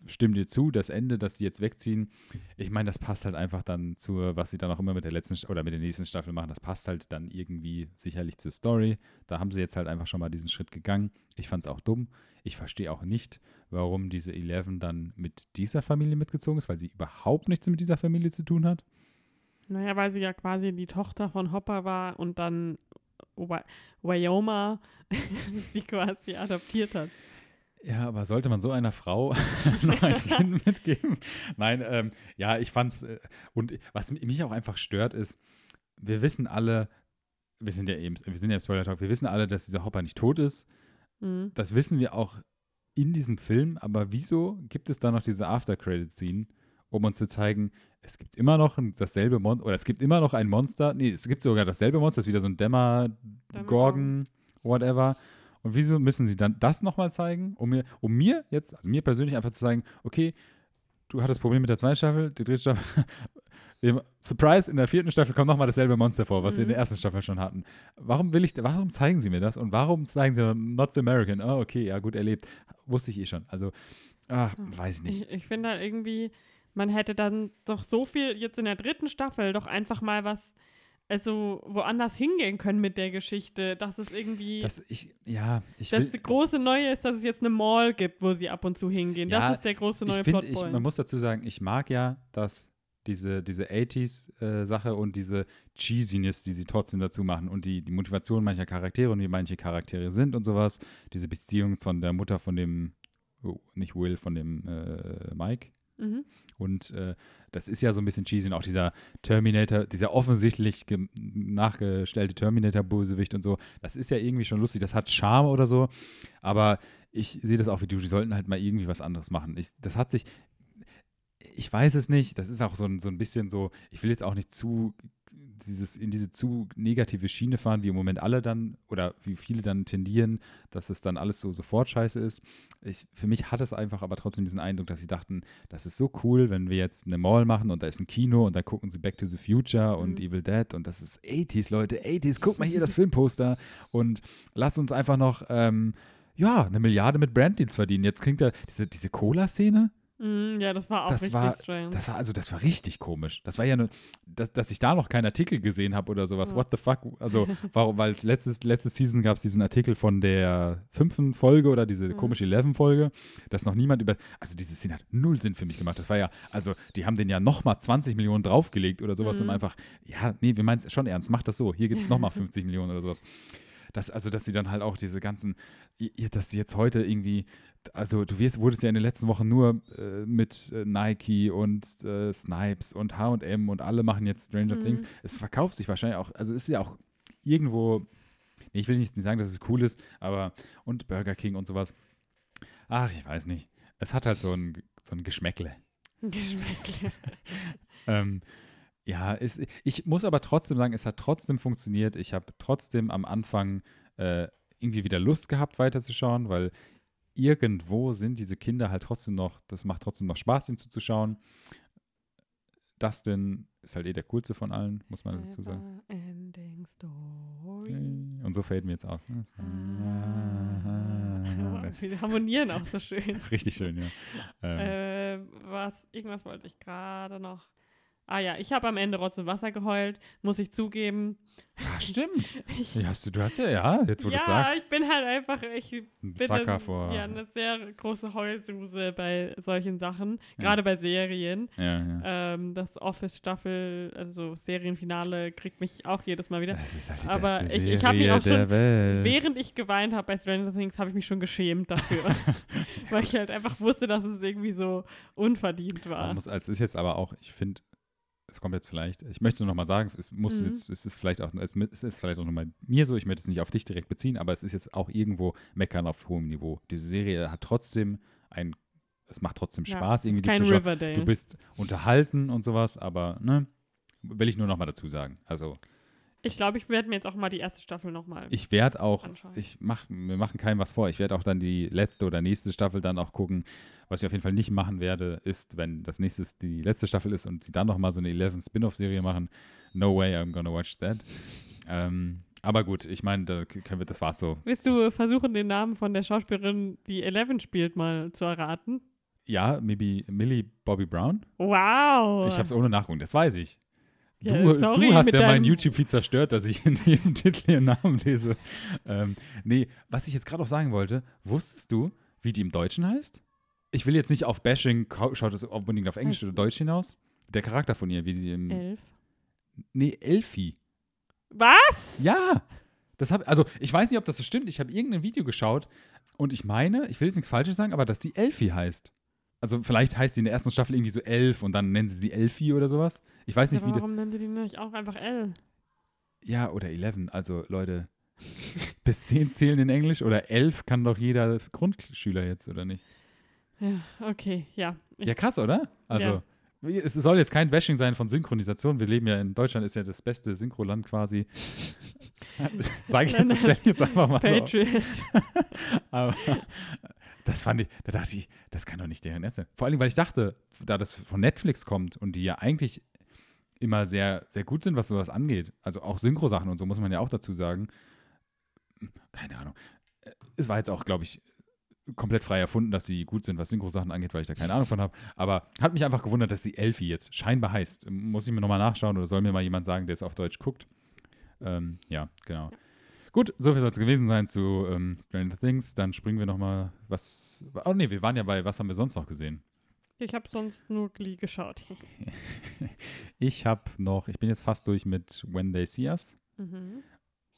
stimme dir zu, das Ende, dass die jetzt wegziehen, ich meine, das passt halt einfach dann zu, was sie dann auch immer mit der letzten oder mit der nächsten Staffel machen. Das passt halt dann irgendwie sicherlich zur Story. Da haben sie jetzt halt einfach schon mal diesen Schritt gegangen. Ich fand es auch dumm. Ich verstehe auch nicht, warum diese Eleven dann mit dieser Familie mitgezogen ist, weil sie überhaupt nichts mit dieser Familie zu tun hat. Naja, weil sie ja quasi die Tochter von Hopper war und dann Wy- Wyoma sie quasi adoptiert hat. Ja, aber sollte man so einer Frau noch ein Kind mitgeben? Nein, ähm, ja, ich fand's. Äh, und was mi- mich auch einfach stört, ist, wir wissen alle, wir sind ja eben, wir sind ja im Spoiler Talk, wir wissen alle, dass dieser Hopper nicht tot ist. Mhm. Das wissen wir auch in diesem Film, aber wieso gibt es da noch diese After-Credit-Scene, um uns zu zeigen, es gibt immer noch dasselbe Monster, oder es gibt immer noch ein Monster, nee, es gibt sogar dasselbe Monster, das ist wieder so ein Dämmer, Gorgon, whatever. Und wieso müssen sie dann das nochmal zeigen, um mir, um mir jetzt, also mir persönlich einfach zu sagen, okay, du hattest Probleme mit der zweiten Staffel, die dritte Staffel, Surprise, in der vierten Staffel kommt nochmal dasselbe Monster vor, was wir in der Mhm. ersten Staffel schon hatten. Warum will ich, warum zeigen sie mir das und warum zeigen sie dann Not the American? Oh, okay, ja gut, erlebt. Wusste ich eh schon. Also, ach, weiß ich nicht. Ich, ich finde halt irgendwie, man hätte dann doch so viel jetzt in der dritten Staffel doch einfach mal was also woanders hingehen können mit der Geschichte. Dass es irgendwie. Das, ich, ja, ich das große Neue ist, dass es jetzt eine Mall gibt, wo sie ab und zu hingehen. Ja, das ist der große neue ich finde, Plotpoint. man muss dazu sagen, ich mag ja, dass diese, diese 80s-Sache und diese Cheesiness, die sie trotzdem dazu machen und die, die Motivation mancher Charaktere und wie manche Charaktere sind und sowas. Diese Beziehung von der Mutter von dem, oh, nicht Will, von dem äh, Mike. mhm. Und äh, das ist ja so ein bisschen cheesy und auch dieser Terminator, dieser offensichtlich ge- nachgestellte Terminator-Bösewicht und so, das ist ja irgendwie schon lustig, das hat Charme oder so, aber ich sehe das auch wie du, die sollten halt mal irgendwie was anderes machen. Ich, das hat sich, ich weiß es nicht, das ist auch so ein, so ein bisschen so, ich will jetzt auch nicht zu dieses, in diese zu negative Schiene fahren, wie im Moment alle dann oder wie viele dann tendieren, dass es dann alles so sofort scheiße ist. Ich, für mich hat es einfach aber trotzdem diesen Eindruck, dass sie dachten, das ist so cool, wenn wir jetzt eine Mall machen und da ist ein Kino und da gucken sie Back to the Future und Mhm. Evil Dead und das ist 80s, Leute, 80s, guck mal hier das Filmposter und lass uns einfach noch, ähm, ja, eine Milliarde mit Branddeals verdienen. Jetzt klingt da diese, diese Cola-Szene, Mhm, ja, das war auch Das richtig war- strange. das war also, das war richtig komisch. Das war ja eine, dass, dass ich da noch keinen Artikel gesehen habe oder sowas. Ja. What the fuck? Also, warum, weil letztes, letzte Season gab es diesen Artikel von der fünften Folge oder diese Mhm. komische Eleven-Folge, dass noch niemand über. Also, diese Szene hat null Sinn für mich gemacht. Das war ja, also, die haben den ja nochmal 20 Millionen draufgelegt oder sowas Mhm. und einfach, ja, nee, wir meinen es schon ernst, macht das so. Hier gibt es nochmal 50 Millionen oder sowas. Das, also, dass sie dann halt auch diese ganzen, dass sie jetzt heute irgendwie, also du wirst, wurdest ja in den letzten Wochen nur äh, mit äh, Nike und äh, Snipes und HM und alle machen jetzt Stranger Mhm. Things. Es verkauft sich wahrscheinlich auch, also ist ja auch irgendwo, nee, ich will nicht sagen, dass es cool ist, aber und Burger King und sowas. Ach, ich weiß nicht. Es hat halt so ein, so ein Geschmäckle. Geschmäckle. Ähm, ja, es, ich muss aber trotzdem sagen, es hat trotzdem funktioniert. Ich habe trotzdem am Anfang äh, irgendwie wieder Lust gehabt, weiterzuschauen, weil irgendwo sind diese Kinder halt trotzdem noch, das macht trotzdem noch Spaß, ihnen zuzuschauen. Dustin ist halt eh der coolste von allen, muss man dazu sagen. Ending Story. Und so fällt mir jetzt aus. Ne? Wir harmonieren auch so schön. Richtig schön, ja. Ähm, Äh, was, irgendwas wollte ich gerade noch. Ah ja, ich habe am Ende Rotz und Wasser geheult, muss ich zugeben. ah, stimmt. Ich, Ja, hast du, du hast ja, ja, jetzt wo du ja, es sagst, ich bin halt einfach, ich ein bin ein- vor. ja, eine sehr große Heulsuse bei solchen Sachen, Ja. gerade bei Serien. ja, ja. Ähm, das Office-Staffel, also Serienfinale, kriegt mich auch jedes Mal wieder. Das ist halt die aber beste ich- Serie ich hab mich auch der schon Welt. Während ich geweint habe bei Stranger Things, habe ich mich schon geschämt dafür. weil ich halt einfach wusste, dass es irgendwie so unverdient war. Muss, es ist jetzt aber auch, ich finde, es kommt jetzt vielleicht, ich möchte es nur noch mal sagen, es muss Mhm. jetzt, es ist vielleicht auch, es ist vielleicht auch mal mir so, ich möchte es nicht auf dich direkt beziehen, aber es ist jetzt auch irgendwo meckern auf hohem Niveau. Diese Serie hat trotzdem ein, es macht trotzdem Ja, Spaß, irgendwie kein zu. Riverdale. Du bist unterhalten und sowas, aber, ne, will ich nur noch mal dazu sagen. Also, ich glaube, ich werde mir jetzt auch mal die erste Staffel nochmal. ich werde auch, Anschauen. ich mach, wir machen keinem was vor. Ich werde auch dann die letzte oder nächste Staffel dann auch gucken. Was ich auf jeden Fall nicht machen werde, ist, wenn das nächste die letzte Staffel ist und sie dann noch mal so eine 11 Spin-off-Serie machen. No way I'm gonna watch that. Ähm, aber gut, ich meine, da können wir, das war's so. Willst du versuchen, den Namen von der Schauspielerin, die Eleven spielt, mal zu erraten? Ja, maybe Millie Bobby Brown. Wow! Ich habe es ohne Nachgucken, das weiß ich. Ja, du, sorry, du hast ja meinen YouTube-Feed zerstört, dass ich in jedem Titel ihren Namen lese. Ähm, nee, was ich jetzt gerade auch sagen wollte, wusstest du, wie die im Deutschen heißt? Ich will jetzt nicht auf Bashing, schaut es unbedingt auf Englisch oder Deutsch hinaus. Der Charakter von ihr, wie die im. Elf. Nee, Elfie. Was? Ja! Das hab, also, ich weiß nicht, ob das so stimmt. Ich habe irgendein Video geschaut und ich meine, ich will jetzt nichts Falsches sagen, aber dass die Elfie heißt. Also, vielleicht heißt sie in der ersten Staffel irgendwie so Elf und dann nennen sie sie Elfie oder sowas. Ich weiß nicht, Ja, wie. warum nennen sie die nicht auch einfach L? Ja, oder 11. Also, Leute, bis 10 zählen in Englisch oder 11 kann doch jeder Grundschüler jetzt, oder nicht? Ja, okay, ja. Ja, krass, oder? Also, es soll jetzt kein Bashing sein von Synchronisation. Wir leben ja in Deutschland, ist ja das beste Synchroland quasi. Sag ich jetzt, stell ich jetzt einfach mal so. Patriot. Aber das fand ich, da dachte ich, das kann doch nicht deren Ernst sein. Vor allem, weil ich dachte, da das von Netflix kommt und die ja eigentlich immer sehr, sehr gut sind, was sowas angeht. Also auch Synchro-Sachen und so muss man ja auch dazu sagen. Keine Ahnung. Es war jetzt auch, glaube ich, komplett frei erfunden, dass sie gut sind, was Synchro-Sachen angeht, weil ich da keine Ahnung von habe. Aber hat mich einfach gewundert, dass sie Elfie jetzt scheinbar heißt. Muss ich mir nochmal nachschauen oder soll mir mal jemand sagen, der es auf Deutsch guckt. Ähm, ja, genau. Gut, soviel soll es gewesen sein zu ähm, Stranger Things. Dann springen wir nochmal was. Oh nee, wir waren ja bei, was haben wir sonst noch gesehen? Ich habe sonst nur Glee geschaut. ich habe noch, ich bin jetzt fast durch mit When They See Us. Mhm.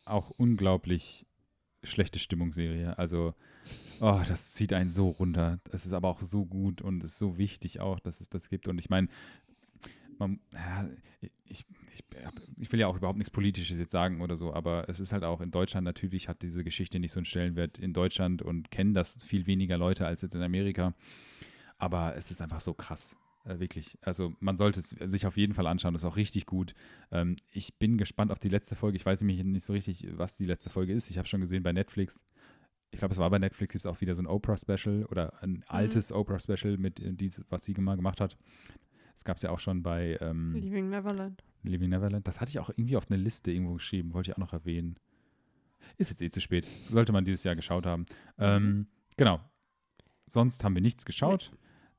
Auch unglaublich schlechte Stimmungsserie. Also, oh, das zieht einen so runter. Es ist aber auch so gut und es ist so wichtig auch, dass es das gibt. Und ich meine, man, ich, ich, ich, will ja auch überhaupt nichts Politisches jetzt sagen oder so, aber es ist halt auch in Deutschland natürlich hat diese Geschichte nicht so einen Stellenwert in Deutschland und kennen das viel weniger Leute als jetzt in Amerika. Aber es ist einfach so krass. Äh, wirklich. Also man sollte es sich auf jeden Fall anschauen. Das ist auch richtig gut. Ähm, ich bin gespannt auf die letzte Folge. Ich weiß nämlich nicht so richtig, was die letzte Folge ist. Ich habe schon gesehen bei Netflix. Ich glaube, es war bei Netflix, gibt es auch wieder so ein Oprah-Special oder ein mhm. altes Oprah-Special, mit äh, was sie mal gemacht hat. Das gab es ja auch schon bei ähm, Leaving Neverland. Leaving Neverland. Das hatte ich auch irgendwie auf eine Liste irgendwo geschrieben. Wollte ich auch noch erwähnen. Ist jetzt eh zu spät. Sollte man dieses Jahr geschaut haben. Mhm. Ähm, genau. Sonst haben wir nichts geschaut.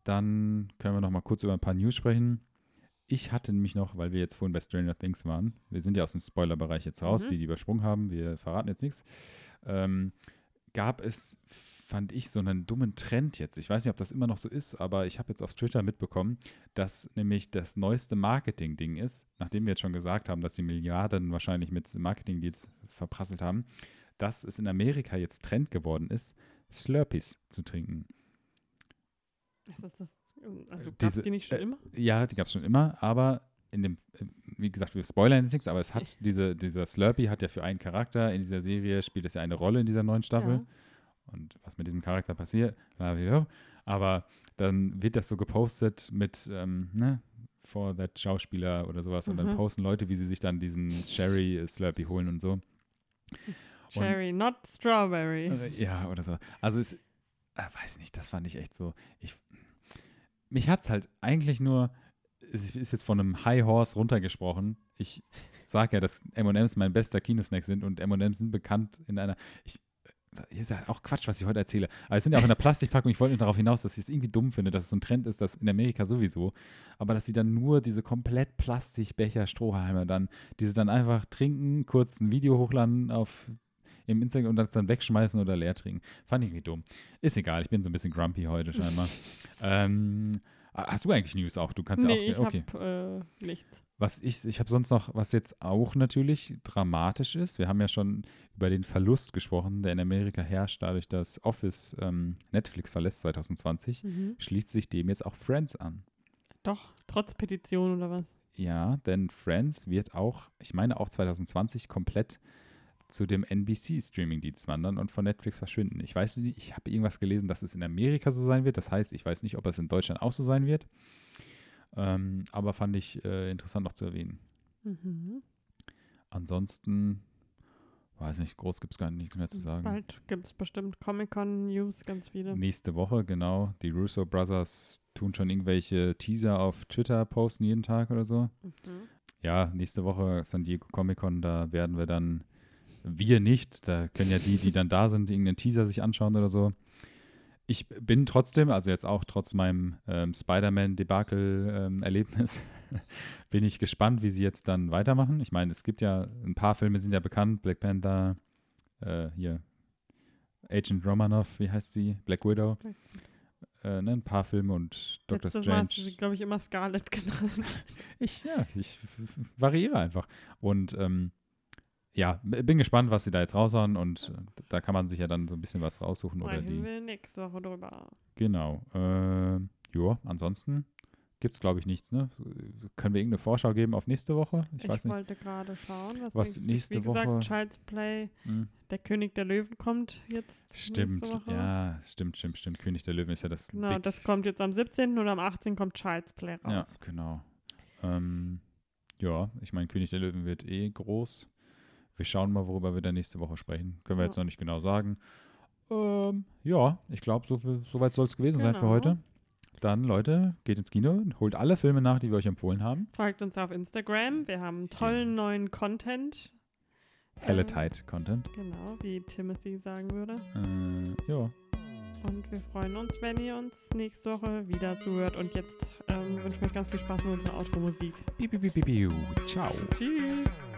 Dann können wir noch mal kurz über ein paar News sprechen. Ich hatte nämlich noch, weil wir jetzt vorhin bei Stranger Things waren, wir sind ja aus dem Spoiler-Bereich jetzt raus, mhm. die, die übersprungen haben, wir verraten jetzt nichts, ähm, gab es, fand ich, so einen dummen Trend jetzt. Ich weiß nicht, ob das immer noch so ist, aber ich habe jetzt auf Twitter mitbekommen, dass nämlich das neueste Marketing-Ding ist, nachdem wir jetzt schon gesagt haben, dass die Milliarden wahrscheinlich mit Marketing-Deals verprasselt haben, dass es in Amerika jetzt Trend geworden ist, Slurpees zu trinken. Ist das, also gab es die nicht schon äh, immer? Ja, die gab es schon immer, aber in dem, äh, wie gesagt, wir spoilern jetzt nichts, aber es hat diese, dieser Slurpee hat ja für einen Charakter in dieser Serie, spielt es ja eine Rolle in dieser neuen Staffel. Ja. Und was mit diesem Charakter passiert, aber dann wird das so gepostet mit, ähm, ne, for that Schauspieler oder sowas. Mhm. Und dann mhm. posten Leute, wie sie sich dann diesen Sherry Slurpee holen und so. Sherry, not Strawberry. Äh, ja, oder so. Also es, äh, weiß nicht, das fand ich echt so. Ich, mich hat es halt eigentlich nur, ist jetzt von einem High Horse runtergesprochen. Ich sage ja, dass MMs mein bester Kinosnack sind und MMs sind bekannt in einer. Ich, hier ist ja auch Quatsch, was ich heute erzähle. Aber es sind ja auch in der Plastikpackung. Ich wollte nur darauf hinaus, dass ich es irgendwie dumm finde, dass es so ein Trend ist, dass in Amerika sowieso, aber dass sie dann nur diese komplett Plastikbecher, Strohhalme dann, diese dann einfach trinken, kurz ein Video hochladen auf im Instagram und das dann wegschmeißen oder leer trinken. Fand ich irgendwie dumm. Ist egal, ich bin so ein bisschen grumpy heute scheinbar. ähm, hast du eigentlich News auch? Du kannst nee, ja auch. Okay. Ich habe äh, nichts. Was ich, ich habe sonst noch, was jetzt auch natürlich dramatisch ist, wir haben ja schon über den Verlust gesprochen, der in Amerika herrscht, dadurch, dass Office ähm, Netflix verlässt 2020, mhm. schließt sich dem jetzt auch Friends an. Doch, trotz Petition oder was? Ja, denn Friends wird auch, ich meine auch 2020 komplett zu dem NBC-Streaming-Dienst wandern und von Netflix verschwinden. Ich weiß nicht, ich habe irgendwas gelesen, dass es in Amerika so sein wird. Das heißt, ich weiß nicht, ob es in Deutschland auch so sein wird. Ähm, aber fand ich äh, interessant noch zu erwähnen. Mhm. Ansonsten, weiß nicht, groß gibt es gar nichts mehr zu sagen. Bald gibt es bestimmt Comic-Con-News, ganz viele. Nächste Woche, genau. Die Russo Brothers tun schon irgendwelche Teaser auf Twitter, posten jeden Tag oder so. Mhm. Ja, nächste Woche San Diego Comic-Con, da werden wir dann wir nicht. Da können ja die, die dann da sind, irgendeinen Teaser sich anschauen oder so. Ich bin trotzdem, also jetzt auch trotz meinem ähm, Spider-Man-Debakel-Erlebnis, ähm, bin ich gespannt, wie sie jetzt dann weitermachen. Ich meine, es gibt ja, ein paar Filme sind ja bekannt, Black Panther, äh, hier, Agent Romanoff, wie heißt sie? Black Widow. Black. Äh, ne, ein paar Filme und Doctor Letztes Strange. Mal hast du, glaube ich, immer Scarlet genannt. ich, ja, ich variiere einfach. Und ähm, ja, bin gespannt, was sie da jetzt raushauen und äh, da kann man sich ja dann so ein bisschen was raussuchen. Oder die, wir nächste Woche drüber. Genau. Äh, ja, ansonsten gibt es, glaube ich, nichts. Ne? Können wir irgendeine Vorschau geben auf nächste Woche? Ich, ich wollte gerade schauen, was, was nächste wie Woche. Gesagt, Child's Play, hm. der König der Löwen kommt jetzt. Stimmt, ja, stimmt, stimmt, stimmt. König der Löwen ist ja das. Genau, Big das kommt jetzt am 17. oder am 18. kommt Child's Play raus. Ja, genau. Ähm, ja, ich meine, König der Löwen wird eh groß. Wir schauen mal, worüber wir dann nächste Woche sprechen. Können wir ja. jetzt noch nicht genau sagen. Ähm, ja, ich glaube, so, so weit soll es gewesen genau. sein für genau. heute. Dann, Leute, geht ins Kino, und holt alle Filme nach, die wir euch empfohlen haben. Folgt uns auf Instagram. Wir haben tollen ja. neuen Content. Helle ähm, Content. Genau, wie Timothy sagen würde. Äh, ja. Und wir freuen uns, wenn ihr uns nächste Woche wieder zuhört. Und jetzt ähm, wünschen wir euch ganz viel Spaß mit unserer Outro-Musik. Ciao. Tschüss.